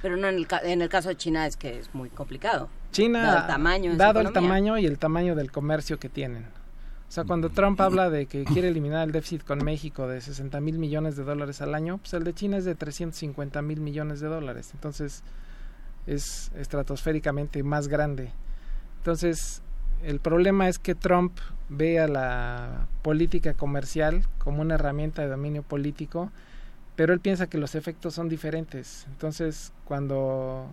[SPEAKER 3] Pero no en el, ca- en el caso de China es que es muy complicado.
[SPEAKER 25] China,
[SPEAKER 3] Dado el
[SPEAKER 25] dado tamaño y el tamaño del comercio que tienen. O sea, cuando Trump habla de que quiere eliminar el déficit con México de 60 mil millones de dólares al año, pues el de China es de 350 mil millones de dólares. Entonces, es estratosféricamente más grande. Entonces, el problema es que Trump ve a la política comercial como una herramienta de dominio político, pero él piensa que los efectos son diferentes. Entonces, cuando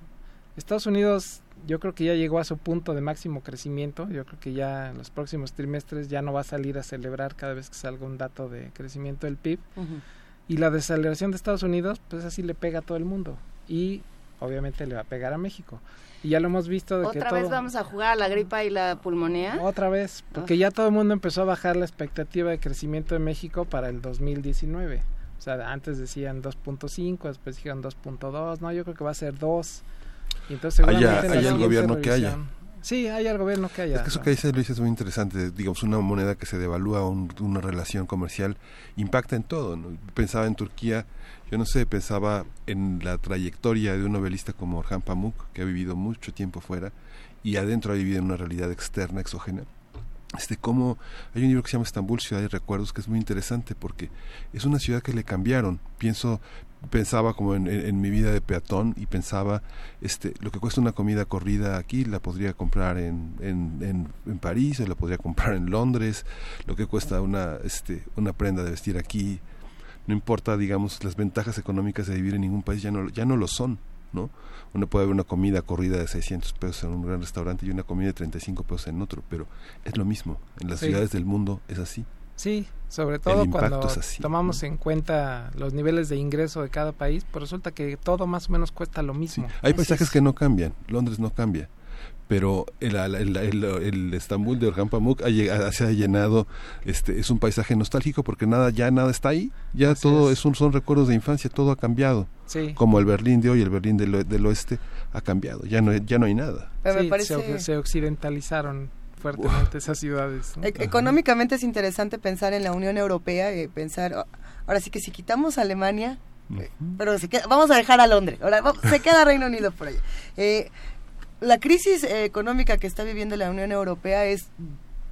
[SPEAKER 25] Estados Unidos yo creo que ya llegó a su punto de máximo crecimiento, yo creo que ya en los próximos trimestres ya no va a salir a celebrar cada vez que salga un dato de crecimiento del PIB. Y la desaceleración de Estados Unidos, pues así le pega a todo el mundo. Y obviamente le va a pegar a México. Y ya lo hemos visto de
[SPEAKER 3] ¿Otra
[SPEAKER 25] que
[SPEAKER 3] vez vamos a jugar a la gripa y la pulmonía?
[SPEAKER 25] Otra vez, porque ya todo el mundo empezó a bajar la expectativa de crecimiento de México para el 2019. O sea, antes decían 2.5, después dijeron 2.2, no, yo creo que va a ser 2. Y entonces
[SPEAKER 1] haya, haya el gobierno que haya.
[SPEAKER 25] Sí, hay el gobierno que haya.
[SPEAKER 1] Es que eso que dice Luis es muy interesante. Digamos, una moneda que se devalúa, una relación comercial, impacta en todo. ¿no? Pensaba en Turquía, yo no sé, pensaba en la trayectoria de un novelista como Orhan Pamuk, que ha vivido mucho tiempo fuera y adentro ha vivido en una realidad externa, exógena. Este, como hay un libro que se llama Estambul, Ciudad de Recuerdos, que es muy interesante porque es una ciudad que le cambiaron. Pienso, pensaba como en, mi vida de peatón y pensaba este lo que cuesta una comida corrida aquí la podría comprar en, en, en, París o la podría comprar en Londres lo que cuesta una este una prenda de vestir aquí. No importa digamos las ventajas económicas de vivir en ningún país ya no ya no lo son no uno puede ver una comida corrida de 600 pesos en un gran restaurante y una comida de 35 pesos en otro pero es lo mismo. En las ciudades del mundo es así
[SPEAKER 25] Sí, sobre todo cuando tomamos en cuenta los niveles de ingreso de cada país, pues resulta que todo más o menos cuesta lo mismo.
[SPEAKER 1] Hay paisajes que no cambian, Londres no cambia, pero el, el, Estambul de Orhan Pamuk se ha llenado, este, es un paisaje nostálgico porque nada, ya nada está ahí, ya todo es. un, son recuerdos de infancia, todo ha cambiado, como el Berlín de hoy, el Berlín del, del oeste ha cambiado, ya no, ya no hay nada.
[SPEAKER 25] se occidentalizaron fuertemente esas ciudades.
[SPEAKER 2] E-, económicamente es interesante pensar en la Unión Europea, y pensar, oh, ahora sí que si quitamos Alemania, eh, pero vamos a dejar a Londres, ahora se queda Reino Unido por ahí. Eh, la crisis económica que está viviendo la Unión Europea es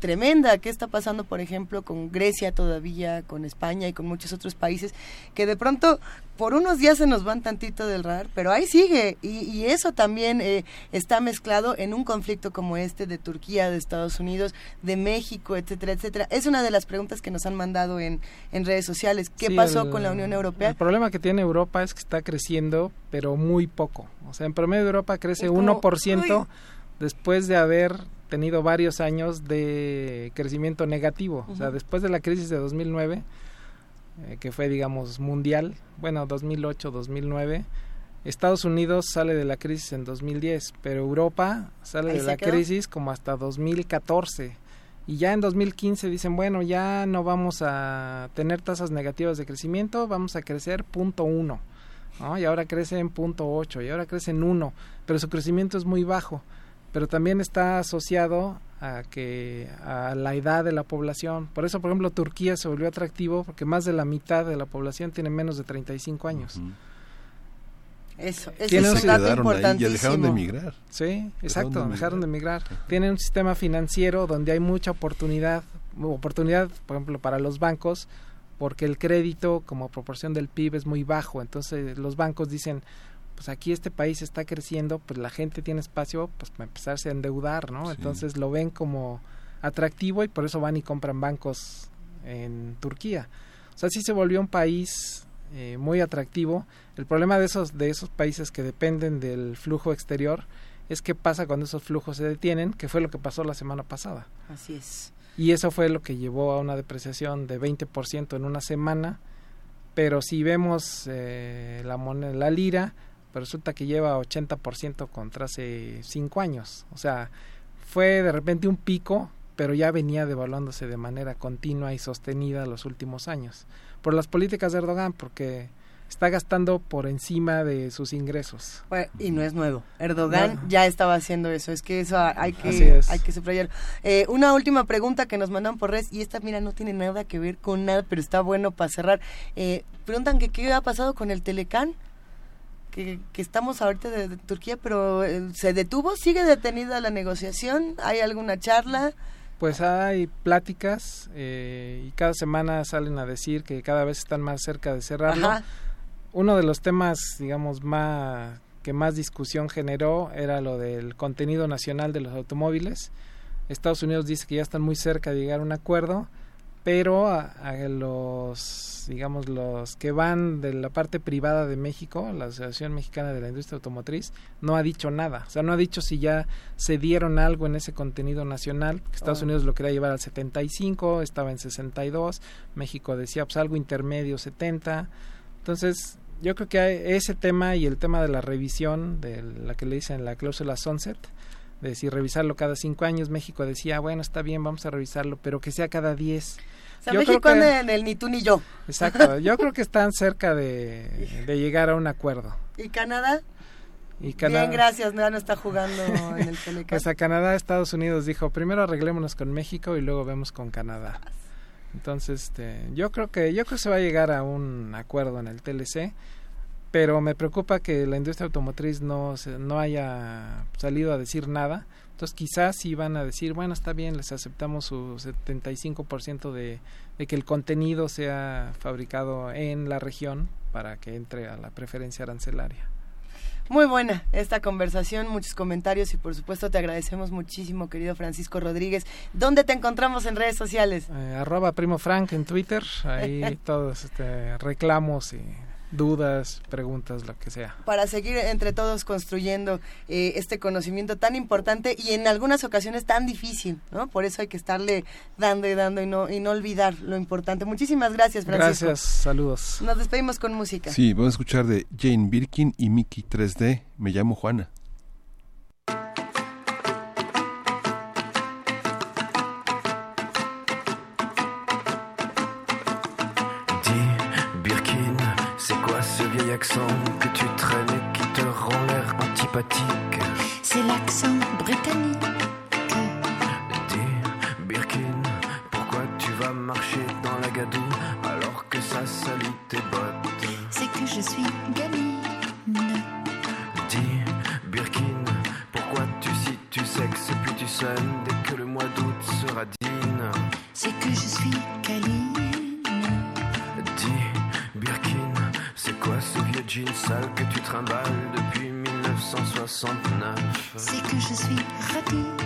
[SPEAKER 2] tremenda. ¿Qué está pasando, por ejemplo, con Grecia todavía, con España y con muchos otros países que de pronto por unos días se nos van tantito del radar, pero ahí sigue y, eso también eh, está mezclado en un conflicto como este de Turquía, de Estados Unidos, de México, etcétera, etcétera. Es una de las preguntas que nos han mandado en, en redes sociales. ¿Qué pasó con la Unión Europea?
[SPEAKER 25] El problema que tiene Europa es que está creciendo, pero muy poco. O sea, en promedio Europa crece 1% después de haber tenido varios años de crecimiento negativo. O sea, después de la crisis de 2009, eh, que fue, digamos, mundial, bueno, 2008, 2009, Estados Unidos sale de la crisis en 2010, pero Europa sale de la crisis como hasta 2014. Y ya en 2015 dicen, bueno, ya no vamos a tener tasas negativas de crecimiento, vamos a crecer punto uno. ¿no? Y ahora crece en punto ocho, y ahora crece en uno, pero su crecimiento es muy bajo pero también está asociado a que a la edad de la población. Por eso, por ejemplo, Turquía se volvió atractivo porque más de la mitad de la población tiene menos de 35 años.
[SPEAKER 2] Eso, eso es un dato importantísimo.
[SPEAKER 1] Y dejaron de emigrar.
[SPEAKER 25] Sí, exacto, dejaron de emigrar. Tienen un sistema financiero donde hay mucha oportunidad, oportunidad, por ejemplo, para los bancos, porque el crédito como proporción del PIB es muy bajo. Entonces, los bancos dicen, pues aquí este país está creciendo, pues la gente tiene espacio pues para empezarse a endeudar, ¿no? Entonces lo ven como atractivo y por eso van y compran bancos en Turquía. O sea, sí se volvió un país eh, muy atractivo. El problema de esos de esos países que dependen del flujo exterior es qué pasa cuando esos flujos se detienen, que fue lo que pasó la semana pasada.
[SPEAKER 2] Así es.
[SPEAKER 25] Y eso fue lo que llevó a una depreciación de 20% en una semana. Pero si vemos eh, la moneda, la lira, pero resulta que lleva 80% contra hace 5 años. O sea, fue de repente un pico, pero ya venía devaluándose de manera continua y sostenida los últimos años. Por las políticas de Erdogan, porque está gastando por encima de sus ingresos.
[SPEAKER 2] y no es nuevo. Erdogan ya estaba haciendo eso. Es que eso hay que, hay que subrayar. Eh, una última pregunta que nos mandan por res, y esta, mira, no tiene nada que ver con nada, pero está bueno para cerrar. Eh, preguntan que qué ha pasado con el Telecán que, estamos ahorita de, Turquía, pero eh, ¿se detuvo? ¿Sigue detenida la negociación? ¿Hay alguna charla?
[SPEAKER 25] Pues hay pláticas eh, y cada semana salen a decir que cada vez están más cerca de cerrarlo. Uno de los temas, digamos, más que más discusión generó era lo del contenido nacional de los automóviles. Estados Unidos dice que ya están muy cerca de llegar a un acuerdo, pero a, los, digamos, los que van de la parte privada de México, la Asociación Mexicana de la Industria Automotriz, no ha dicho nada. O sea, no ha dicho si ya se dieron algo en ese contenido nacional. Estados ah. Unidos lo quería llevar al 75, estaba en 62, México decía pues algo intermedio 70. Entonces, yo creo que ese tema y el tema de la revisión, de la que le dicen la cláusula sunset, de decir revisarlo cada cinco años, México decía, bueno, está bien, vamos a revisarlo, pero que sea cada diez.
[SPEAKER 2] O sea, México en el ni tú ni yo.
[SPEAKER 25] Exacto, [laughs] yo creo que están cerca de, llegar a un acuerdo.
[SPEAKER 2] ¿Y Canadá?
[SPEAKER 25] Y Canadá,
[SPEAKER 2] Bien, gracias, no, está jugando en el Telecast. [laughs]
[SPEAKER 25] Pues a Canadá, Estados Unidos dijo, primero arreglémonos con México y luego vemos con Canadá. Entonces, este, yo creo que yo creo que se va a llegar a un acuerdo en el TLC, pero me preocupa que la industria automotriz no no haya salido a decir nada. Entonces, quizás sí van a decir, bueno, está bien, les aceptamos su 75% de de que el contenido sea fabricado en la región para que entre a la preferencia arancelaria.
[SPEAKER 2] Muy buena esta conversación, muchos comentarios y por supuesto te agradecemos muchísimo, querido Francisco Rodríguez. ¿Dónde te encontramos en redes sociales?
[SPEAKER 25] Eh, arroba Primo Frank en Twitter, [laughs] ahí todos este, reclamos y dudas, preguntas, lo que sea.
[SPEAKER 2] Para seguir entre todos construyendo eh, este conocimiento tan importante y en algunas ocasiones tan difícil, ¿no? Por eso hay que estarle dando y dando y no, y no olvidar lo importante. Muchísimas gracias, Francisco.
[SPEAKER 25] Gracias, saludos.
[SPEAKER 2] Nos despedimos con música.
[SPEAKER 1] Sí, vamos a escuchar de Jane Birkin y Mickey 3D. Me llamo Juana.
[SPEAKER 26] Que tu traînes et qui te rend l'air antipathique.
[SPEAKER 27] C'est l'accent britannique.
[SPEAKER 26] Dis, Birkin, pourquoi tu vas marcher dans la gadoue alors que ça salit tes bottes? 1969.
[SPEAKER 27] C'est que je suis radine.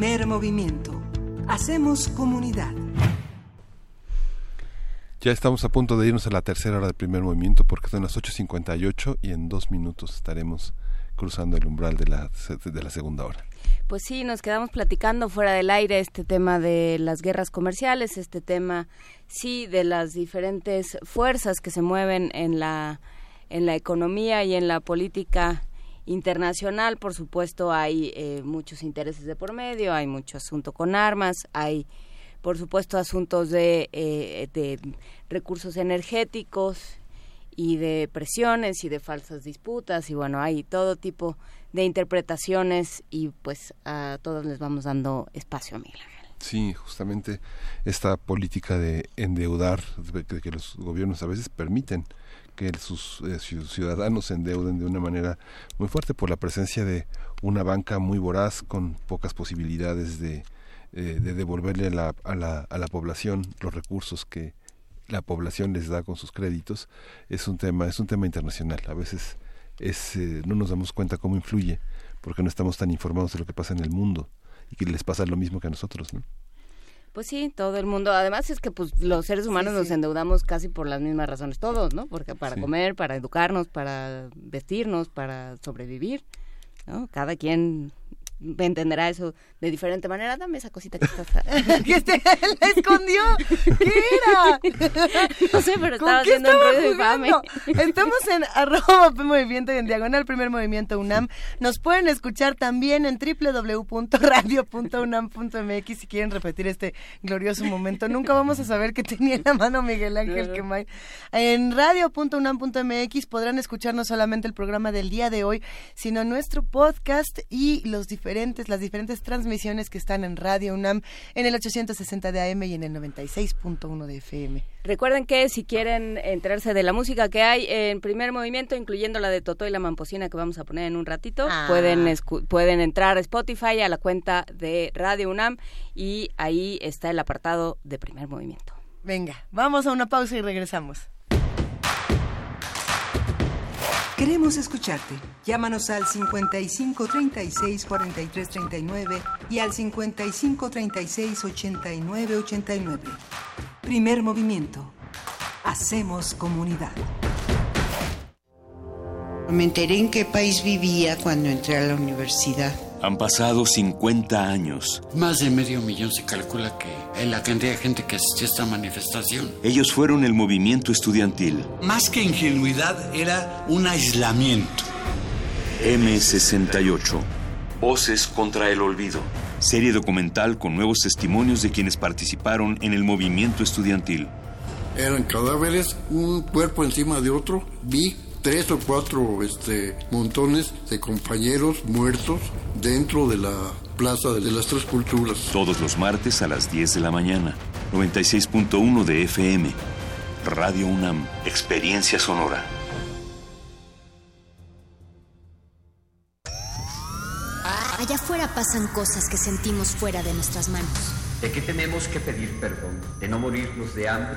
[SPEAKER 5] Primer movimiento. Hacemos comunidad.
[SPEAKER 1] Ya estamos a punto de irnos a la tercera hora del primer movimiento porque son las 8.58 y en dos minutos estaremos cruzando el umbral de la, de la segunda hora.
[SPEAKER 3] Pues sí, nos quedamos platicando fuera del aire este tema de las guerras comerciales, este tema, sí, de las diferentes fuerzas que se mueven en la, en la economía y en la política internacional. Por supuesto, hay eh, muchos intereses de por medio, hay mucho asunto con armas, hay, por supuesto, asuntos de, eh, de recursos energéticos y de presiones y de falsas disputas y bueno, hay todo tipo de interpretaciones y pues a todos les vamos dando espacio, Miguel
[SPEAKER 1] Sí, justamente esta política de endeudar, de que los gobiernos a veces permiten que sus eh, ciudadanos se endeuden de una manera muy fuerte por la presencia de una banca muy voraz con pocas posibilidades de, eh, de devolverle a la, a, la, a la población los recursos que la población les da con sus créditos es un tema es un tema internacional a veces es, eh, no nos damos cuenta cómo influye, porque no estamos tan informados de lo que pasa en el mundo y que les pasa lo mismo que a nosotros, ¿no?
[SPEAKER 3] Pues sí, todo el mundo. Además es que pues los seres humanos nos endeudamos casi por las mismas razones todos, ¿no? Porque para comer, para educarnos, para vestirnos, para sobrevivir, ¿no? Cada quien entenderá eso de diferente manera. Dame esa cosita que estás... [laughs]
[SPEAKER 2] ¿Qué te la escondió? ¿Qué era? [laughs]
[SPEAKER 3] no sé, pero estaba haciendo un ruido infame.
[SPEAKER 2] Estamos en [laughs] arroba movimiento en diagonal primer movimiento UNAM. Nos pueden escuchar también en www.radio.unam.mx si quieren repetir este glorioso momento. Nunca vamos a saber qué tenía en la mano Miguel Ángel Quemay. En radio.unam.mx podrán escuchar no solamente el programa del día de hoy, sino nuestro podcast y los diferentes las diferentes transmisiones que están en Radio UNAM en el 860 de AM y en el 96.1 de FM.
[SPEAKER 3] Recuerden que si quieren enterarse de la música que hay en primer movimiento, incluyendo la de Totó y la Mamposina que vamos a poner en un ratito,
[SPEAKER 2] Ah.
[SPEAKER 3] pueden, pueden entrar a Spotify, a la cuenta de Radio UNAM y ahí está el apartado de primer movimiento.
[SPEAKER 2] Venga, vamos a una pausa y regresamos.
[SPEAKER 5] Queremos escucharte. Llámanos al 55 36 43 39 y al 55 36 89 89. Primer movimiento. Hacemos comunidad.
[SPEAKER 28] Me enteré en qué país vivía cuando entré a la universidad.
[SPEAKER 29] Han pasado 50 años.
[SPEAKER 30] Más de medio millón se calcula que en la cantidad de gente que asistió a esta manifestación.
[SPEAKER 29] Ellos fueron el movimiento estudiantil.
[SPEAKER 31] Más que ingenuidad, era un aislamiento.
[SPEAKER 29] M68. Voces contra el olvido. Serie documental con nuevos testimonios de quienes participaron en el movimiento estudiantil.
[SPEAKER 32] Eran cadáveres, un cuerpo encima de otro. Vi tres o cuatro este, montones de compañeros muertos dentro de la Plaza de las Tres Culturas.
[SPEAKER 29] Todos los martes a las 10 de la mañana. 96.1 de FM. Radio UNAM. Experiencia sonora.
[SPEAKER 17] Allá afuera pasan cosas que sentimos fuera de nuestras manos.
[SPEAKER 33] ¿De qué tenemos que pedir perdón? ¿De no morirnos de hambre?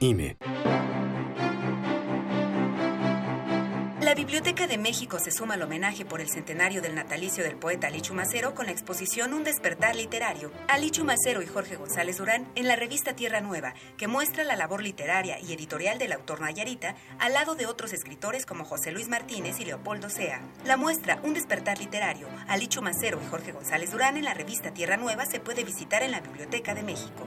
[SPEAKER 34] INE.
[SPEAKER 35] La
[SPEAKER 36] Biblioteca de México se suma al homenaje por el centenario del natalicio del poeta Alichu Macero con la exposición Un despertar literario. Alichu Macero y Jorge González Durán en la revista Tierra Nueva, que muestra la labor literaria y editorial del autor Nayarita al lado de otros escritores como José Luis Martínez y Leopoldo Sea. La muestra Un despertar literario, Alichu Macero y Jorge González Durán en la revista Tierra Nueva se puede visitar en la Biblioteca de México.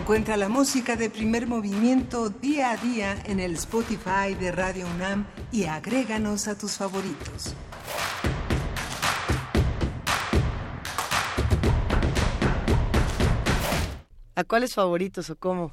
[SPEAKER 5] Encuentra la música de primer movimiento día a día en el Spotify de Radio UNAM y agréganos a tus favoritos.
[SPEAKER 2] ¿A cuáles favoritos o cómo?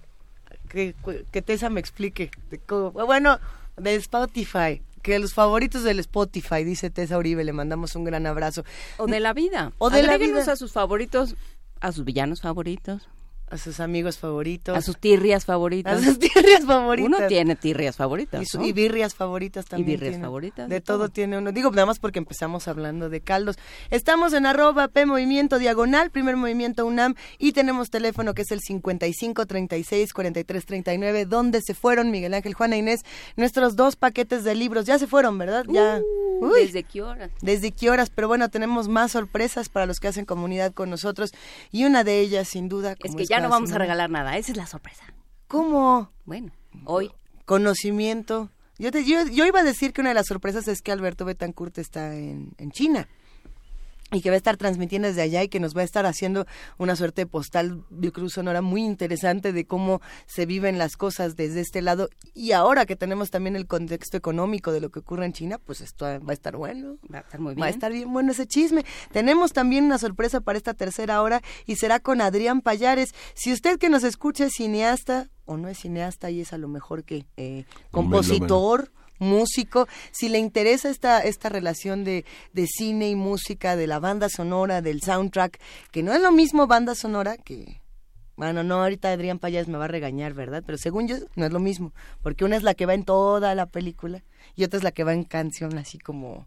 [SPEAKER 2] Que, que Tessa me explique. De cómo- Bueno, de Spotify. Que los favoritos del Spotify, dice Tessa Uribe, le mandamos un gran abrazo.
[SPEAKER 3] O de la vida.
[SPEAKER 2] O de la
[SPEAKER 3] Agréguenos
[SPEAKER 2] vida.
[SPEAKER 3] a sus favoritos, a sus villanos favoritos.
[SPEAKER 2] A sus amigos favoritos.
[SPEAKER 3] A sus tirrias favoritas.
[SPEAKER 2] A sus tirrias favoritas.
[SPEAKER 3] Uno tiene tirrias favoritas.
[SPEAKER 2] Y, su-
[SPEAKER 3] ¿no?
[SPEAKER 2] y birrias favoritas también.
[SPEAKER 3] birrias
[SPEAKER 2] tiene.
[SPEAKER 3] favoritas,
[SPEAKER 2] De, todo,
[SPEAKER 3] todo.
[SPEAKER 2] tiene uno. Digo, nada más porque empezamos hablando de caldos. Estamos en arroba P Movimiento Diagonal, primer movimiento UNAM, y tenemos teléfono que es el 55 36 43 39. ¿Dónde se fueron, Miguel Ángel, Juana Inés? Nuestros dos paquetes de libros ya se fueron, ¿verdad? Ya.
[SPEAKER 3] Uh,
[SPEAKER 2] Uy.
[SPEAKER 3] ¿Desde qué hora?
[SPEAKER 2] ¿Desde qué horas? Pero bueno, tenemos más sorpresas para los que hacen comunidad con nosotros. Y una de ellas, sin duda,
[SPEAKER 3] Es
[SPEAKER 2] como
[SPEAKER 3] que ya no vamos a regalar nada. Esa es la sorpresa.
[SPEAKER 2] ¿Cómo?
[SPEAKER 3] Bueno, hoy.
[SPEAKER 2] Conocimiento. Yo, te- yo, yo iba a decir que una de las sorpresas es que Alberto Betancourt está en, en China y que va a estar transmitiendo desde allá y que nos va a estar haciendo una suerte de postal de cruz sonora muy interesante de cómo se viven las cosas desde este lado y ahora que tenemos también el contexto económico de lo que ocurre en China, pues esto va a estar bueno.
[SPEAKER 3] Va a estar muy
[SPEAKER 2] Va a
[SPEAKER 3] bien.
[SPEAKER 2] estar bien bueno ese chisme. Tenemos también una sorpresa para esta tercera hora y será con Adrián Payares. Si usted que nos escucha es cineasta o no es cineasta y es a lo mejor que eh, compositor, músico, si le interesa esta, esta relación de, de cine y música, de la banda sonora, del soundtrack, que no es lo mismo banda sonora que... Bueno, no, ahorita Adrián Payares me va a regañar, ¿verdad? Pero según yo, no es lo mismo, porque una es la que va en toda la película y otra es la que va en canción, así como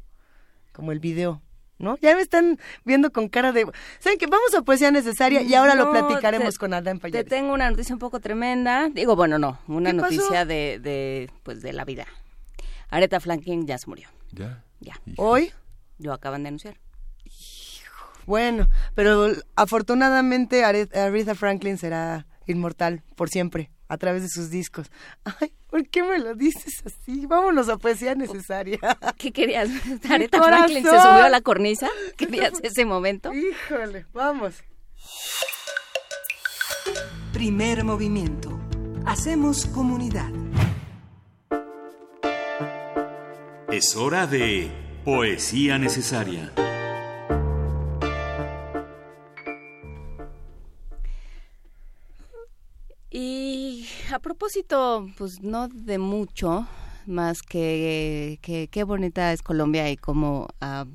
[SPEAKER 2] como el video, ¿no? Ya me están viendo con cara de... ¿Saben qué? Vamos a poesía necesaria y ahora lo platicaremos
[SPEAKER 3] te-
[SPEAKER 2] con Adán
[SPEAKER 3] Te
[SPEAKER 2] Payares.
[SPEAKER 3] tengo una noticia un poco tremenda. Digo, bueno, no, una noticia de, de, pues, de la vida. Aretha Franklin ya se murió.
[SPEAKER 1] Ya.
[SPEAKER 3] Ya.
[SPEAKER 2] ¿Hoy?
[SPEAKER 3] Lo acaban de anunciar.
[SPEAKER 2] Bueno, pero afortunadamente Are- Aretha Franklin será inmortal por siempre a través de sus discos. Ay, ¿por qué me lo dices así? Vámonos a poesía necesaria. [laughs]
[SPEAKER 3] ¿Qué querías? Aretha Franklin se subió a la cornisa. ¿Querías [laughs] ese momento?
[SPEAKER 2] Híjole, vamos.
[SPEAKER 5] Primer movimiento. Hacemos comunidad.
[SPEAKER 29] Es hora de Poesía Necesaria.
[SPEAKER 3] Y a propósito, pues no de mucho, más que que qué bonita es Colombia y cómo ah,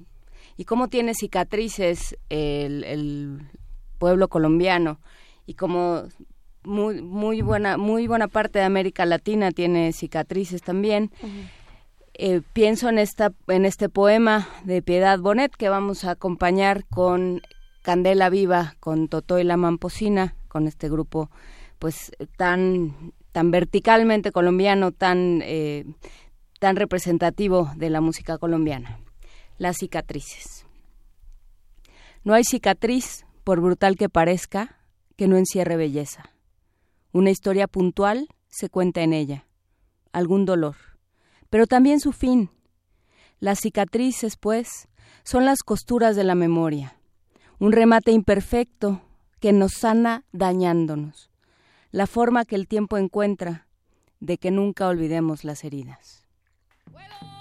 [SPEAKER 3] y cómo tiene cicatrices el, el pueblo colombiano y cómo muy muy buena muy buena parte de América Latina tiene cicatrices también. Eh, pienso en, esta, en este poema de Piedad Bonet que vamos a acompañar con Candela Viva, con Totó y la Mamposina, con este grupo pues tan, tan verticalmente colombiano, tan, eh, tan representativo de la música colombiana. Las cicatrices. No hay cicatriz, por brutal que parezca, que no encierre belleza. Una historia puntual se cuenta en ella. Algún dolor pero también su fin. Las cicatrices, pues, son las costuras de la memoria, un remate imperfecto que nos sana dañándonos, la forma que el tiempo encuentra de que nunca olvidemos las heridas.
[SPEAKER 5] ¡Vuelo!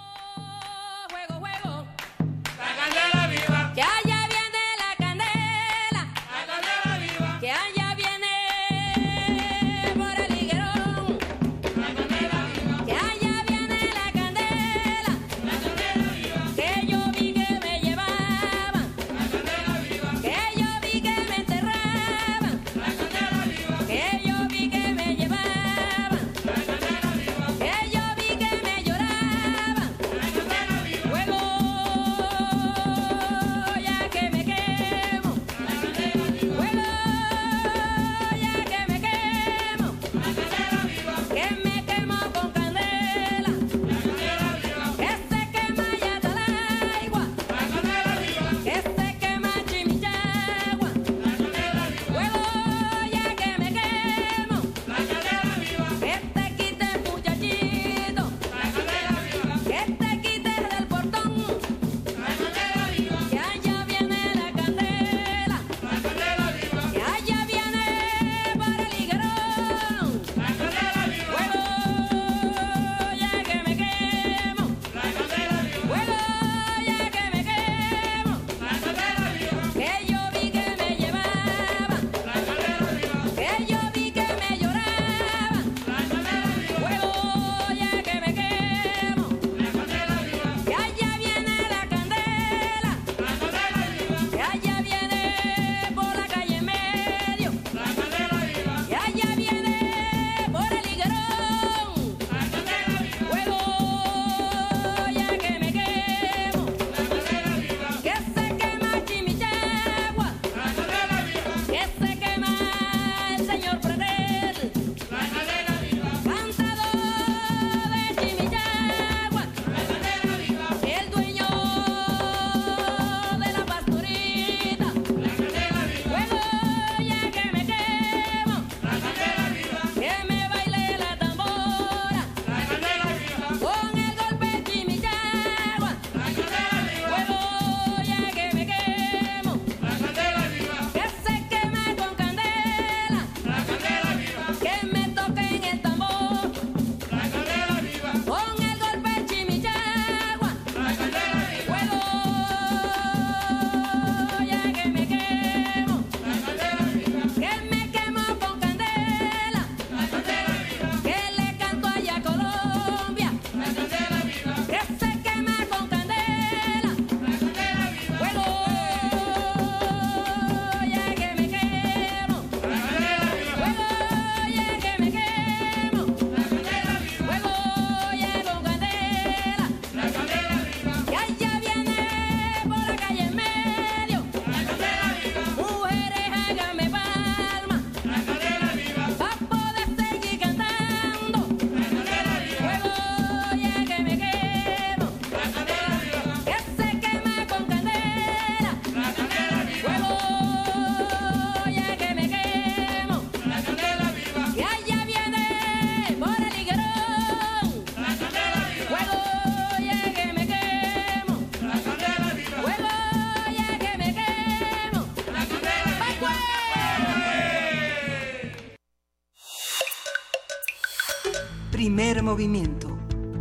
[SPEAKER 5] movimiento.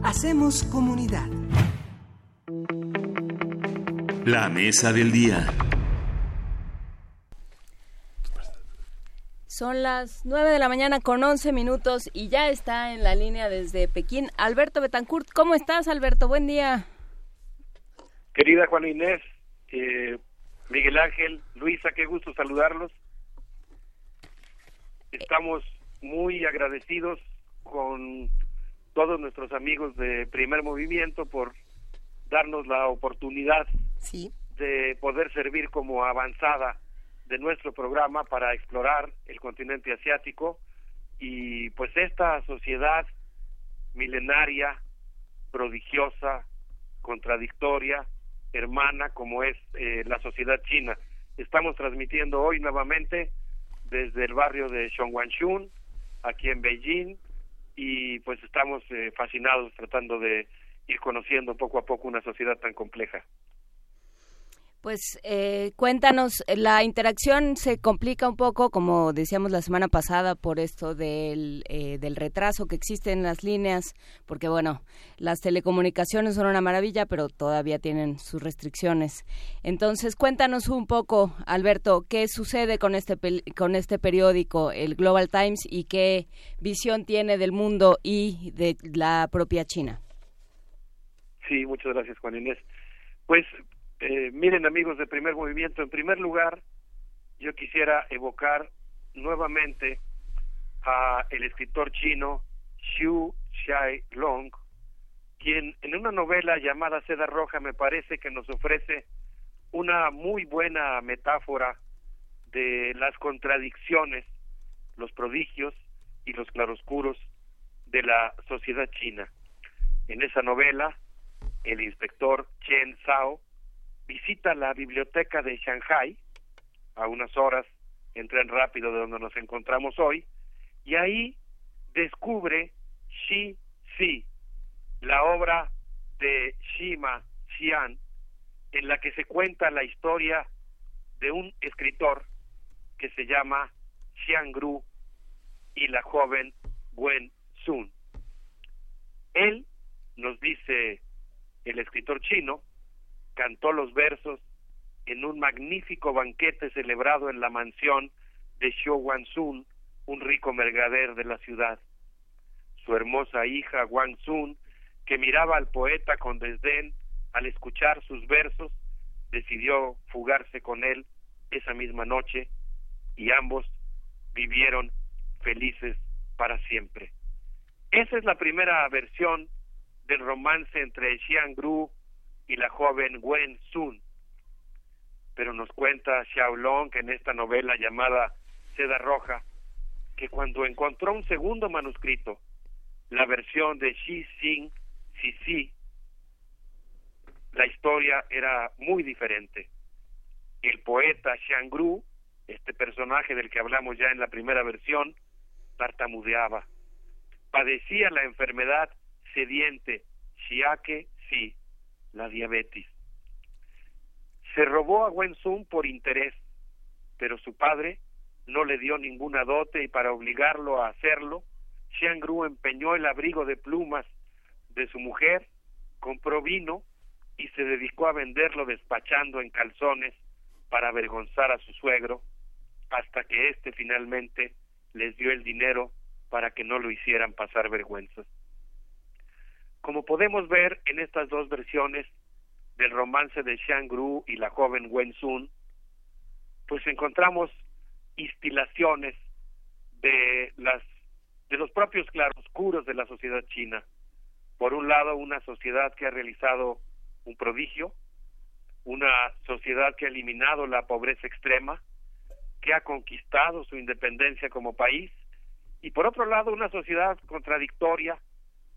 [SPEAKER 5] Hacemos comunidad.
[SPEAKER 29] La mesa del día.
[SPEAKER 3] Son las 9 de la mañana con 11 minutos y ya está en la línea desde Pekín Alberto Betancourt. ¿Cómo estás, Alberto? Buen día.
[SPEAKER 37] Querida Juana Inés, eh, Miguel Ángel, Luisa, qué gusto saludarlos. Estamos muy agradecidos con todos nuestros amigos de Primer Movimiento por darnos la oportunidad de poder servir como avanzada de nuestro programa para explorar el continente asiático y pues esta sociedad milenaria, prodigiosa, contradictoria, hermana como es eh, la sociedad china. Estamos transmitiendo hoy nuevamente desde el barrio de Shongwanshun, aquí en Beijing, y pues estamos eh, fascinados tratando de ir conociendo poco a poco una sociedad tan compleja.
[SPEAKER 3] Pues eh, cuéntanos, la interacción se complica un poco, como decíamos la semana pasada, por esto del, eh, del retraso que existe en las líneas, porque bueno, las telecomunicaciones son una maravilla, pero todavía tienen sus restricciones. Entonces, cuéntanos un poco, Alberto, qué sucede con este, con este periódico, el Global Times, y qué visión tiene del mundo y de la propia China.
[SPEAKER 37] Sí, muchas gracias, Juan Inés. Pues eh, miren amigos de primer movimiento, en primer lugar, yo quisiera evocar nuevamente a el escritor chino Xu Xiaolong, quien en una novela llamada Seda Roja me parece que nos ofrece una muy buena metáfora de las contradicciones, los prodigios y los claroscuros de la sociedad china. En esa novela, el inspector Chen Zhao visita la biblioteca de Shanghai, a unas horas en tren rápido de donde nos encontramos hoy, y ahí descubre Xi Si, la obra de Shima Xian, en la que se cuenta la historia de un escritor que se llama Xiang Gru y la joven Wen Sun. Él, nos dice el escritor chino, cantó los versos en un magnífico banquete celebrado en la mansión de Xiu Wansun, un rico mercader de la ciudad. Su hermosa hija Wang Sun, que miraba al poeta con desdén al escuchar sus versos, decidió fugarse con él esa misma noche y ambos vivieron felices para siempre. Esa es la primera versión del romance entre Xiang Gru y la joven Wen Sun. Pero nos cuenta Xiaolong en esta novela llamada Seda Roja que cuando encontró un segundo manuscrito, la versión de Xi Xing Si la historia era muy diferente. El poeta Xiangru, este personaje del que hablamos ya en la primera versión, tartamudeaba. Padecía la enfermedad sediente Xiake Si la diabetes. Se robó a Sun por interés, pero su padre no le dio ninguna dote y para obligarlo a hacerlo, Xiangru empeñó el abrigo de plumas de su mujer, compró vino y se dedicó a venderlo despachando en calzones para avergonzar a su suegro, hasta que éste finalmente les dio el dinero para que no lo hicieran pasar vergüenzas. Como podemos ver en estas dos versiones del romance de Gru y la joven Wen Sun, pues encontramos instilaciones de las de los propios claroscuros de la sociedad china. Por un lado, una sociedad que ha realizado un prodigio, una sociedad que ha eliminado la pobreza extrema, que ha conquistado su independencia como país, y por otro lado, una sociedad contradictoria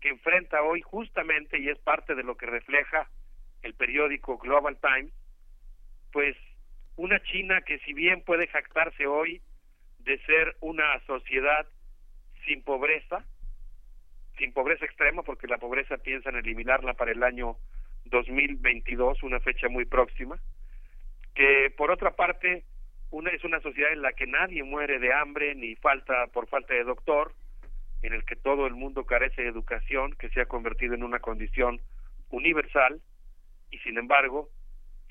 [SPEAKER 37] que enfrenta hoy justamente, y es parte de lo que refleja el periódico Global Times, pues una China que si bien puede jactarse hoy de ser una sociedad sin pobreza, sin pobreza extrema, porque la pobreza piensan eliminarla para el año 2022, una fecha muy próxima, que por otra parte una es una sociedad en la que nadie muere de hambre ni falta por falta de doctor, en el que todo el mundo carece de educación, que se ha convertido en una condición universal, y sin embargo,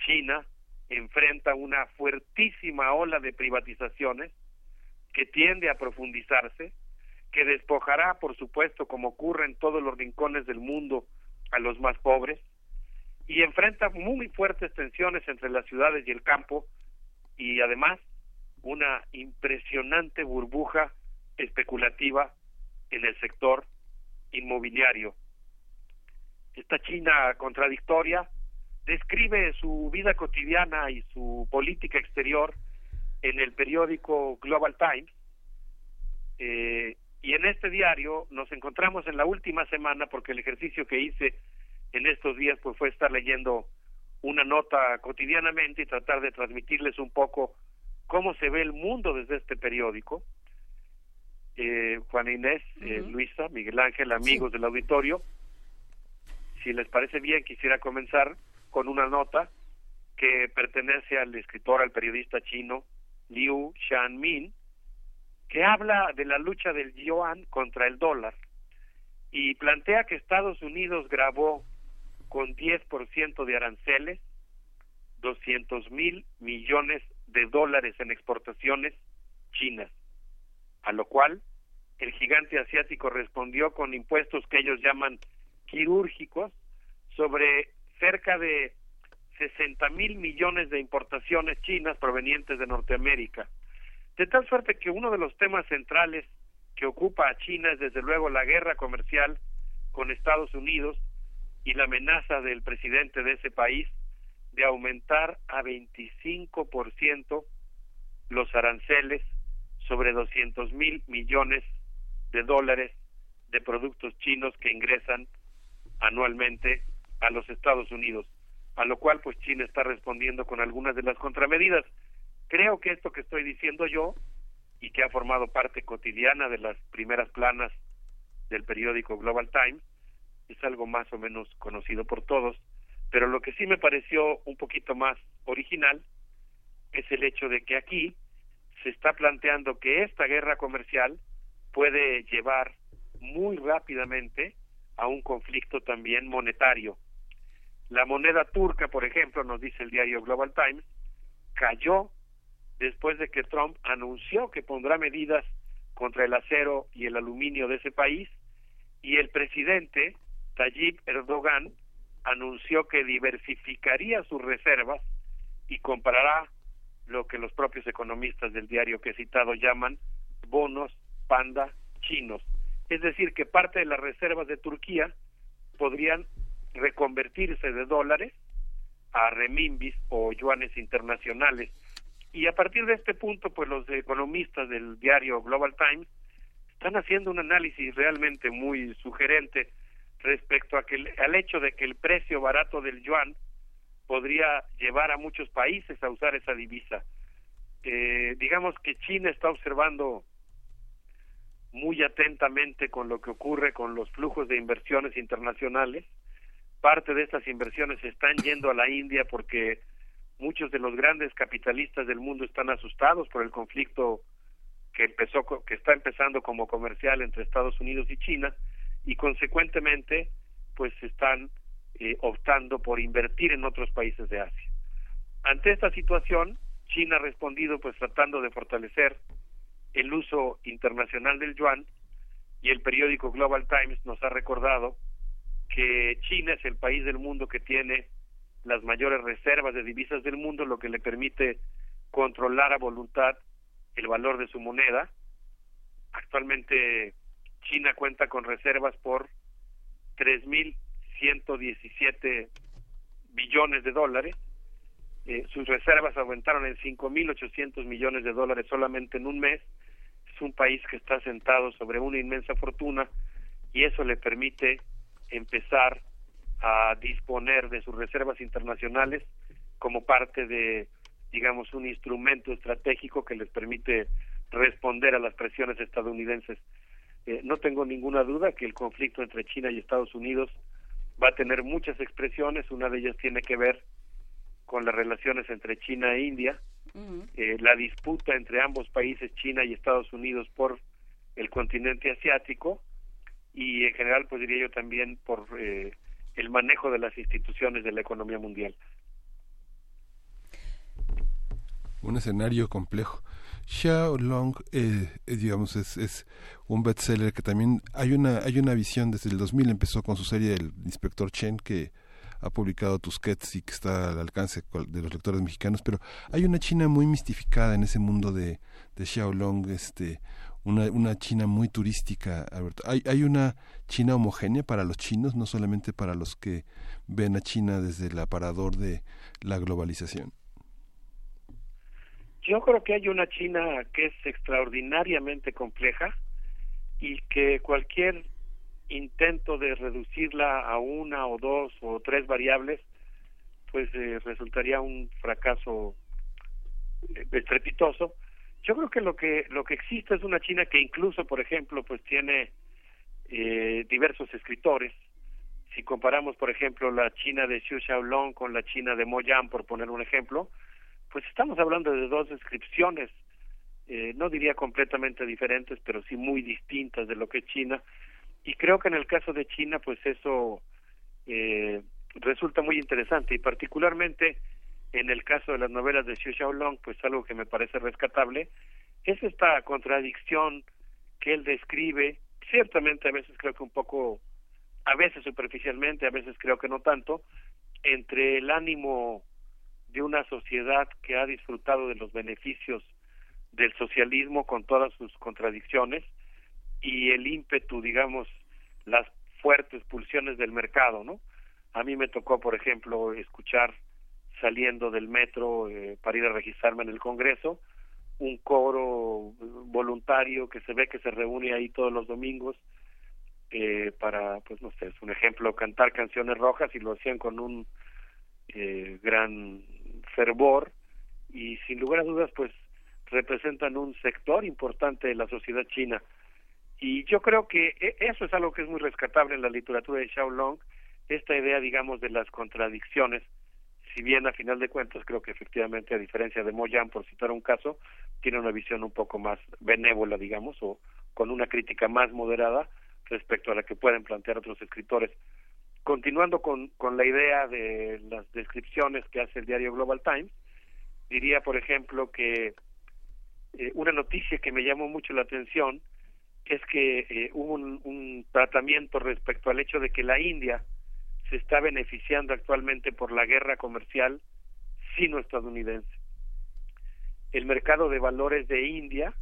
[SPEAKER 37] China enfrenta una fuertísima ola de privatizaciones que tiende a profundizarse, que despojará, por supuesto, como ocurre en todos los rincones del mundo, a los más pobres, y enfrenta muy fuertes tensiones entre las ciudades y el campo, y además una impresionante burbuja especulativa en el sector inmobiliario. Esta China contradictoria describe su vida cotidiana y su política exterior en el periódico Global Times. Eh, y en este diario nos encontramos en la última semana porque el ejercicio que hice en estos días pues fue estar leyendo una nota cotidianamente y tratar de transmitirles un poco cómo se ve el mundo desde este periódico. Eh, Juan Inés, eh, Luisa, Miguel Ángel, amigos del auditorio, si les parece bien, quisiera comenzar con una nota que pertenece al escritor, al periodista chino Liu Xianmin, que habla de la lucha del yuan contra el dólar y plantea que Estados Unidos grabó con 10% de aranceles 200 mil millones de dólares en exportaciones chinas, a lo cual el gigante asiático respondió con impuestos que ellos llaman quirúrgicos sobre cerca de 60 mil millones de importaciones chinas provenientes de Norteamérica. De tal suerte que uno de los temas centrales que ocupa a China es desde luego la guerra comercial con Estados Unidos y la amenaza del presidente de ese país de aumentar a 25% los aranceles sobre 200 mil millones de dólares de productos chinos que ingresan anualmente a los Estados Unidos, a lo cual pues China está respondiendo con algunas de las contramedidas. Creo que esto que estoy diciendo yo y que ha formado parte cotidiana de las primeras planas del periódico Global Times es algo más o menos conocido por todos, pero lo que sí me pareció un poquito más original es el hecho de que aquí se está planteando que esta guerra comercial puede llevar muy rápidamente a un conflicto también monetario. La moneda turca, por ejemplo, nos dice el diario Global Times, cayó después de que Trump anunció que pondrá medidas contra el acero y el aluminio de ese país y el presidente Tayyip Erdogan anunció que diversificaría sus reservas y comprará lo que los propios economistas del diario que he citado llaman bonos panda chinos. Es decir, que parte de las reservas de Turquía podrían reconvertirse de dólares a remimbis o yuanes internacionales. Y a partir de este punto, pues los economistas del diario Global Times están haciendo un análisis realmente muy sugerente respecto a que, al hecho de que el precio barato del yuan podría llevar a muchos países a usar esa divisa. Eh, digamos que China está observando muy atentamente con lo que ocurre con los flujos de inversiones internacionales. Parte de estas inversiones están yendo a la India porque muchos de los grandes capitalistas del mundo están asustados por el conflicto que empezó que está empezando como comercial entre Estados Unidos y China y consecuentemente pues están eh, optando por invertir en otros países de Asia. Ante esta situación, China ha respondido pues tratando de fortalecer el uso internacional del yuan y el periódico Global Times nos ha recordado que China es el país del mundo que tiene las mayores reservas de divisas del mundo, lo que le permite controlar a voluntad el valor de su moneda. Actualmente China cuenta con reservas por 3.117 billones de dólares. Eh, sus reservas aumentaron en 5.800 millones de dólares solamente en un mes. Es un país que está sentado sobre una inmensa fortuna y eso le permite empezar a disponer de sus reservas internacionales como parte de, digamos, un instrumento estratégico que les permite responder a las presiones estadounidenses. Eh, no tengo ninguna duda que el conflicto entre China y Estados Unidos va a tener muchas expresiones, una de ellas tiene que ver con las relaciones entre China e India, eh, la disputa entre ambos países, China y Estados Unidos, por el continente asiático y en general, pues diría yo también por eh, el manejo de las instituciones de la economía mundial.
[SPEAKER 1] Un escenario complejo. Xiao Long, eh, eh, digamos, es, es un bestseller que también hay una hay una visión desde el 2000 empezó con su serie El Inspector Chen que ha publicado Tusquets y que está al alcance de los lectores mexicanos, pero hay una China muy mistificada en ese mundo de, de Xiaolong, este, una, una China muy turística. ¿Hay, ¿Hay una China homogénea para los chinos, no solamente para los que ven a China desde el aparador de la globalización?
[SPEAKER 37] Yo creo que hay una China que es extraordinariamente compleja y que cualquier intento de reducirla a una o dos o tres variables pues eh, resultaría un fracaso eh, estrepitoso. Yo creo que lo que lo que existe es una China que incluso, por ejemplo, pues tiene eh, diversos escritores. Si comparamos, por ejemplo, la China de Xu Xiaolong con la China de Mo Yan, por poner un ejemplo, pues estamos hablando de dos descripciones, eh, no diría completamente diferentes, pero sí muy distintas de lo que es China. Y creo que en el caso de China, pues eso eh, resulta muy interesante y particularmente en el caso de las novelas de Xu Xiaolong, pues algo que me parece rescatable es esta contradicción que él describe, ciertamente a veces creo que un poco, a veces superficialmente, a veces creo que no tanto, entre el ánimo de una sociedad que ha disfrutado de los beneficios del socialismo con todas sus contradicciones y el ímpetu, digamos, las fuertes pulsiones del mercado, ¿no? A mí me tocó, por ejemplo, escuchar saliendo del metro eh, para ir a registrarme en el Congreso, un coro voluntario que se ve que se reúne ahí todos los domingos eh, para, pues no sé, es un ejemplo, cantar canciones rojas y lo hacían con un eh, gran fervor y sin lugar a dudas pues representan un sector importante de la sociedad china. Y yo creo que e, eso es algo que es muy rescatable en la literatura de Xiaolong esta idea digamos de las contradicciones. Si bien a final de cuentas creo que efectivamente a diferencia de Moyan por citar un caso tiene una visión un poco más benévola digamos o con una crítica más moderada respecto a la que pueden plantear otros escritores continuando con, con la idea de las descripciones que hace el diario Global Times diría por ejemplo que eh, una noticia que me llamó mucho la atención es que eh, hubo un, un tratamiento respecto al hecho de que la India se está beneficiando actualmente por la guerra comercial sino-estadounidense. El mercado de valores de India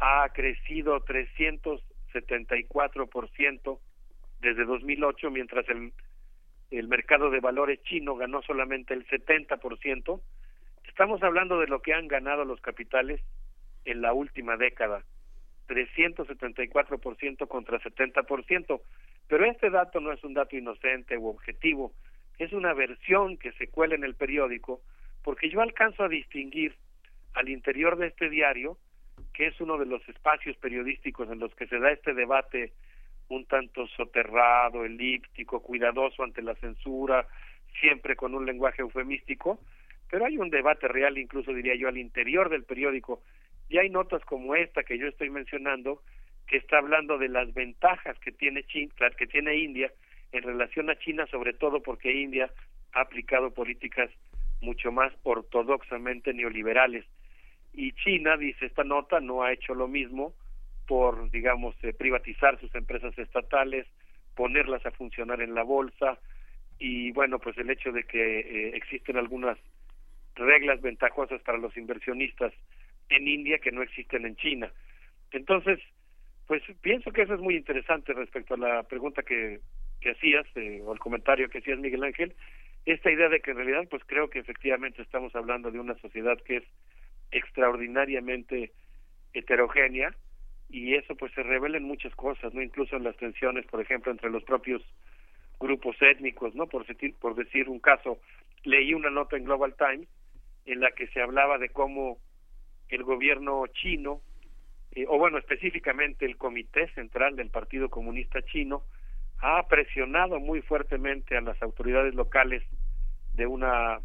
[SPEAKER 37] ha crecido 374% desde 2008, mientras el, mercado de valores chino ganó solamente el 70%. Estamos hablando de lo que han ganado los capitales en la última década, 374% contra 70%. Pero este dato no es un dato inocente u objetivo, es una versión que se cuela en el periódico, porque yo alcanzo a distinguir al interior de este diario, que es uno de los espacios periodísticos en los que se da este debate un tanto soterrado, elíptico, cuidadoso ante la censura, siempre con un lenguaje eufemístico, pero hay un debate real, incluso diría yo, al interior del periódico, y hay notas como esta que yo estoy mencionando, que está hablando de las ventajas que tiene China, que tiene India en relación a China, sobre todo porque India ha aplicado políticas mucho más ortodoxamente neoliberales. Y China, dice esta nota, no ha hecho lo mismo por, digamos, eh, privatizar sus empresas estatales, ponerlas a funcionar en la bolsa y, bueno, pues el hecho de que eh, existen algunas reglas ventajosas para los inversionistas en India que no existen en China. Entonces, pues pienso que eso es muy interesante respecto a la pregunta que, que hacías eh, o el comentario que hacías Miguel Ángel, esta idea de que en realidad pues creo que efectivamente estamos hablando de una sociedad que es extraordinariamente heterogénea y eso pues se revela en muchas cosas, no incluso en las tensiones, por ejemplo, entre los propios grupos étnicos, ¿no? Por decir, por decir un caso, leí una nota en Global Times en la que se hablaba de cómo el gobierno chino eh, o bueno, específicamente el Comité Central del Partido Comunista Chino, ha presionado muy fuertemente a las autoridades locales de una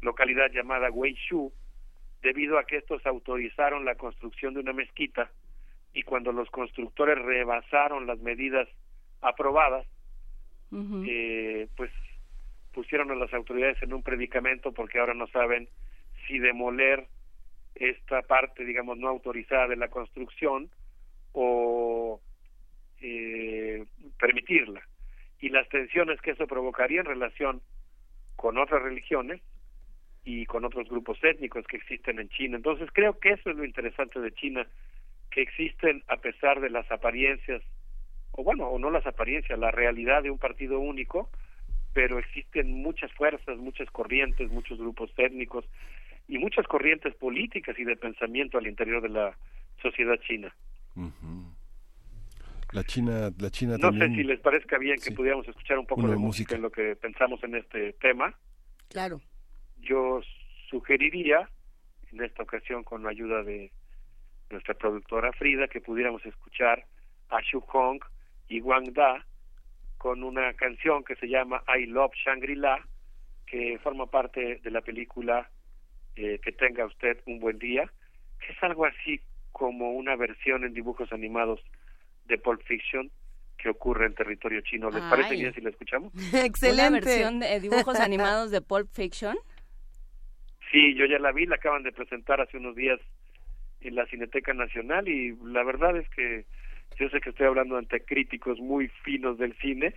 [SPEAKER 37] localidad llamada Weishu, debido a que estos autorizaron la construcción de una mezquita y cuando los constructores rebasaron las medidas aprobadas, eh, pues pusieron a las autoridades en un predicamento porque ahora no saben si demoler esta parte, digamos, no autorizada de la construcción o eh, permitirla. Y las tensiones que eso provocaría en relación con otras religiones y con otros grupos étnicos que existen en China. Entonces creo que eso es lo interesante de China, que existen a pesar de las apariencias, o bueno, o no las apariencias, la realidad de un partido único, pero existen muchas fuerzas, muchas corrientes, muchos grupos étnicos, y muchas corrientes políticas y de pensamiento al interior de la sociedad china.
[SPEAKER 1] La China, la China
[SPEAKER 37] no sé si les parezca bien que pudiéramos escuchar un poco de música. en lo que pensamos en este tema.
[SPEAKER 2] Claro.
[SPEAKER 37] Yo sugeriría, en esta ocasión con la ayuda de nuestra productora Frida, que pudiéramos escuchar a Shu Hong y Wang Da con una canción que se llama I Love Shangri-La, que forma parte de la película eh, Que tenga usted un buen día, que es algo así como una versión en dibujos animados de Pulp Fiction que ocurre en territorio chino. ¿Les parece bien si la escuchamos? [laughs]
[SPEAKER 2] Excelente.
[SPEAKER 3] ¿Una versión de dibujos animados de Pulp Fiction?
[SPEAKER 37] Sí, yo ya la vi, la acaban de presentar hace unos días en la Cineteca Nacional y la verdad es que yo sé que estoy hablando ante críticos muy finos del cine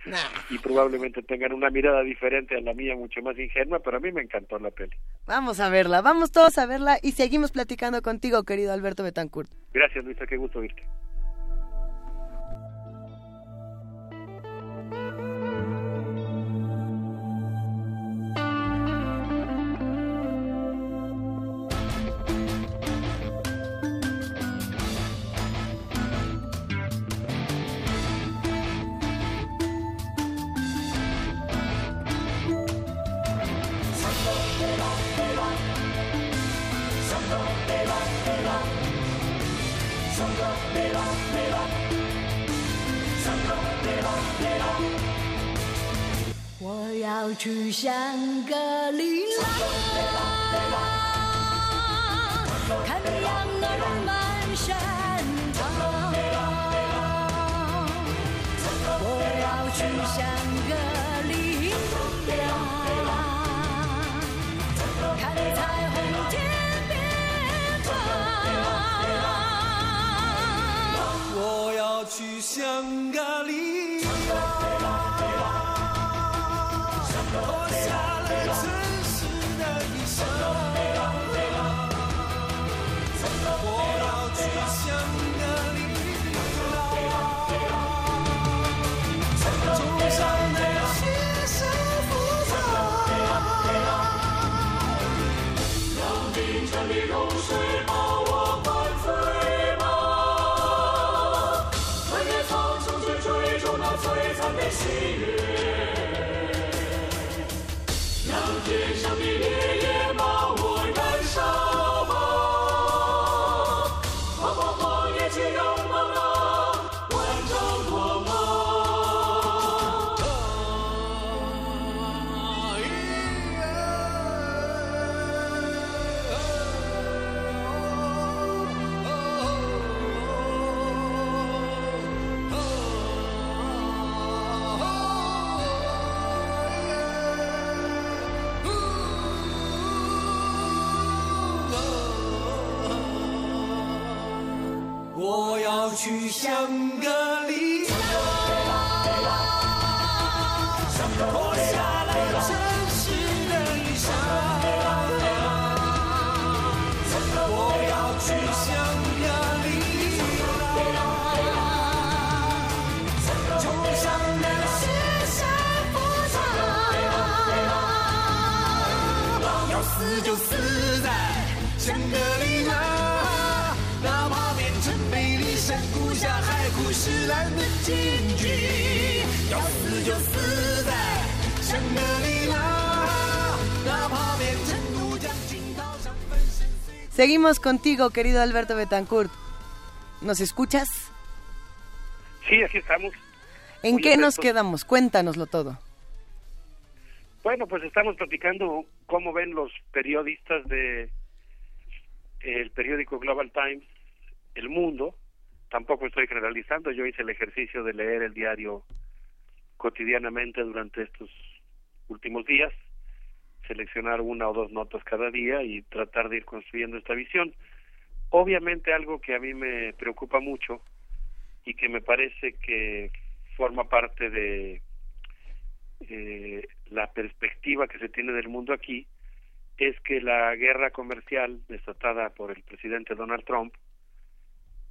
[SPEAKER 37] y probablemente tengan una mirada diferente a la mía, mucho más ingenua, pero a mí me encantó la peli.
[SPEAKER 2] Vamos a verla, vamos todos a verla y seguimos platicando contigo, querido Alberto Betancourt.
[SPEAKER 37] Gracias, Luisa, qué gusto verte.
[SPEAKER 27] 我要去香格里拉，看羊儿满山跑。我要去香格里拉，看彩虹天边放。
[SPEAKER 38] 我要去香格里 Oh.
[SPEAKER 2] Seguimos contigo, querido Alberto Betancourt. ¿Nos escuchas?
[SPEAKER 37] Sí, aquí estamos.
[SPEAKER 2] ¿En qué nos quedamos? Cuéntanoslo todo.
[SPEAKER 37] Bueno, pues estamos platicando cómo ven los periodistas de el periódico Global Times, El Mundo. Tampoco estoy generalizando, yo hice el ejercicio de leer el diario cotidianamente durante estos últimos días, seleccionar una o dos notas cada día y tratar de ir construyendo esta visión. Obviamente algo que a mí me preocupa mucho y que me parece que forma parte de eh, la perspectiva que se tiene del mundo aquí es que la guerra comercial desatada por el presidente Donald Trump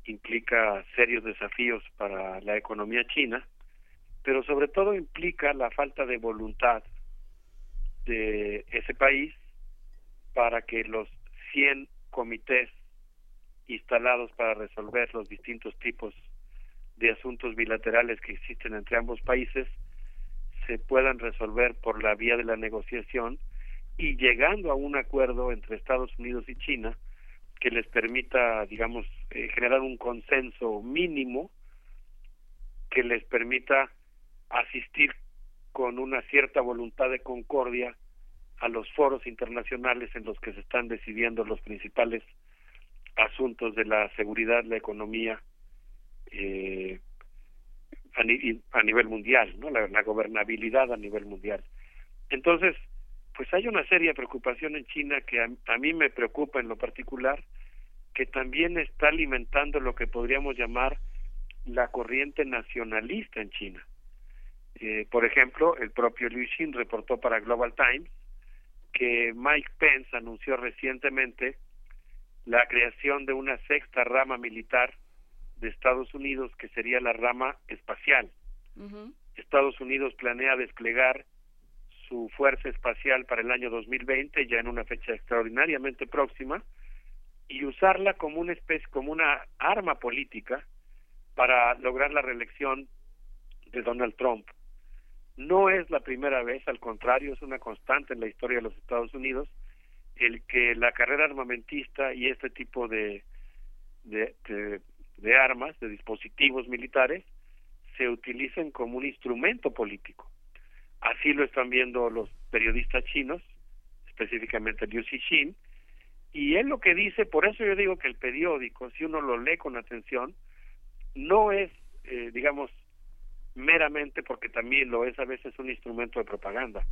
[SPEAKER 37] implica serios desafíos para la economía china, pero sobre todo implica la falta de voluntad de ese país para que los 100 comités instalados para resolver los distintos tipos de asuntos bilaterales que existen entre ambos países se puedan resolver por la vía de la negociación y llegando a un acuerdo entre Estados Unidos y China que les permita, digamos, eh, generar un consenso mínimo que les permita asistir con una cierta voluntad de concordia a los foros internacionales en los que se están decidiendo los principales asuntos de la seguridad, la economía eh, a, nivel mundial, ¿no? La, gobernabilidad a nivel mundial. Entonces, pues hay una seria preocupación en China que a, mí me preocupa en lo particular, que también está alimentando lo que podríamos llamar la corriente nacionalista en China. Eh, por ejemplo, el propio Liu Xin reportó para Global Times que Mike Pence anunció recientemente la creación de una sexta rama militar de Estados Unidos que sería la rama espacial. Estados Unidos planea desplegar su fuerza espacial para el año 2020 ya en una fecha extraordinariamente próxima y usarla como una especie como una arma política para lograr la reelección de Donald Trump. No es la primera vez, al contrario, es una constante en la historia de los Estados Unidos el que la carrera armamentista y este tipo de, de, de, armas, de dispositivos militares, se utilicen como un instrumento político. Así lo están viendo los periodistas chinos, específicamente Liu Xixin, y él lo que dice, por eso yo digo que el periódico, si uno lo lee con atención, no es, eh, digamos, meramente porque también lo es a veces un instrumento de propaganda,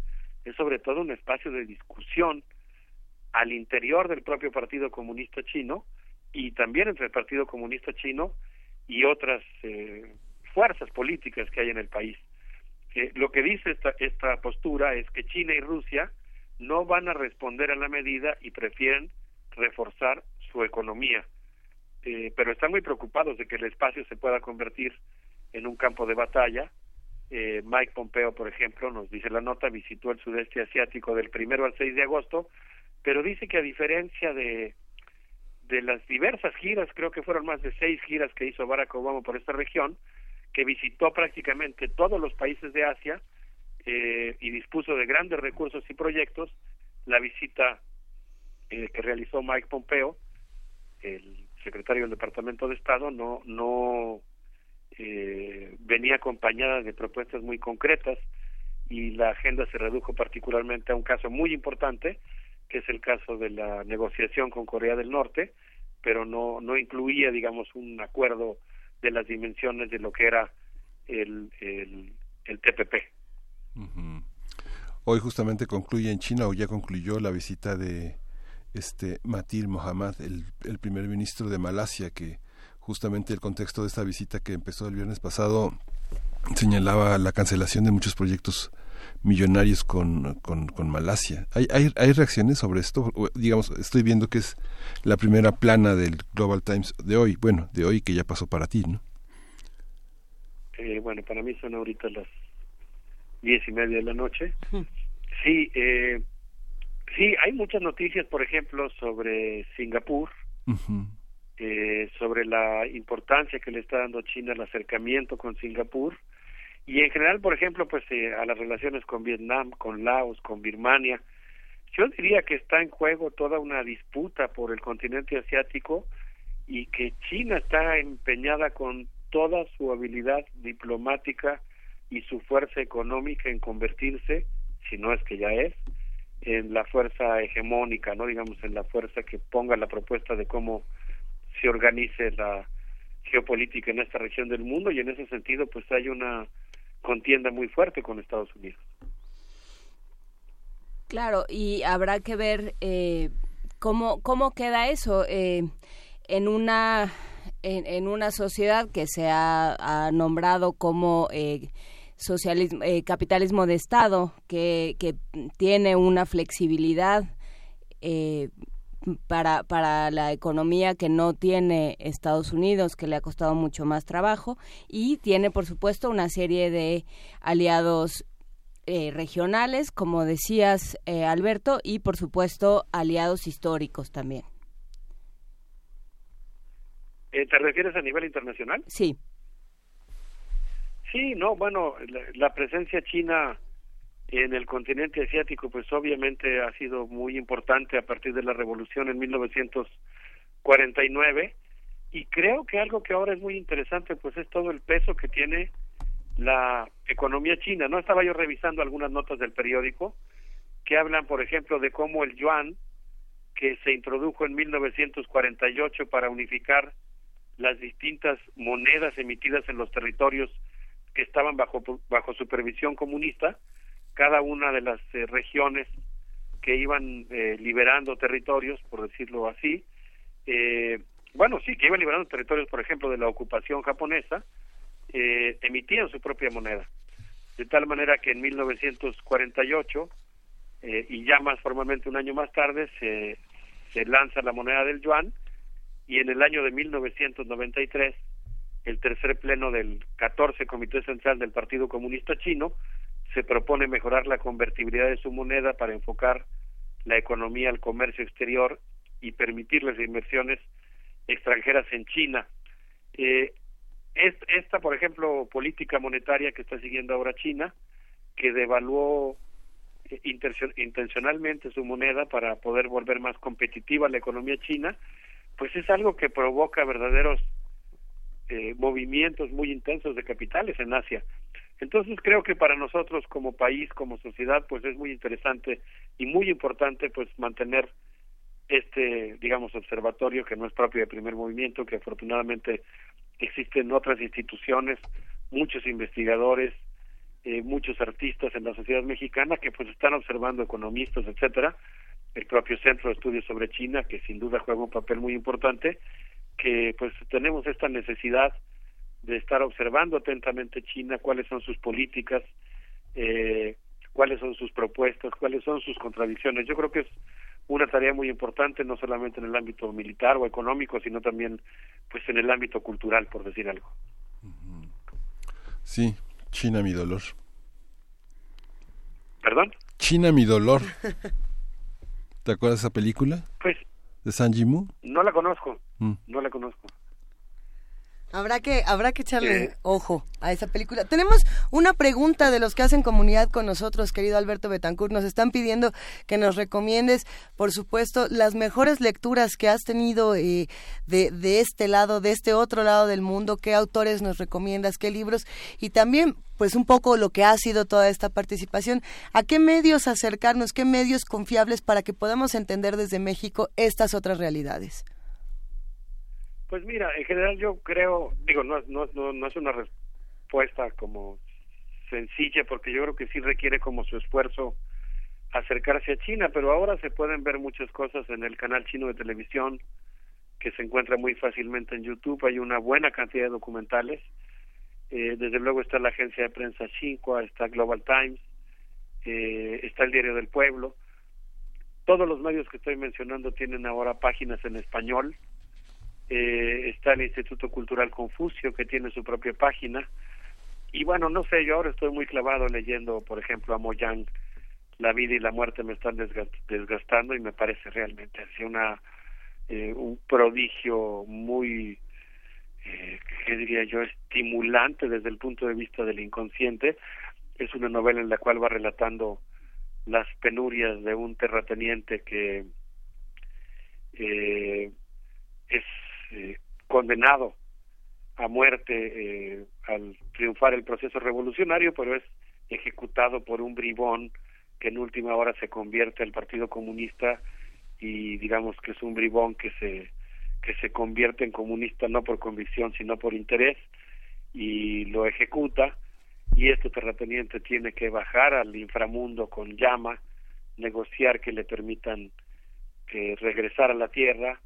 [SPEAKER 37] es sobre todo un espacio de discusión al interior del propio Partido Comunista Chino y también entre el Partido Comunista Chino y otras eh, fuerzas políticas que hay en el país. Eh, lo que dice esta, esta postura es que China y Rusia no van a responder a la medida y prefieren reforzar su economía. Eh, pero están muy preocupados de que el espacio se pueda convertir en un campo de batalla. Eh, Mike Pompeo, por ejemplo, nos dice la nota, visitó el sudeste asiático del primero al 6 de agosto, pero dice que a diferencia de, de las diversas giras, creo que fueron más de seis giras que hizo Barack Obama por esta región, que visitó prácticamente todos los países de Asia eh, y dispuso de grandes recursos y proyectos, la visita eh, que realizó Mike Pompeo, el secretario del Departamento de Estado, no, no eh, venía acompañada de propuestas muy concretas y la agenda se redujo particularmente a un caso muy importante, que es el caso de la negociación con Corea del Norte, pero no, no incluía, digamos, un acuerdo de las dimensiones de lo que era el, el, el TPP.
[SPEAKER 1] Hoy justamente concluye en China o ya concluyó la visita de este Matir Mohammad, el, el primer ministro de Malasia, que justamente el contexto de esta visita que empezó el viernes pasado señalaba la cancelación de muchos proyectos millonarios con, con, Malasia. ¿Hay, ¿Hay, hay, reacciones sobre esto? Digamos, estoy viendo que es la primera plana del Global Times de hoy, bueno, de hoy que ya pasó para ti, ¿no?
[SPEAKER 37] Eh, bueno, para mí son ahorita las diez y media de la noche. Sí, eh, sí, hay muchas noticias, por ejemplo, sobre Singapur, eh, sobre la importancia que le está dando China al acercamiento con Singapur y en general, por ejemplo, pues eh, a las relaciones con Vietnam, con Laos, con Birmania. Yo diría que está en juego toda una disputa por el continente asiático y que China está empeñada con toda su habilidad diplomática y su fuerza económica en convertirse, si no es que ya es, en la fuerza hegemónica, no digamos en la fuerza que ponga la propuesta de cómo se organice la geopolítica en esta región del mundo y en ese sentido pues hay una contienda muy fuerte con Estados Unidos.
[SPEAKER 3] Claro, y habrá que ver eh, cómo, cómo queda eso eh, en una en, una sociedad que se ha, nombrado como eh, socialismo, eh, capitalismo de Estado, que, que tiene una flexibilidad eh, para, para la economía que no tiene Estados Unidos, que le ha costado mucho más trabajo, y tiene, por supuesto, una serie de aliados eh, regionales, como decías, eh, Alberto, y, por supuesto, aliados históricos también.
[SPEAKER 37] Eh, ¿Te refieres a nivel internacional?
[SPEAKER 3] Sí.
[SPEAKER 37] Sí, no, bueno, la, presencia china en el continente asiático, pues obviamente ha sido muy importante a partir de la revolución en 1949 y creo que algo que ahora es muy interesante pues es todo el peso que tiene la economía china. No estaba yo revisando algunas notas del periódico que hablan, por ejemplo, de cómo el yuan que se introdujo en 1948 para unificar las distintas monedas emitidas en los territorios que estaban bajo bajo supervisión comunista, cada una de las eh, regiones que iban eh, liberando territorios, por decirlo así, eh, bueno, sí, que iban liberando territorios, por ejemplo, de la ocupación japonesa, emitían su propia moneda. De tal manera que en 1948, y ya más formalmente un año más tarde, se, se lanza la moneda del yuan, y en el año de 1993, el tercer pleno del 14 Comité Central del Partido Comunista Chino se propone mejorar la convertibilidad de su moneda para enfocar la economía al comercio exterior y permitir las inversiones extranjeras en China. Eh, esta, por ejemplo, política monetaria que está siguiendo ahora China, que devaluó eh, intencionalmente su moneda para poder volver más competitiva la economía china, pues es algo que provoca verdaderos eh, movimientos muy intensos de capitales en Asia. Entonces creo que para nosotros como país, como sociedad, pues es muy interesante y muy importante pues mantener este, digamos, observatorio que no es propio de primer movimiento, que afortunadamente existen otras instituciones, muchos investigadores, eh, muchos artistas en la sociedad mexicana que pues están observando economistas, etcétera, el propio Centro de Estudios sobre China, que sin duda juega un papel muy importante, que pues tenemos esta necesidad de estar observando atentamente China, cuáles son sus políticas, eh, cuáles son sus propuestas, cuáles son sus contradicciones. Yo creo que es una tarea muy importante, no solamente en el ámbito militar o económico, sino también pues en el ámbito cultural, por decir algo.
[SPEAKER 1] Sí, China mi dolor.
[SPEAKER 37] ¿Perdón?
[SPEAKER 1] China mi dolor. ¿Te acuerdas de esa película?
[SPEAKER 37] Pues.
[SPEAKER 1] ¿De San Jimu?
[SPEAKER 37] No la conozco, mm. no la conozco.
[SPEAKER 2] Habrá que, habrá que echarle ojo a esa película. Tenemos una pregunta de los que hacen comunidad con nosotros, querido Alberto Betancourt. Nos están pidiendo que nos recomiendes, por supuesto, las mejores lecturas que has tenido eh, de, de este lado, de este otro lado del mundo. ¿Qué autores nos recomiendas? ¿Qué libros? Y también, pues, un poco lo que ha sido toda esta participación. ¿A qué medios acercarnos? ¿Qué medios confiables para que podamos entender desde México estas otras realidades?
[SPEAKER 37] Pues mira, en general yo creo, digo, no, no, no, es una respuesta como sencilla, porque yo creo que sí requiere como su esfuerzo acercarse a China, pero ahora se pueden ver muchas cosas en el canal chino de televisión que se encuentra muy fácilmente en YouTube, hay una buena cantidad de documentales, eh, desde luego está la agencia de prensa Xinhua, está Global Times, eh, está el Diario del Pueblo, todos los medios que estoy mencionando tienen ahora páginas en español, eh, está el Instituto Cultural Confucio que tiene su propia página. Y bueno no sé yo ahora estoy muy clavado leyendo por ejemplo a Moyang la vida y la muerte me están desgastando y me parece realmente así una eh, un prodigio muy eh, qué diría yo estimulante desde el punto de vista del inconsciente. Es una novela en la cual va relatando las penurias de un terrateniente que eh, es eh, condenado a muerte eh, al triunfar el proceso revolucionario, pero es ejecutado por un bribón que en última hora se convierte al Partido Comunista y digamos que es un bribón que se que se convierte en comunista no por convicción sino por interés y lo ejecuta. Y este terrateniente tiene que bajar al inframundo con llama, negociar que le permitan que regresar a la tierra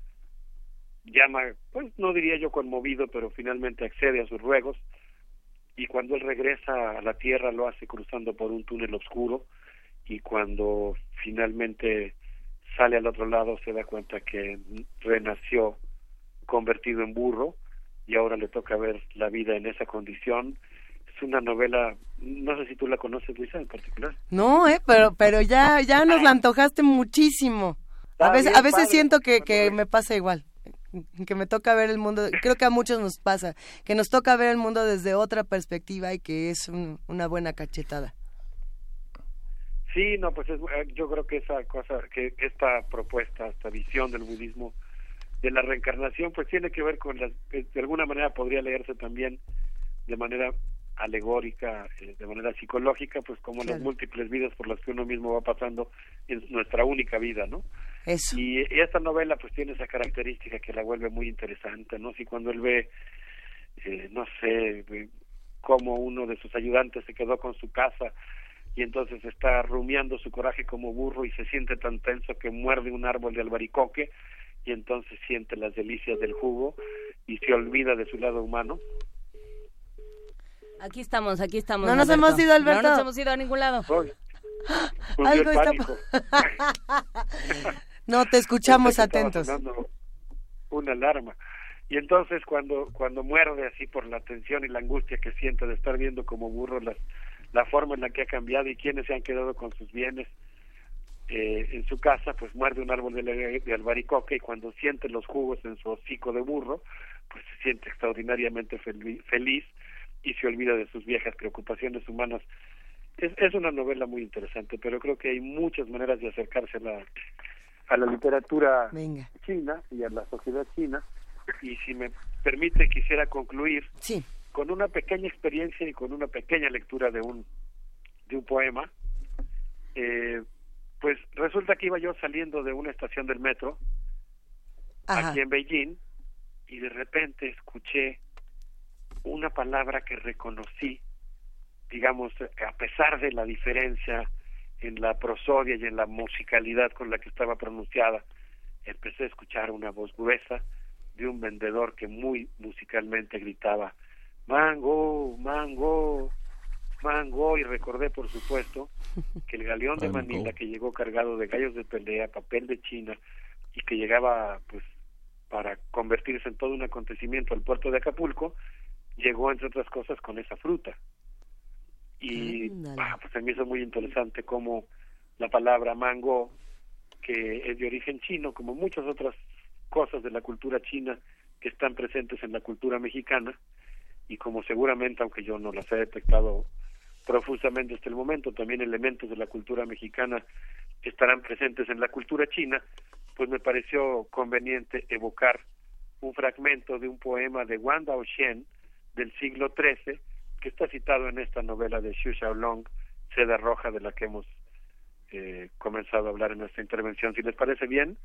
[SPEAKER 37] llama, pues no diría yo conmovido, pero finalmente accede a sus ruegos y cuando él regresa a la tierra lo hace cruzando por un túnel oscuro y cuando finalmente sale al otro lado se da cuenta que renació convertido en burro y ahora le toca ver la vida en esa condición. Es una novela, no sé si tú la conoces, Luisa, en particular.
[SPEAKER 2] No, eh, pero, pero ya, ya nos la antojaste muchísimo. A veces, a veces siento que, que me pasa igual que me toca ver el mundo, creo que a muchos nos pasa, que nos toca ver el mundo desde otra perspectiva y que es una buena cachetada.
[SPEAKER 37] Sí, no, pues es, eh, yo creo que esa cosa, que esta propuesta, esta visión del budismo de la reencarnación, pues tiene que ver con las, de alguna manera podría leerse también de manera alegórica, eh, de manera psicológica, pues como las múltiples vidas por las que uno mismo va pasando en nuestra única vida, ¿no?
[SPEAKER 2] Eso.
[SPEAKER 37] Y, y esta novela pues tiene esa característica que la vuelve muy interesante, ¿no? Si cuando él ve, eh, no sé, cómo uno de sus ayudantes se quedó con su casa y entonces está rumiando su coraje como burro y se siente tan tenso que muerde un árbol de albaricoque y entonces siente las delicias del jugo y se olvida de su lado humano
[SPEAKER 3] Aquí estamos, aquí estamos.
[SPEAKER 2] No nos hemos ido, Alberto.
[SPEAKER 3] No nos hemos ido a ningún lado. [gasps]
[SPEAKER 2] Algo está... [laughs] no, te escuchamos atentos.
[SPEAKER 37] Una alarma. Y entonces cuando cuando muerde así por la tensión y la angustia que siente de estar viendo como burro las, la forma en la que ha cambiado y quiénes se han quedado con sus bienes eh, en su casa, pues muerde un árbol de, de albaricoque y cuando siente los jugos en su hocico de burro, pues se siente extraordinariamente feliz y se olvida de sus viejas preocupaciones humanas. Es, es una novela muy interesante, pero creo que hay muchas maneras de acercarse a la, a la literatura china y a la sociedad china. Y si me permite, quisiera concluir con una pequeña experiencia y con una pequeña lectura de un, de un poema. Eh, pues resulta que iba yo saliendo de una estación del metro aquí en Beijing y de repente escuché una palabra que reconocí, digamos, a pesar de la diferencia en la prosodia y en la musicalidad con la que estaba pronunciada, empecé a escuchar una voz gruesa de un vendedor que muy musicalmente gritaba mango, mango, mango y recordé por supuesto que el galeón de Manila que llegó cargado de gallos de pelea, papel de China y que llegaba pues para convertirse en todo un acontecimiento al puerto de Acapulco llegó entre otras cosas con esa fruta. Y ah, pues se me hizo muy interesante cómo la palabra mango que es de origen chino como muchas otras cosas de la cultura china que están presentes en la cultura mexicana y como seguramente aunque yo no las he detectado profusamente hasta el momento también elementos de la cultura mexicana estarán presentes en la cultura china pues me pareció conveniente evocar un fragmento de un poema de Wang Daoxian del siglo XIII, que está citado en esta novela de Xu Xiaolong, Seda Roja, de la que hemos eh, comenzado a hablar en esta intervención. Si les parece bien,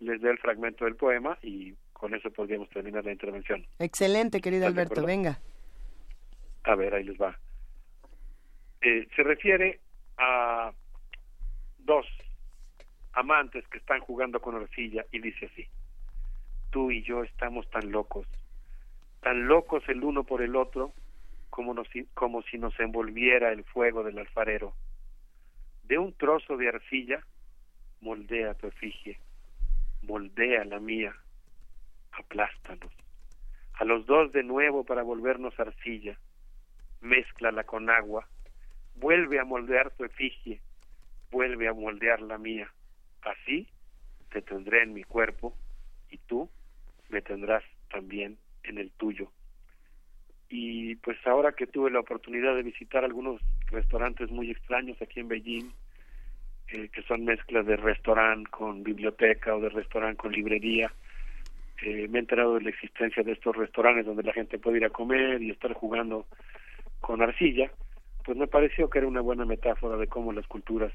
[SPEAKER 37] les doy el fragmento del poema y con eso podríamos terminar la intervención.
[SPEAKER 2] Excelente, querido Alberto, venga.
[SPEAKER 37] A ver, ahí les va. Eh, se refiere a dos amantes que están jugando con arcilla y dice así, tú y yo estamos tan locos tan locos el uno por el otro como, nos, como si nos envolviera el fuego del alfarero. De un trozo de arcilla, moldea tu efigie, moldea la mía, aplástanos. A los dos de nuevo para volvernos arcilla, mézclala con agua, vuelve a moldear tu efigie, vuelve a moldear la mía. Así te tendré en mi cuerpo y tú me tendrás también en el tuyo. Y pues ahora que tuve la oportunidad de visitar algunos restaurantes muy extraños aquí en Beijing, eh, que son mezclas de restaurante con biblioteca o de restaurante con librería, eh, me he enterado de la existencia de estos restaurantes donde la gente puede ir a comer y estar jugando con arcilla, pues me pareció que era una buena metáfora de cómo las culturas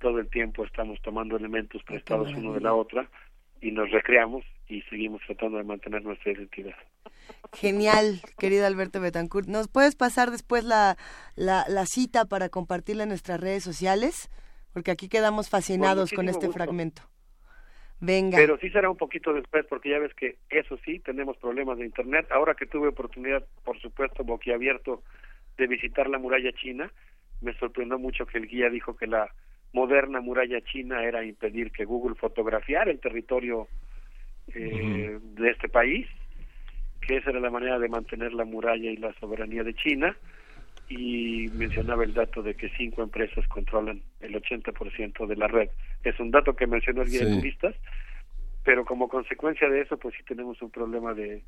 [SPEAKER 37] todo el tiempo estamos tomando elementos prestados uno de la otra y nos recreamos y seguimos tratando de mantener nuestra identidad.
[SPEAKER 2] Genial, querido Alberto Betancourt. ¿Nos puedes pasar después la, la, cita para compartirla en nuestras redes sociales? Porque aquí quedamos fascinados con, este fragmento. Venga.
[SPEAKER 37] Pero sí será un poquito después, porque ya ves que eso sí, tenemos problemas de Internet. Ahora que tuve oportunidad, por supuesto, boquiabierto, de visitar la muralla china, me sorprendió mucho que el guía dijo que la moderna muralla china era impedir que Google fotografiara el territorio eh, de este país, que esa era la manera de mantener la muralla y la soberanía de China, y mencionaba el dato de que cinco empresas controlan el 80% de la red. Es un dato que mencionó el guía de turistas, pero como consecuencia de eso, pues sí tenemos un problema de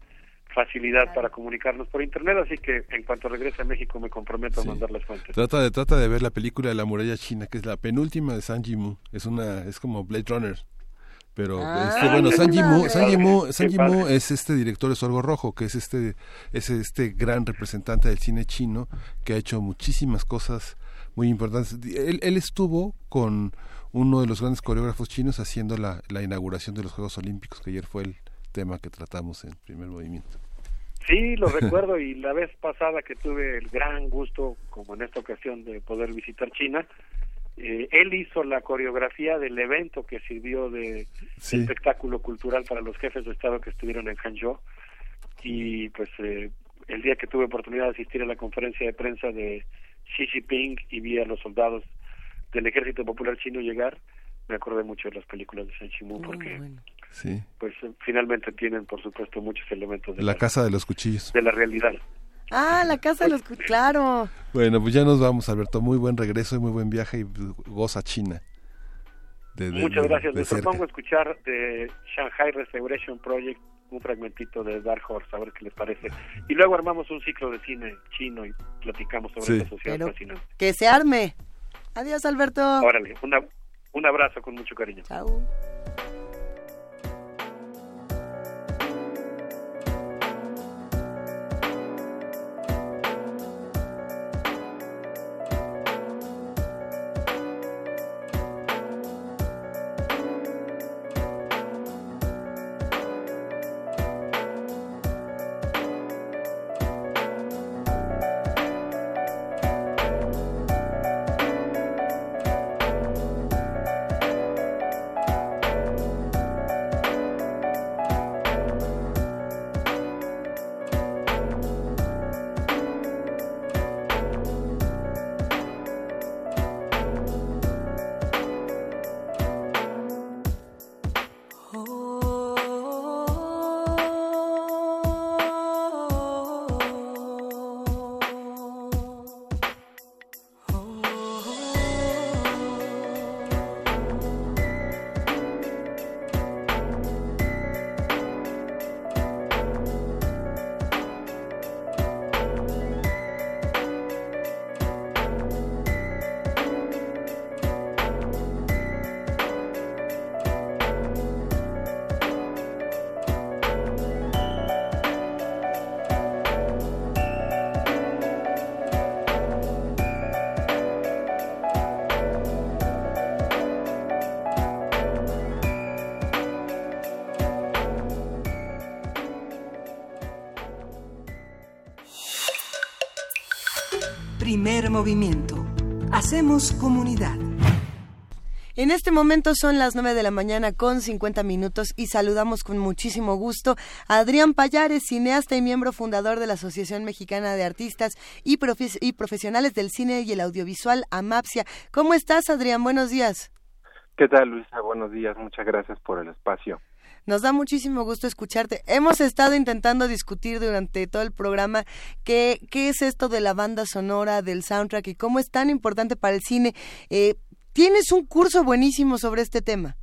[SPEAKER 37] facilidad para comunicarnos por internet, así que en cuanto regrese a México me comprometo a mandar las fuentes.
[SPEAKER 1] Trata de, trata de ver la película de la muralla china, que es la penúltima de San Jimu. Es una, es como Blade Runner. Pero
[SPEAKER 2] Ah,
[SPEAKER 1] este, bueno, San Jimu, San Jimu, San Jimu es este director de Sorgo Rojo, que es este, es este gran representante del cine chino que ha hecho muchísimas cosas muy importantes. Él, él estuvo con uno de los grandes coreógrafos chinos haciendo la, la inauguración de los Juegos Olímpicos, que ayer fue el tema que tratamos en primer movimiento.
[SPEAKER 37] Sí, lo [laughs] recuerdo y la vez pasada que tuve el gran gusto, como en esta ocasión, de poder visitar China, eh, él hizo la coreografía del evento que sirvió de
[SPEAKER 1] Sí.
[SPEAKER 37] espectáculo cultural para los jefes de Estado que estuvieron en Hangzhou y pues eh, el día que tuve oportunidad de asistir a la conferencia de prensa de Xi Jinping y vi a los soldados del Ejército Popular Chino llegar, me acordé mucho de las películas de San Chimu porque
[SPEAKER 1] Sí.
[SPEAKER 37] pues eh, finalmente tienen por supuesto muchos elementos de
[SPEAKER 1] La casa de los cuchillos.
[SPEAKER 37] de la realidad.
[SPEAKER 2] Ah, la casa de los... cu- Claro.
[SPEAKER 1] Bueno, pues ya nos vamos, Alberto. Muy buen regreso y muy buen viaje y pues, goza China. De- de-
[SPEAKER 37] Muchas gracias. Les propongo escuchar de Shanghai Restoration Project un fragmentito de Dark Horse, a ver qué les parece. Y luego armamos un ciclo de cine chino y platicamos sobre
[SPEAKER 2] Sí.
[SPEAKER 37] esta sociedad
[SPEAKER 2] Pero-
[SPEAKER 37] fascinante.
[SPEAKER 2] Que se arme. Adiós, Alberto.
[SPEAKER 37] Órale, una- un abrazo con mucho cariño.
[SPEAKER 2] Chao.
[SPEAKER 5] Movimiento. Hacemos comunidad.
[SPEAKER 2] En este momento son las 9 de la mañana con 50 minutos y saludamos con muchísimo gusto a Adrián Payares, cineasta y miembro fundador de la Asociación Mexicana de Artistas y, Profe- y Profesionales del Cine y el Audiovisual, AMAPSIA. ¿Cómo estás, Adrián? Buenos días.
[SPEAKER 39] ¿Qué tal, Luisa? Buenos días. Muchas gracias por el espacio.
[SPEAKER 2] Nos da muchísimo gusto escucharte. Hemos estado intentando discutir durante todo el programa qué, qué es esto de la banda sonora, del soundtrack y cómo es tan importante para el cine. Eh, tienes un curso buenísimo sobre este tema.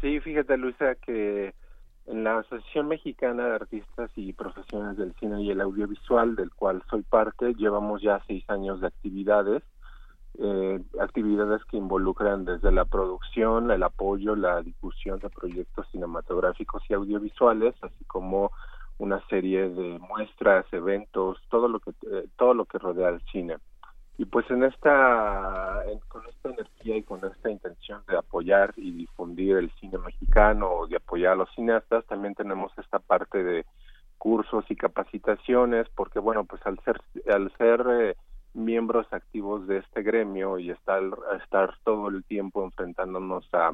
[SPEAKER 39] Sí, fíjate, Luisa, que en la Asociación Mexicana de Artistas y Profesionales del Cine y el Audiovisual, del cual soy parte, llevamos ya seis años de actividades, eh, actividades que involucran desde la producción, el apoyo, la difusión de proyectos cinematográficos y audiovisuales, así como una serie de muestras, eventos, todo lo que eh, todo lo que rodea al cine. Y pues en esta en- con esta energía y con esta intención de apoyar y difundir el cine mexicano o de apoyar a los cineastas, también tenemos esta parte de cursos y capacitaciones, porque bueno, pues al ser al ser eh, miembros activos de este gremio y estar estar todo el tiempo enfrentándonos a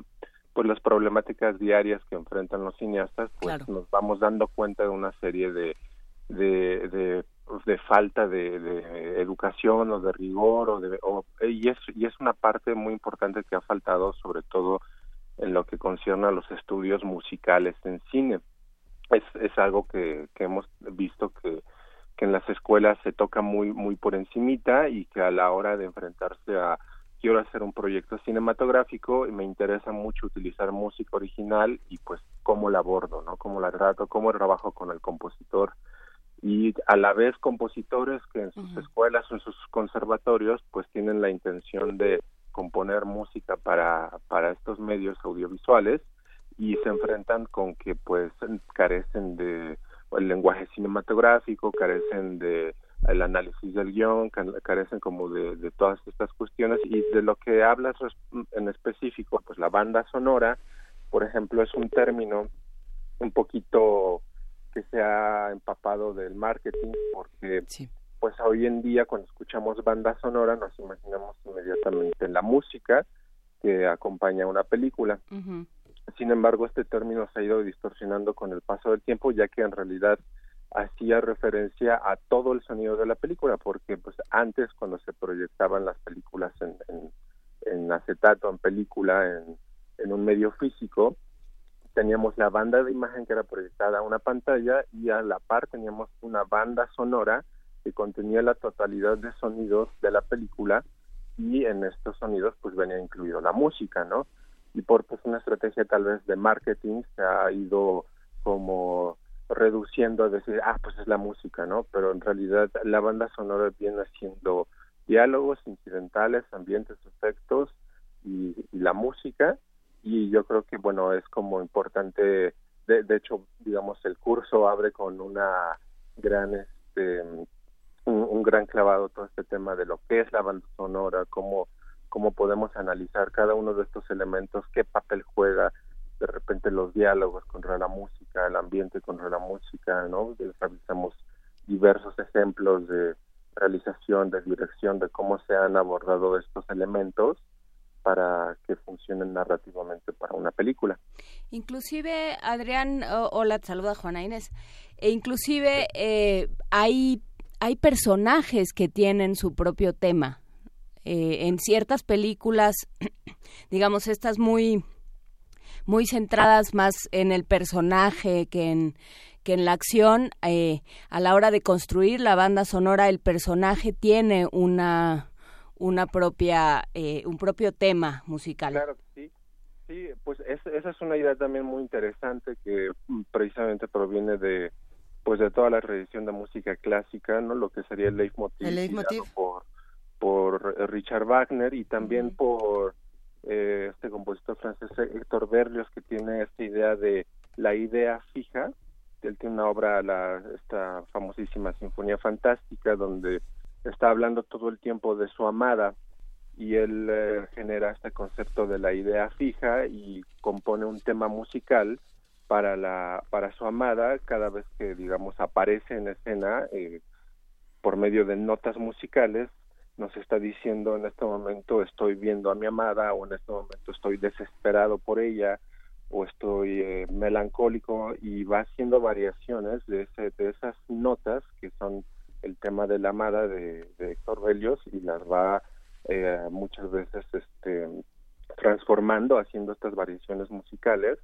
[SPEAKER 39] pues las problemáticas diarias que enfrentan los cineastas, pues
[SPEAKER 40] Claro.
[SPEAKER 39] nos vamos dando cuenta de una serie de de, de, de falta de, de educación o de rigor o de o- y es y es una parte muy importante que ha faltado sobre todo en lo que concierne a los estudios musicales en cine es es algo que, que hemos visto que que en las escuelas se toca muy muy por encimita y que a la hora de enfrentarse a quiero hacer un proyecto cinematográfico y me interesa mucho utilizar música original y pues cómo la abordo, ¿no? Cómo la trato, cómo trabajo con el compositor. Y a la vez compositores que en sus escuelas o en sus conservatorios pues tienen la intención de componer música para, para estos medios audiovisuales y se enfrentan con que pues carecen de el lenguaje cinematográfico, carecen de el análisis del guion, carecen como de, de todas estas cuestiones y de lo que hablas en específico, pues la banda sonora, por ejemplo, es un término un poquito que se ha empapado del marketing porque pues hoy en día cuando escuchamos banda sonora nos imaginamos inmediatamente la música que acompaña una película. Sin embargo, este término se ha ido distorsionando con el paso del tiempo, ya que en realidad hacía referencia a todo el sonido de la película, porque pues antes cuando se proyectaban las películas en, en, en acetato, en película, en, en un medio físico, teníamos la banda de imagen que era proyectada a una pantalla y a la par teníamos una banda sonora que contenía la totalidad de sonidos de la película y en estos sonidos pues venía incluido la música, ¿no? Y por pues una estrategia tal vez de marketing se ha ido como reduciendo a decir, ah, pues es la música, ¿no? Pero en realidad la banda sonora viene siendo diálogos, incidentales, ambientes, efectos y, la música y yo creo que bueno es como importante de, de hecho digamos el curso abre con una gran este un, gran clavado todo este tema de lo que es la banda sonora cómo cómo podemos analizar cada uno de estos elementos qué papel juega de repente los diálogos contra la música el ambiente contra la música no realizamos diversos ejemplos de realización de dirección de cómo se han abordado estos elementos para que funcionen narrativamente para una película.
[SPEAKER 3] Inclusive, Adrián, hola, te saluda Juana Inés, e inclusive eh, hay, hay personajes que tienen su propio tema. Eh, en ciertas películas, [clears throat] digamos, estas muy, muy centradas más en el personaje que en, que en la acción, eh, a la hora de construir la banda sonora, el personaje tiene una una propia, eh, un propio tema musical.
[SPEAKER 39] Claro sí. Sí, pues esa es una idea también muy interesante que mm, precisamente proviene de pues de toda la tradición de música clásica, ¿no? Lo que sería el leitmotiv,
[SPEAKER 2] el leitmotiv.
[SPEAKER 39] por por eh, Richard Wagner y también por eh, este compositor francés Héctor Berlioz que tiene esta idea de la idea fija. Él tiene una obra, la esta famosísima Sinfonía Fantástica, donde está hablando todo el tiempo de su amada y él eh, genera este concepto de la idea fija y compone un tema musical para la para su amada cada vez que digamos aparece en escena eh, por medio de notas musicales nos está diciendo en este momento estoy viendo a mi amada o en este momento estoy desesperado por ella o estoy eh, melancólico y va haciendo variaciones de ese, de esas notas que son el tema de la amada de, Héctor Berlioz y las va eh, muchas veces este transformando haciendo estas variaciones musicales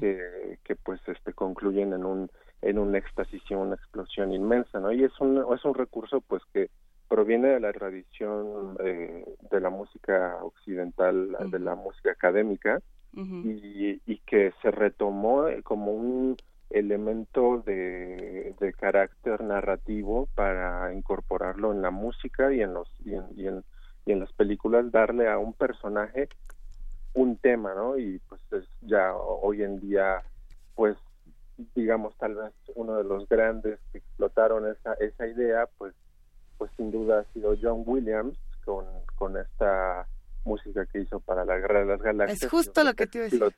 [SPEAKER 39] que, que, pues este concluyen en un en un éxtasis y una explosión inmensa no y es un es un recurso pues que proviene de la tradición eh, de la música occidental de la música académica y, y que se retomó eh, como un elemento de, de, carácter narrativo para incorporarlo en la música y en los y en, y en, y en las películas darle a un personaje un tema no y pues es ya hoy en día pues digamos tal vez uno de los grandes que explotaron esa esa idea pues pues sin duda ha sido John Williams con con esta música que hizo para la guerra de las galaxias
[SPEAKER 2] es justo lo que te iba a decir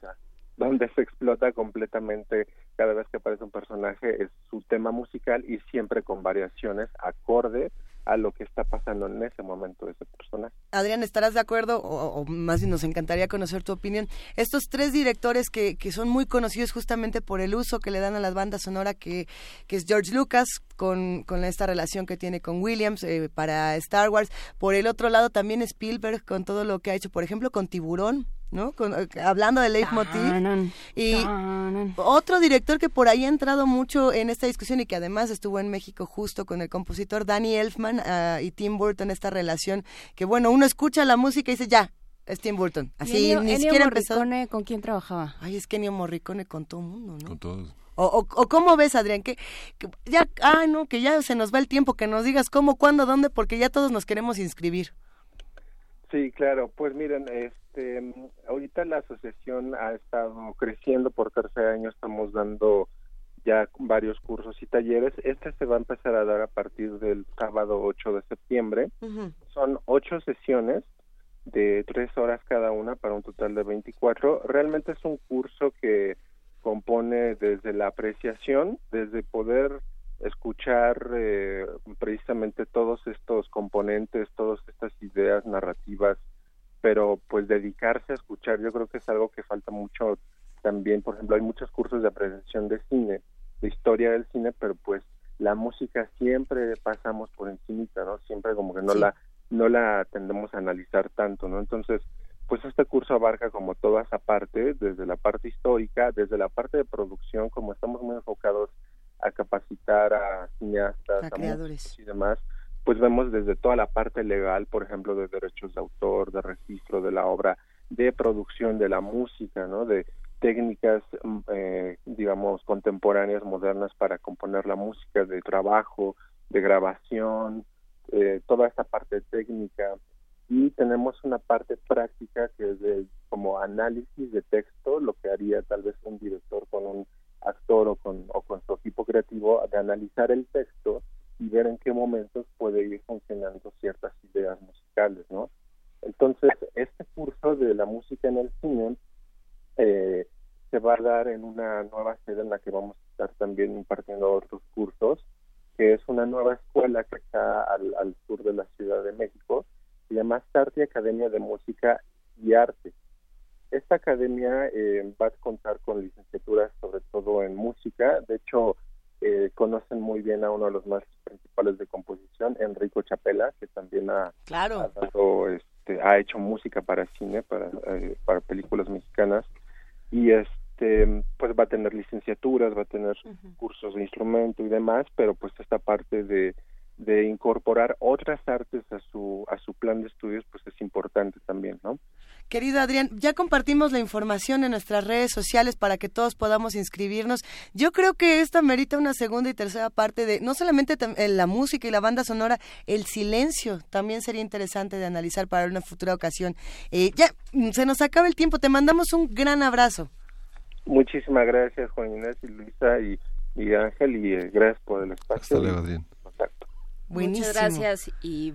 [SPEAKER 39] donde se explota completamente cada vez que aparece un personaje es su tema musical y siempre con variaciones acorde a lo que está pasando en ese momento de ese personaje.
[SPEAKER 2] Adrián, ¿estarás de acuerdo? O, más bien nos encantaría conocer tu opinión. Estos tres directores que, que, son muy conocidos justamente por el uso que le dan a las bandas sonoras, que, que es George Lucas, con, con esta relación que tiene con Williams eh, para Star Wars. Por el otro lado también Spielberg, con todo lo que ha hecho, por ejemplo, con Tiburón, ¿no? Eh, hablando de leitmotiv. Y otro director que por ahí ha entrado mucho en esta discusión y que además estuvo en México justo con el compositor Danny Elfman ah, y Tim Burton, esta relación que, bueno, uno escucha la música y dice, ya, es Tim Burton. Así ni siquiera empezó.
[SPEAKER 3] ¿Con quién trabajaba?
[SPEAKER 2] Ay, es que Ennio Morricone con todo el mundo, ¿no?
[SPEAKER 1] Con todos.
[SPEAKER 2] O, o, cómo ves, Adrián, que, ya, ah, no, que ya se nos va el tiempo, que nos digas cómo, cuándo, dónde, porque ya todos nos queremos inscribir.
[SPEAKER 39] Sí, claro. Pues miren, este, ahorita la asociación ha estado creciendo por tercer año. Estamos dando ya varios cursos y talleres. Este se va a empezar a dar a partir del sábado 8 de septiembre. Son ocho sesiones de tres horas cada una para un total de 24. Realmente es un curso que compone desde la apreciación, desde poder escuchar eh, precisamente todos estos componentes, todas estas ideas narrativas, pero pues dedicarse a escuchar, yo creo que es algo que falta mucho también, por ejemplo, hay muchos cursos de apreciación de cine, de historia del cine, pero pues la música siempre pasamos por encimita, ¿no? Siempre como que no la no la tendemos a analizar tanto, ¿no? Entonces, pues este curso abarca como toda esa parte, desde la parte histórica, desde la parte de producción, como estamos muy enfocados a capacitar a cineastas, a, creadores y demás, pues vemos desde toda la parte legal, por ejemplo, de derechos de autor, de registro de la obra, de producción de la música, ¿no? De técnicas, mm, eh, digamos, contemporáneas, modernas para componer la música, de trabajo, de grabación, eh, toda esta parte técnica. Y tenemos una parte práctica que es de como análisis de texto, lo que haría tal vez un director con un actor o con, o con su equipo creativo de analizar el texto y ver en qué momentos puede ir funcionando ciertas ideas musicales, ¿no? Entonces, este curso de la música en el cine eh, se va a dar en una nueva sede en la que vamos a estar también impartiendo otros cursos, que es una nueva escuela que está al, sur de la Ciudad de México, se llama Sarti Academia de Música y Arte. Esta academia eh, va a contar con licenciaturas sobre todo en música. De hecho, eh, conocen muy bien a uno de los más principales de composición, Enrico Chapela, que también ha, este, ha, hecho música para cine, para, eh, para películas mexicanas. Y este pues va a tener licenciaturas, va a tener cursos de instrumento y demás, pero pues esta parte de de incorporar otras artes a su a su plan de estudios pues es importante también no
[SPEAKER 2] Querido Adrián, ya compartimos la información en nuestras redes sociales para que todos podamos inscribirnos. Yo creo que esta merita una segunda y tercera parte de no solamente eh, la música y la banda sonora, el silencio también sería interesante de analizar para una futura ocasión. Eh, ya mm, se nos acaba el tiempo, te mandamos un gran abrazo.
[SPEAKER 39] Muchísimas gracias Juan Inés y Luisa y, Ángel y eh, gracias por el espacio.
[SPEAKER 1] Hasta luego, Adrián.
[SPEAKER 3] Muchas gracias y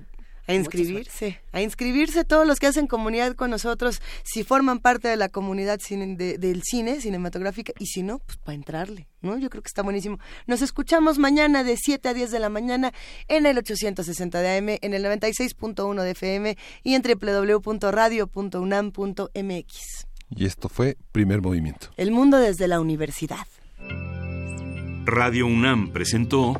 [SPEAKER 2] a inscribirse, a inscribirse todos los que hacen comunidad con nosotros, si forman parte de la comunidad del cine cinematográfica y si no, pues para entrarle, ¿no? Yo creo que está buenísimo. Nos escuchamos mañana de 7 a 10 de la mañana en el 860 de AM, en el 96.1 de FM y en www.radio.unam.mx.
[SPEAKER 1] Y esto fue Primer Movimiento.
[SPEAKER 2] El mundo desde la universidad.
[SPEAKER 29] Radio UNAM presentó